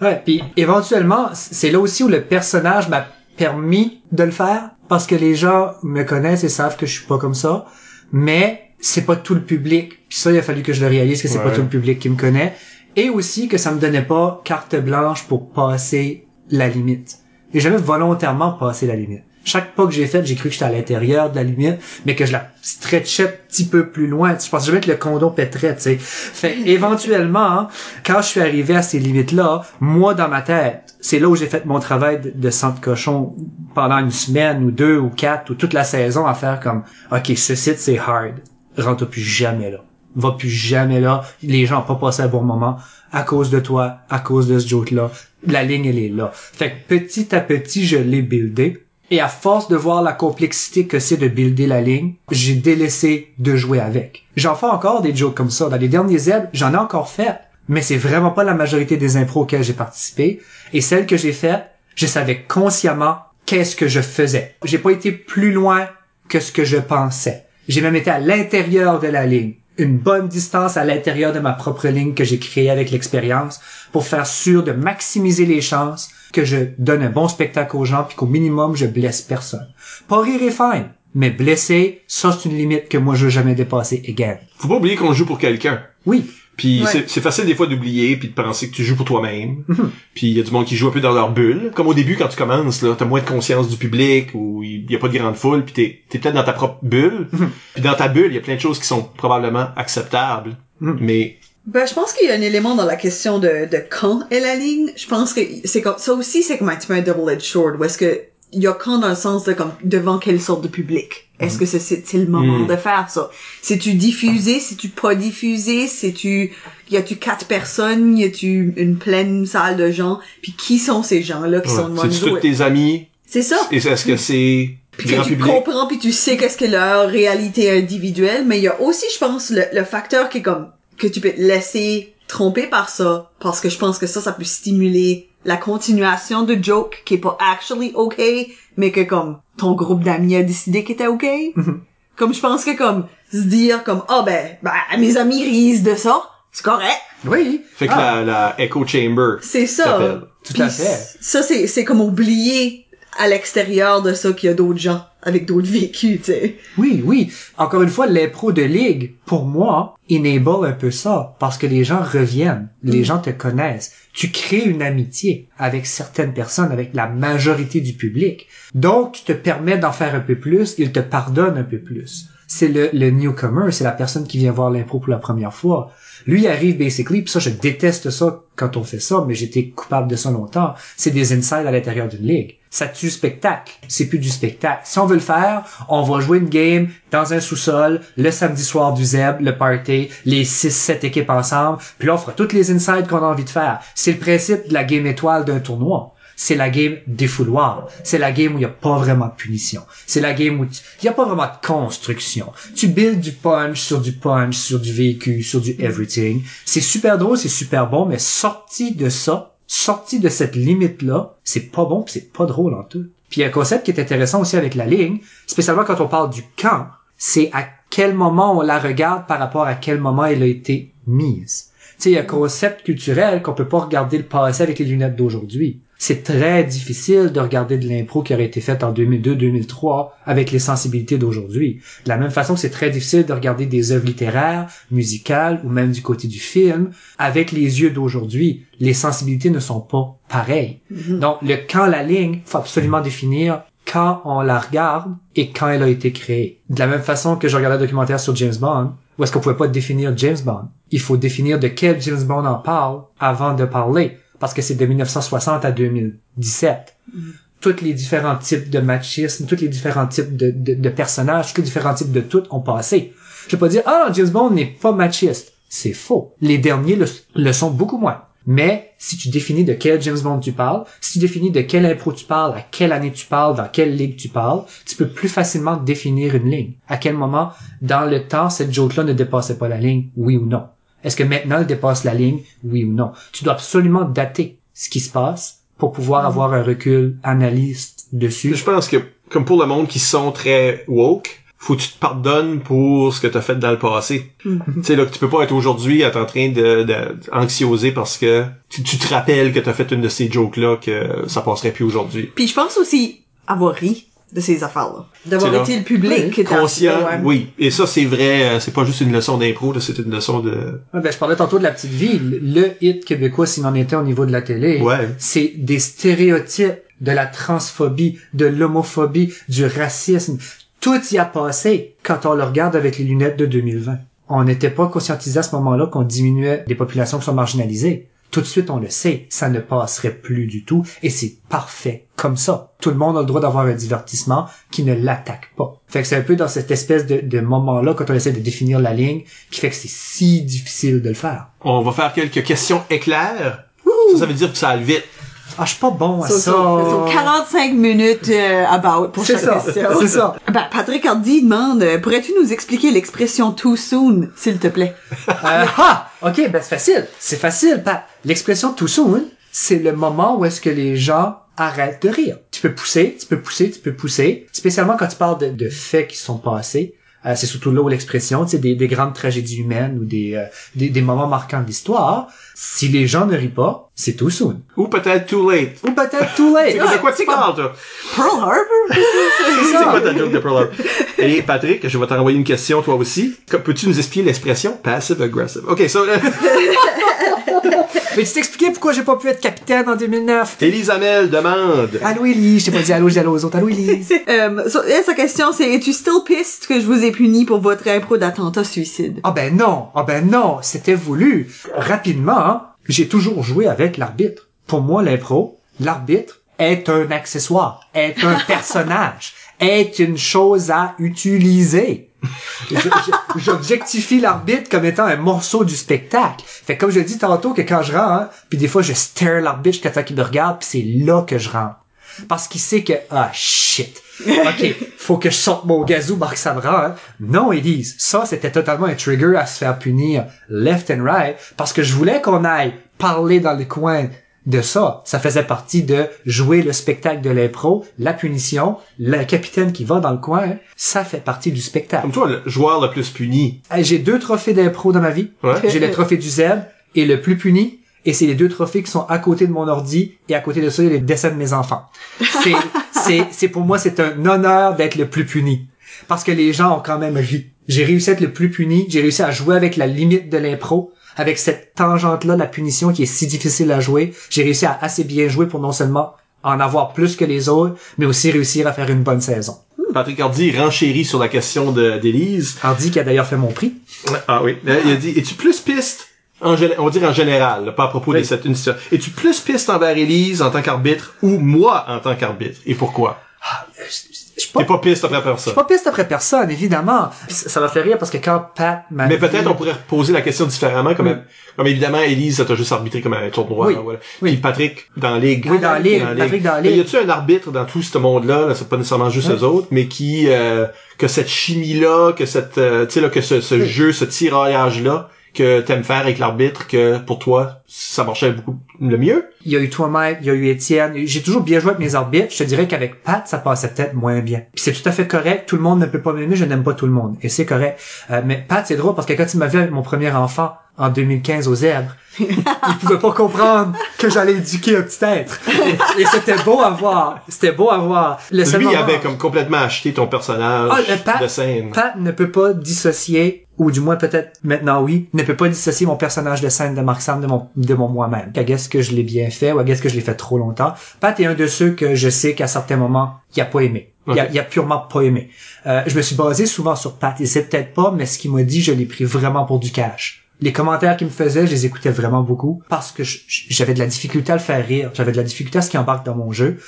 D: Ouais, puis éventuellement, c'est là aussi où le personnage m'a permis de le faire parce que les gens me connaissent et savent que je suis pas comme ça, mais c'est pas tout le public. Puis ça, il a fallu que je le réalise que c'est pas tout le public qui me connaît et aussi que ça me donnait pas carte blanche pour passer la limite. J'ai jamais volontairement passé la limite. Chaque pas que j'ai fait, j'ai cru que j'étais à l'intérieur de la limite, mais que je la stretchais un petit peu plus loin. Je pensais jamais que le condom pèterait, tu sais. Fait éventuellement, quand je suis arrivé à ces limites-là, moi dans ma tête, c'est là où j'ai fait mon travail de, de centre cochon pendant une semaine ou deux ou quatre ou toute la saison à faire comme, ok, ce site c'est hard, rentre plus jamais là, va plus jamais là, les gens ont pas passé un bon moment à cause de toi, à cause de ce joke-là, la ligne elle est là. Fait que petit à petit je l'ai buildé. Et à force de voir la complexité que c'est de builder la ligne, j'ai délaissé de jouer avec. J'en fais encore des jokes comme ça. Dans les derniers zèbres, j'en ai encore fait. Mais c'est vraiment pas la majorité des impros auxquelles j'ai participé. Et celles que j'ai faites, je savais consciemment qu'est-ce que je faisais. J'ai pas été plus loin que ce que je pensais. J'ai même été à l'intérieur de la ligne. Une bonne distance à l'intérieur de ma propre ligne que j'ai créée avec l'expérience pour faire sûr de maximiser les chances que je donne un bon spectacle aux gens puis qu'au minimum je blesse personne. Pas rire est fine, mais blesser, ça c'est une limite que moi je veux jamais dépasser again.
B: Faut pas oublier qu'on joue pour quelqu'un.
D: Oui,
B: Puis
C: Ouais.
B: c'est- c'est facile des fois d'oublier puis de penser que tu joues pour toi-même.
D: Mhm.
B: Puis il y a du monde qui joue un peu dans leur bulle. Comme au début quand tu commences là, t'as moins de conscience du public ou il y a pas de grande foule puis t'es t'es peut-être dans ta propre bulle.
D: Mhm.
B: Puis dans ta bulle, il y a plein de choses qui sont probablement acceptables.
D: Mhm.
B: Mais
C: Ben, je pense qu'il y a un élément dans la question de, de quand est la ligne. Je pense que c'est comme, ça aussi, c'est comme un petit peu un double-edged sword, où est-ce que, il y a quand dans le sens de comme, devant quelle sorte de public? Est-ce que c'est, c'est c'est le moment
B: Mm.
C: de faire ça? C'est-tu diffusé? C'est-tu pas diffusé? C'est-tu, y a-tu quatre personnes? Y a-tu une pleine salle de gens? Puis qui sont ces gens-là qui sont
B: c'est-tu
C: nous
B: tous tes amis?
C: C'est ça.
B: Et Est-ce que c'est
C: Puis que tu
B: public?
C: comprends, puis tu sais qu'est-ce que leur réalité individuelle, mais il y a aussi, je pense, le, le facteur qui est comme que tu peux te laisser tromper par ça, parce que je pense que ça, ça peut stimuler la continuation de joke qui est pas actually ok, mais que comme ton groupe d'amis a décidé qu'il était ok.
D: Mhm.
C: Comme je pense que comme se dire comme ah ben, ben mes amis risent de ça, c'est correct,
D: oui.
B: Fait que
D: Ah,
B: la, la echo chamber.
C: c'est ça.
D: Tout à fait.
C: Ça c'est c'est comme oublier à l'extérieur de ça qu'il y a d'autres gens avec d'autres vécus, tu sais.
D: Oui, oui. Encore une fois, l'impro de ligue, pour moi, enable un peu ça, parce que les gens reviennent, les
C: Mm.
D: gens te connaissent. Tu crées une amitié avec certaines personnes, avec la majorité du public. Donc, tu te permets d'en faire un peu plus, ils te pardonnent un peu plus. C'est le, le newcomer, c'est la personne qui vient voir l'impro pour la première fois. Lui arrive basically, puis ça je déteste ça quand on fait ça, mais j'étais coupable de ça longtemps. C'est des insides à l'intérieur d'une ligue. Ça tue le spectacle. C'est plus du spectacle. Si on veut le faire, on va jouer une game dans un sous-sol, le samedi soir du Zeb, le party, les 6-7 équipes ensemble, puis là on fera toutes les insides qu'on a envie de faire. C'est le principe de la game étoile d'un tournoi. C'est la game défouloir. C'est la game où il n'y a pas vraiment de punition. C'est la game où il n'y a pas vraiment de construction. Tu builds du punch sur du punch, sur du vécu, sur du everything. C'est super drôle, c'est super bon, mais sorti de ça, sorti de cette limite-là, c'est pas bon c'est pas drôle en tout. Puis y a un concept qui est intéressant aussi avec la ligne, spécialement quand on parle du camp, c'est à quel moment on la regarde par rapport à quel moment elle a été mise. Tu sais, il y a un concept culturel qu'on peut pas regarder le passé avec les lunettes d'aujourd'hui. C'est très difficile de regarder de l'impro qui aurait été faite en 2002-2003 avec les sensibilités d'aujourd'hui. De la même façon c'est très difficile de regarder des œuvres littéraires, musicales ou même du côté du film avec les yeux d'aujourd'hui. Les sensibilités ne sont pas pareilles. Donc, le quand la ligne, faut absolument définir quand on la regarde et quand elle a été créée. De la même façon que je regardais un documentaire sur James Bond, où est-ce qu'on pouvait pas définir James Bond? Il faut définir de quel James Bond on parle avant de parler. Parce que c'est de 1960 à 2017. Tous les différents types de machisme, tous les différents types de, de, de personnages, tous les différents types de tout ont passé. Je vais pas dire, ah, James Bond n'est pas machiste. C'est faux. Les derniers le, le sont beaucoup moins. Mais si tu définis de quel James Bond tu parles, si tu définis de quelle impro tu parles, à quelle année tu parles, dans quelle ligue tu parles, tu peux plus facilement définir une ligne. À quel moment, dans le temps, cette joke-là ne dépassait pas la ligne, oui ou non? Est-ce que maintenant elle dépasse la ligne, oui ou non? Tu dois absolument dater ce qui se passe pour pouvoir avoir un recul analyste dessus.
B: Je pense que, comme pour le monde qui sont très woke, faut que tu te pardonnes pour ce que t'as fait dans le passé. tu sais, là, que tu peux pas être aujourd'hui à être en train de, de, anxioser parce que tu, tu te rappelles que t'as fait une de ces jokes-là que ça passerait plus aujourd'hui.
C: Puis je pense aussi avoir ri de ces affaires-là. D'avoir été le public
D: Oui,
B: Conscient,
C: ouais.
B: oui. Et ça, c'est vrai, euh, c'est pas juste une leçon d'impro, là, c'est une leçon de...
D: Ouais, ben, je parlais tantôt de la petite vie. Le hit québécois, s'il en était au niveau de la télé,
B: Ouais.
D: c'est des stéréotypes de la transphobie, de l'homophobie, du racisme. Tout y a passé quand on le regarde avec les lunettes de 2020. On n'était pas conscientisé à ce moment-là qu'on diminuait des populations qui sont marginalisées. Tout de suite, on le sait, ça ne passerait plus du tout, et c'est parfait comme ça. Tout le monde a le droit d'avoir un divertissement qui ne l'attaque pas. Fait que c'est un peu dans cette espèce de, de moment-là, quand on essaie de définir la ligne, qui fait que c'est si difficile de le faire.
B: On va faire quelques questions éclairs. Ça, ça veut dire que ça aille vite.
D: Ah, je suis pas bon à
C: So,
D: ça.
C: so, so 45 minutes euh, about pour
D: C'est
C: chaque
D: ça,
C: question.
D: c'est ça.
C: Ben, Patrick Hardy demande, euh, pourrais-tu nous expliquer l'expression too soon, s'il te plaît?
D: Euh, ah! Ok, ben c'est facile. C'est facile, Pat. L'expression too soon, c'est le moment où est-ce que les gens arrêtent de rire. Tu peux pousser, tu peux pousser, tu peux pousser. Spécialement quand tu parles de, de faits qui sont passés. Euh, c'est surtout là où l'expression, tu sais, des, des grandes tragédies humaines ou des, euh, des, des moments marquants de l'histoire. Si les gens ne rient pas, c'est too soon.
B: Ou peut-être too late.
D: Ou peut-être too late.
B: C'est de quoi tu parles, toi?
C: Pearl Harbor?
B: C'est quoi ta joke de Pearl Harbor? Et Patrick, je vais t'envoyer une question, toi aussi. Peux-tu nous expliquer l'expression passive-aggressive? OK, so, euh,
D: Mais tu t'expliquais pourquoi j'ai pas pu être capitaine en 2009.
B: Élise Hamel demande...
D: Allô Ellie, je t'ai pas dit allô, j'ai dit allô aux autres. Allô Elise.
C: Euh, so, sa question, c'est, es-tu still pissed que je vous ai puni pour votre impro d'attentat suicide?
D: Ah ben non, ah ben non, c'était voulu. Rapidement, hein, j'ai toujours joué avec l'arbitre. Pour moi, l'impro, l'arbitre est un accessoire, est un personnage, est une chose à utiliser. Je- je- J'objectifie l'arbitre comme étant un morceau du spectacle. Fait que comme je dis tantôt que quand je rentre, hein, puis des fois je stare l'arbitre jusqu'à temps qu'il me regarde, puis c'est là que je rentre. Parce qu'il sait que, ah, shit. OK, faut que je sorte mon gazou me rend. hein. Non, ils disent, ça, c'était totalement un trigger à se faire punir left and right parce que je voulais qu'on aille parler dans le coin de ça. Ça faisait partie de jouer le spectacle de l'impro, la punition, le capitaine qui va dans le coin, hein, ça fait partie du spectacle.
B: Comme toi, le joueur le plus puni.
D: J'ai deux trophées d'impro dans ma vie.
B: Ouais.
D: J'ai le trophée du Z et le plus puni. Et c'est les deux trophées qui sont à côté de mon ordi et à côté de ça, il y a les dessins de mes enfants. C'est, c'est, c'est pour moi, c'est un honneur d'être le plus puni. Parce que les gens ont quand même ri. J'ai réussi à être le plus puni. J'ai réussi à jouer avec la limite de l'impro. Avec cette tangente-là, la punition qui est si difficile à jouer. J'ai réussi à assez bien jouer pour non seulement en avoir plus que les autres, mais aussi réussir à faire une bonne saison.
B: Patrick Hardy renchérit sur la question d'Élise.
D: Hardy qui a d'ailleurs fait mon prix.
B: Ah oui. Il a dit, es-tu plus piste en on va dire en général, pas à propos de cette une. Es-tu plus piste envers Élise en tant qu'arbitre ou moi en tant qu'arbitre? Et pourquoi?
D: Je suis pas
B: T'es pas piste après
D: Je
B: personne.
D: suis pas piste après personne, évidemment. Puis Ça m'a fait rire parce que quand Pat m'a
B: Mais peut-être on pourrait poser la question différemment, comme,
D: Oui.
B: comme évidemment, Élise, ça t'a juste arbitré comme un tournoi.
D: Oui.
B: là, voilà.
D: Oui.
B: Puis Patrick, dans la Ligue.
D: Oui, dans la Ligue. Patrick dans la
B: Mais
D: Ligue.
B: y a-tu un arbitre dans tout ce monde-là, là, c'est pas nécessairement juste
D: Oui.
B: eux autres, mais qui, euh, que cette chimie-là, que cette, euh, tu sais, là, que ce, ce
D: Oui.
B: jeu, ce tiraillage-là, que t'aimes faire avec l'arbitre, que pour toi, ça marchait beaucoup le mieux?
D: Il y a eu toi, Mike, il y a eu Étienne. J'ai toujours bien joué avec mes arbitres. Je te dirais qu'avec Pat, ça passait peut-être moins bien. C'est tout à fait correct. Tout le monde ne peut pas m'aimer. Je n'aime pas tout le monde. Et c'est correct. Euh, mais Pat, c'est drôle parce que quand il m'a vu avec mon premier enfant en 2015 aux zèbres, il pouvait pas comprendre que j'allais éduquer un petit être. Et, c'était beau à voir. C'était beau à voir. Le
B: Lui, il
D: moment-
B: avait comme complètement acheté ton personnage
D: Ah, Pat-
B: de scène.
D: Pat ne peut pas dissocier, ou du moins peut-être maintenant oui, ne peut pas dissocier mon personnage de scène de Mark Sam de mon, de mon moi-même. À guess que je l'ai bien fait ou à guess que je l'ai fait trop longtemps. Pat est un de ceux que je sais qu'à certains moments, il a pas aimé. Il, a, il a purement pas aimé. Euh, je me suis basé souvent sur Pat. Et c'est peut-être pas, mais ce qu'il m'a dit, je l'ai pris vraiment pour du cash. Les commentaires qu'il me faisait, je les écoutais vraiment beaucoup parce que j'avais de la difficulté à le faire rire. J'avais de la difficulté à ce qui embarque dans mon jeu.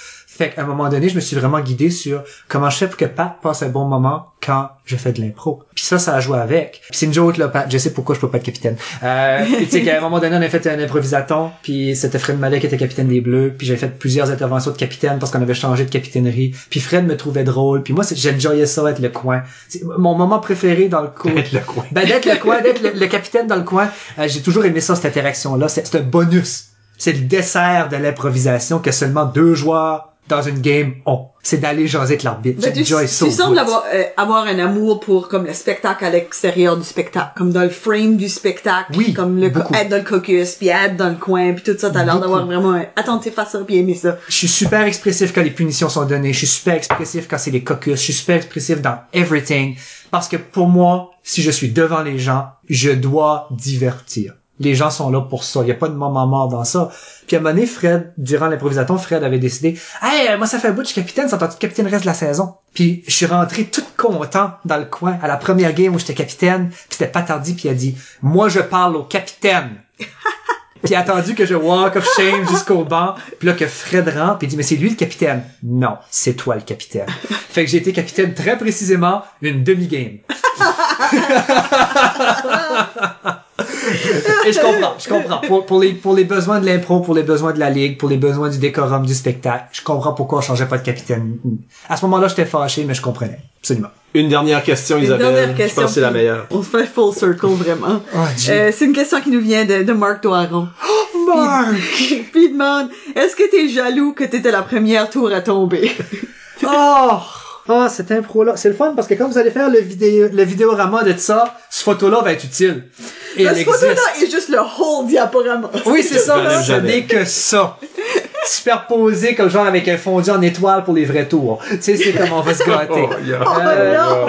D: Fait qu'à un moment donné, je me suis vraiment guidé sur comment je fais pour que Pat passe un bon moment quand je fais de l'impro. Puis ça, ça a joué avec. Puis c'est une joke, là, Pat. Je sais pourquoi je peux pas être capitaine. Euh, tu sais qu'à un moment donné, on a fait un improvisaton, puis c'était Fred Mallet qui était capitaine des Bleus, puis j'avais fait plusieurs interventions de capitaine parce qu'on avait changé de capitainerie. Puis Fred me trouvait drôle, puis moi, j'enjoyais ça, être le coin. C'est mon moment préféré dans le cours.
B: Être le coin.
D: Ben, d'être le coin, d'être le, le capitaine dans le coin. Euh, j'ai toujours aimé ça, cette interaction-là. C'est un bonus. C'est le dessert de l'improvisation que seulement deux joueurs dans une game ont. C'est d'aller jaser avec l'arbitre.
C: Ben, tu, tu
D: au
C: sembles avoir, euh, avoir un amour pour comme le spectacle à l'extérieur du spectacle, comme dans le frame du spectacle,
D: Oui,
C: comme le être dans le caucus, puis être dans le coin, puis tout ça, t'as l'air d'avoir vraiment un attentif à ça, puis aimer ça.
D: Je suis super expressif quand les punitions sont données. Je suis super expressif quand c'est les caucus. Je suis super expressif dans everything. Parce que pour moi, si je suis devant les gens, je dois divertir. Les gens sont là pour ça. Il n'y a pas de moment mort dans ça. Puis à un moment donné, Fred, durant l'improvisaton, Fred avait décidé, hey, euh, moi ça fait un bout je suis capitaine, ça tente capitaine reste de la saison. Puis je suis rentré tout content dans le coin à la première game où j'étais capitaine. Puis c'était pas tardi, puis il a dit, moi je parle au capitaine. Puis il a attendu que je walk of shame jusqu'au banc. Puis là, que Fred rentre, puis il dit, mais c'est lui le capitaine. Non, c'est toi le capitaine. fait que j'ai été capitaine très précisément une demi-game. Et je comprends, je comprends. Pour, pour les, pour les besoins de l'impro, pour les besoins de la ligue, pour les besoins du décorum du spectacle, je comprends pourquoi on changeait pas de capitaine. À ce moment-là, j'étais fâché, mais je comprenais. Absolument.
B: Une dernière question,
C: Une
B: Isabelle.
C: dernière
B: Je
C: question,
B: pense que c'est la meilleure.
C: On se fait full circle, vraiment.
D: Oh.
C: Euh, c'est une question qui nous vient de, de Marc Doiron.
D: Mark!
C: Puis il demande, est-ce que t'es jaloux que t'étais la première tour à tomber?
D: Oh! Ah, cette impro-là. C'est le fun parce que quand vous allez faire le vidéo, le vidéorama de ça, ce photo-là va être utile. Et
C: La
D: elle
C: photo-là est juste le whole diaporama.
D: Oui, c'est ça.
B: l'enlève
D: Ce
B: jamais.
D: n'est que ça. Superposé comme genre avec un fondu en étoile pour les vrais tours. Tu sais, c'est comme on va se gâter.
B: Oh, yeah.
D: Euh,
C: non.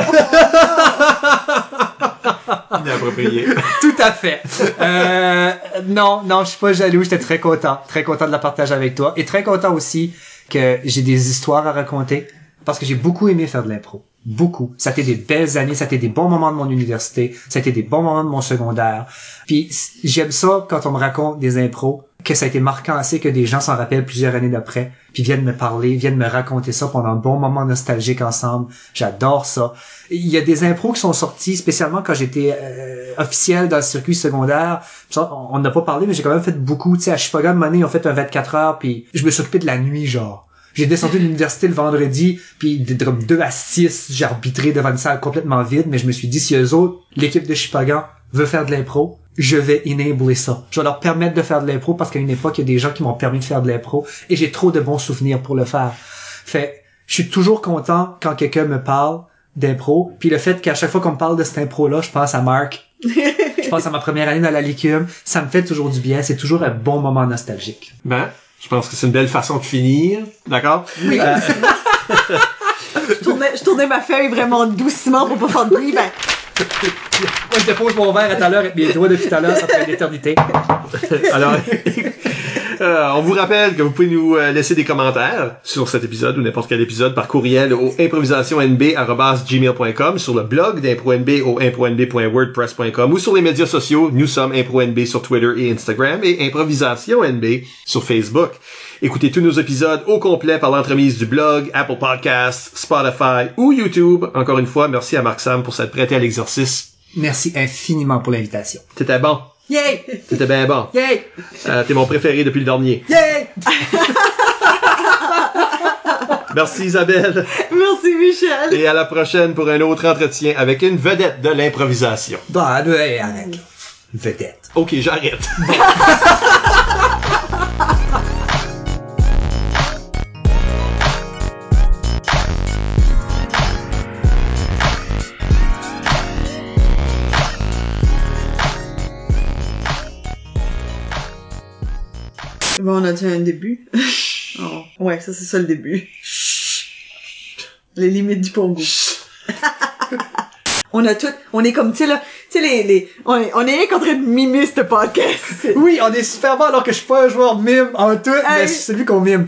B: Inapproprié.
D: Tout à fait. Euh, non, non, je suis pas jaloux. J'étais très content. Très content de la partager avec toi. Et très content aussi que j'ai des histoires à raconter. Parce que j'ai beaucoup aimé faire de l'impro. Beaucoup. Ça a été des belles années, ça a été des bons moments de mon université, ça a été des bons moments de mon secondaire. Puis j'aime ça quand on me raconte des impros, que ça a été marquant assez que des gens s'en rappellent plusieurs années d'après, puis viennent me parler, viennent me raconter ça pendant un bon moment nostalgique ensemble. J'adore ça. Il y a des impros qui sont sortis spécialement quand j'étais euh, officiel dans le circuit secondaire. On on n'a pas parlé, mais j'ai quand même fait beaucoup. Tu sais, à Chipagan, Money, ils ont fait un 24 heures, puis je me suis occupé de la nuit, genre. J'ai descendu de l'université le vendredi, puis de de comme 2 à 6, j'ai arbitré devant une salle complètement vide, mais je me suis dit, si eux autres, l'équipe de Chipagan, veut faire de l'impro, je vais enabler ça. Je vais leur permettre de faire de l'impro parce qu'à une époque, il y a des gens qui m'ont permis de faire de l'impro, et j'ai trop de bons souvenirs pour le faire. Fait, je suis toujours content quand quelqu'un me parle d'impro, puis le fait qu'à chaque fois qu'on me parle de cette impro-là, je pense à Marc. je pense à ma première année dans la licume. Ça me fait toujours du bien. C'est toujours un bon moment nostalgique.
B: Ben, je pense que c'est une belle façon de finir. D'accord?
C: Oui. je, tournais, je tournais ma feuille vraiment doucement pour pas faire de bruit. Ben,
D: Moi, je dépose mon verre à tout à l'heure avec mes doigts depuis tout à l'heure, ça fait une éternité.
B: Alors, euh, on vous rappelle que vous pouvez nous euh, laisser des commentaires sur cet épisode ou n'importe quel épisode par courriel au improvisationnb.gmail.com, sur le blog d'ImproNB au impronb.wordpress.com ou sur les médias sociaux. Nous sommes ImproNB sur Twitter et Instagram et Improvisation NB sur Facebook. Écoutez tous nos épisodes au complet par l'entremise du blog, Apple Podcasts, Spotify ou YouTube. Encore une fois, merci à Marc Sam pour s'être prêté à l'exercice.
D: Merci infiniment pour l'invitation.
B: T'étais bon.
D: Yay!
B: T'étais bien bon.
D: Yay!
B: Euh, T'es mon préféré depuis le dernier.
D: Yay!
B: Merci Isabelle.
C: merci Michel.
B: Et à la prochaine pour un autre entretien avec une vedette de l'improvisation.
D: Bah, ouais, arrête. Vedette.
B: Ok, j'arrête.
C: Bon, on a déjà un début. Oh. Ouais, ça c'est ça le début. Les limites du pongo. on a tout, on est comme, tu sais là, tu sais les, les, on est, on est rien qu'en train de mimer ce podcast.
D: Oui, on est super bon alors que je suis pas un joueur mime en tout, mais c'est celui qu'on mime.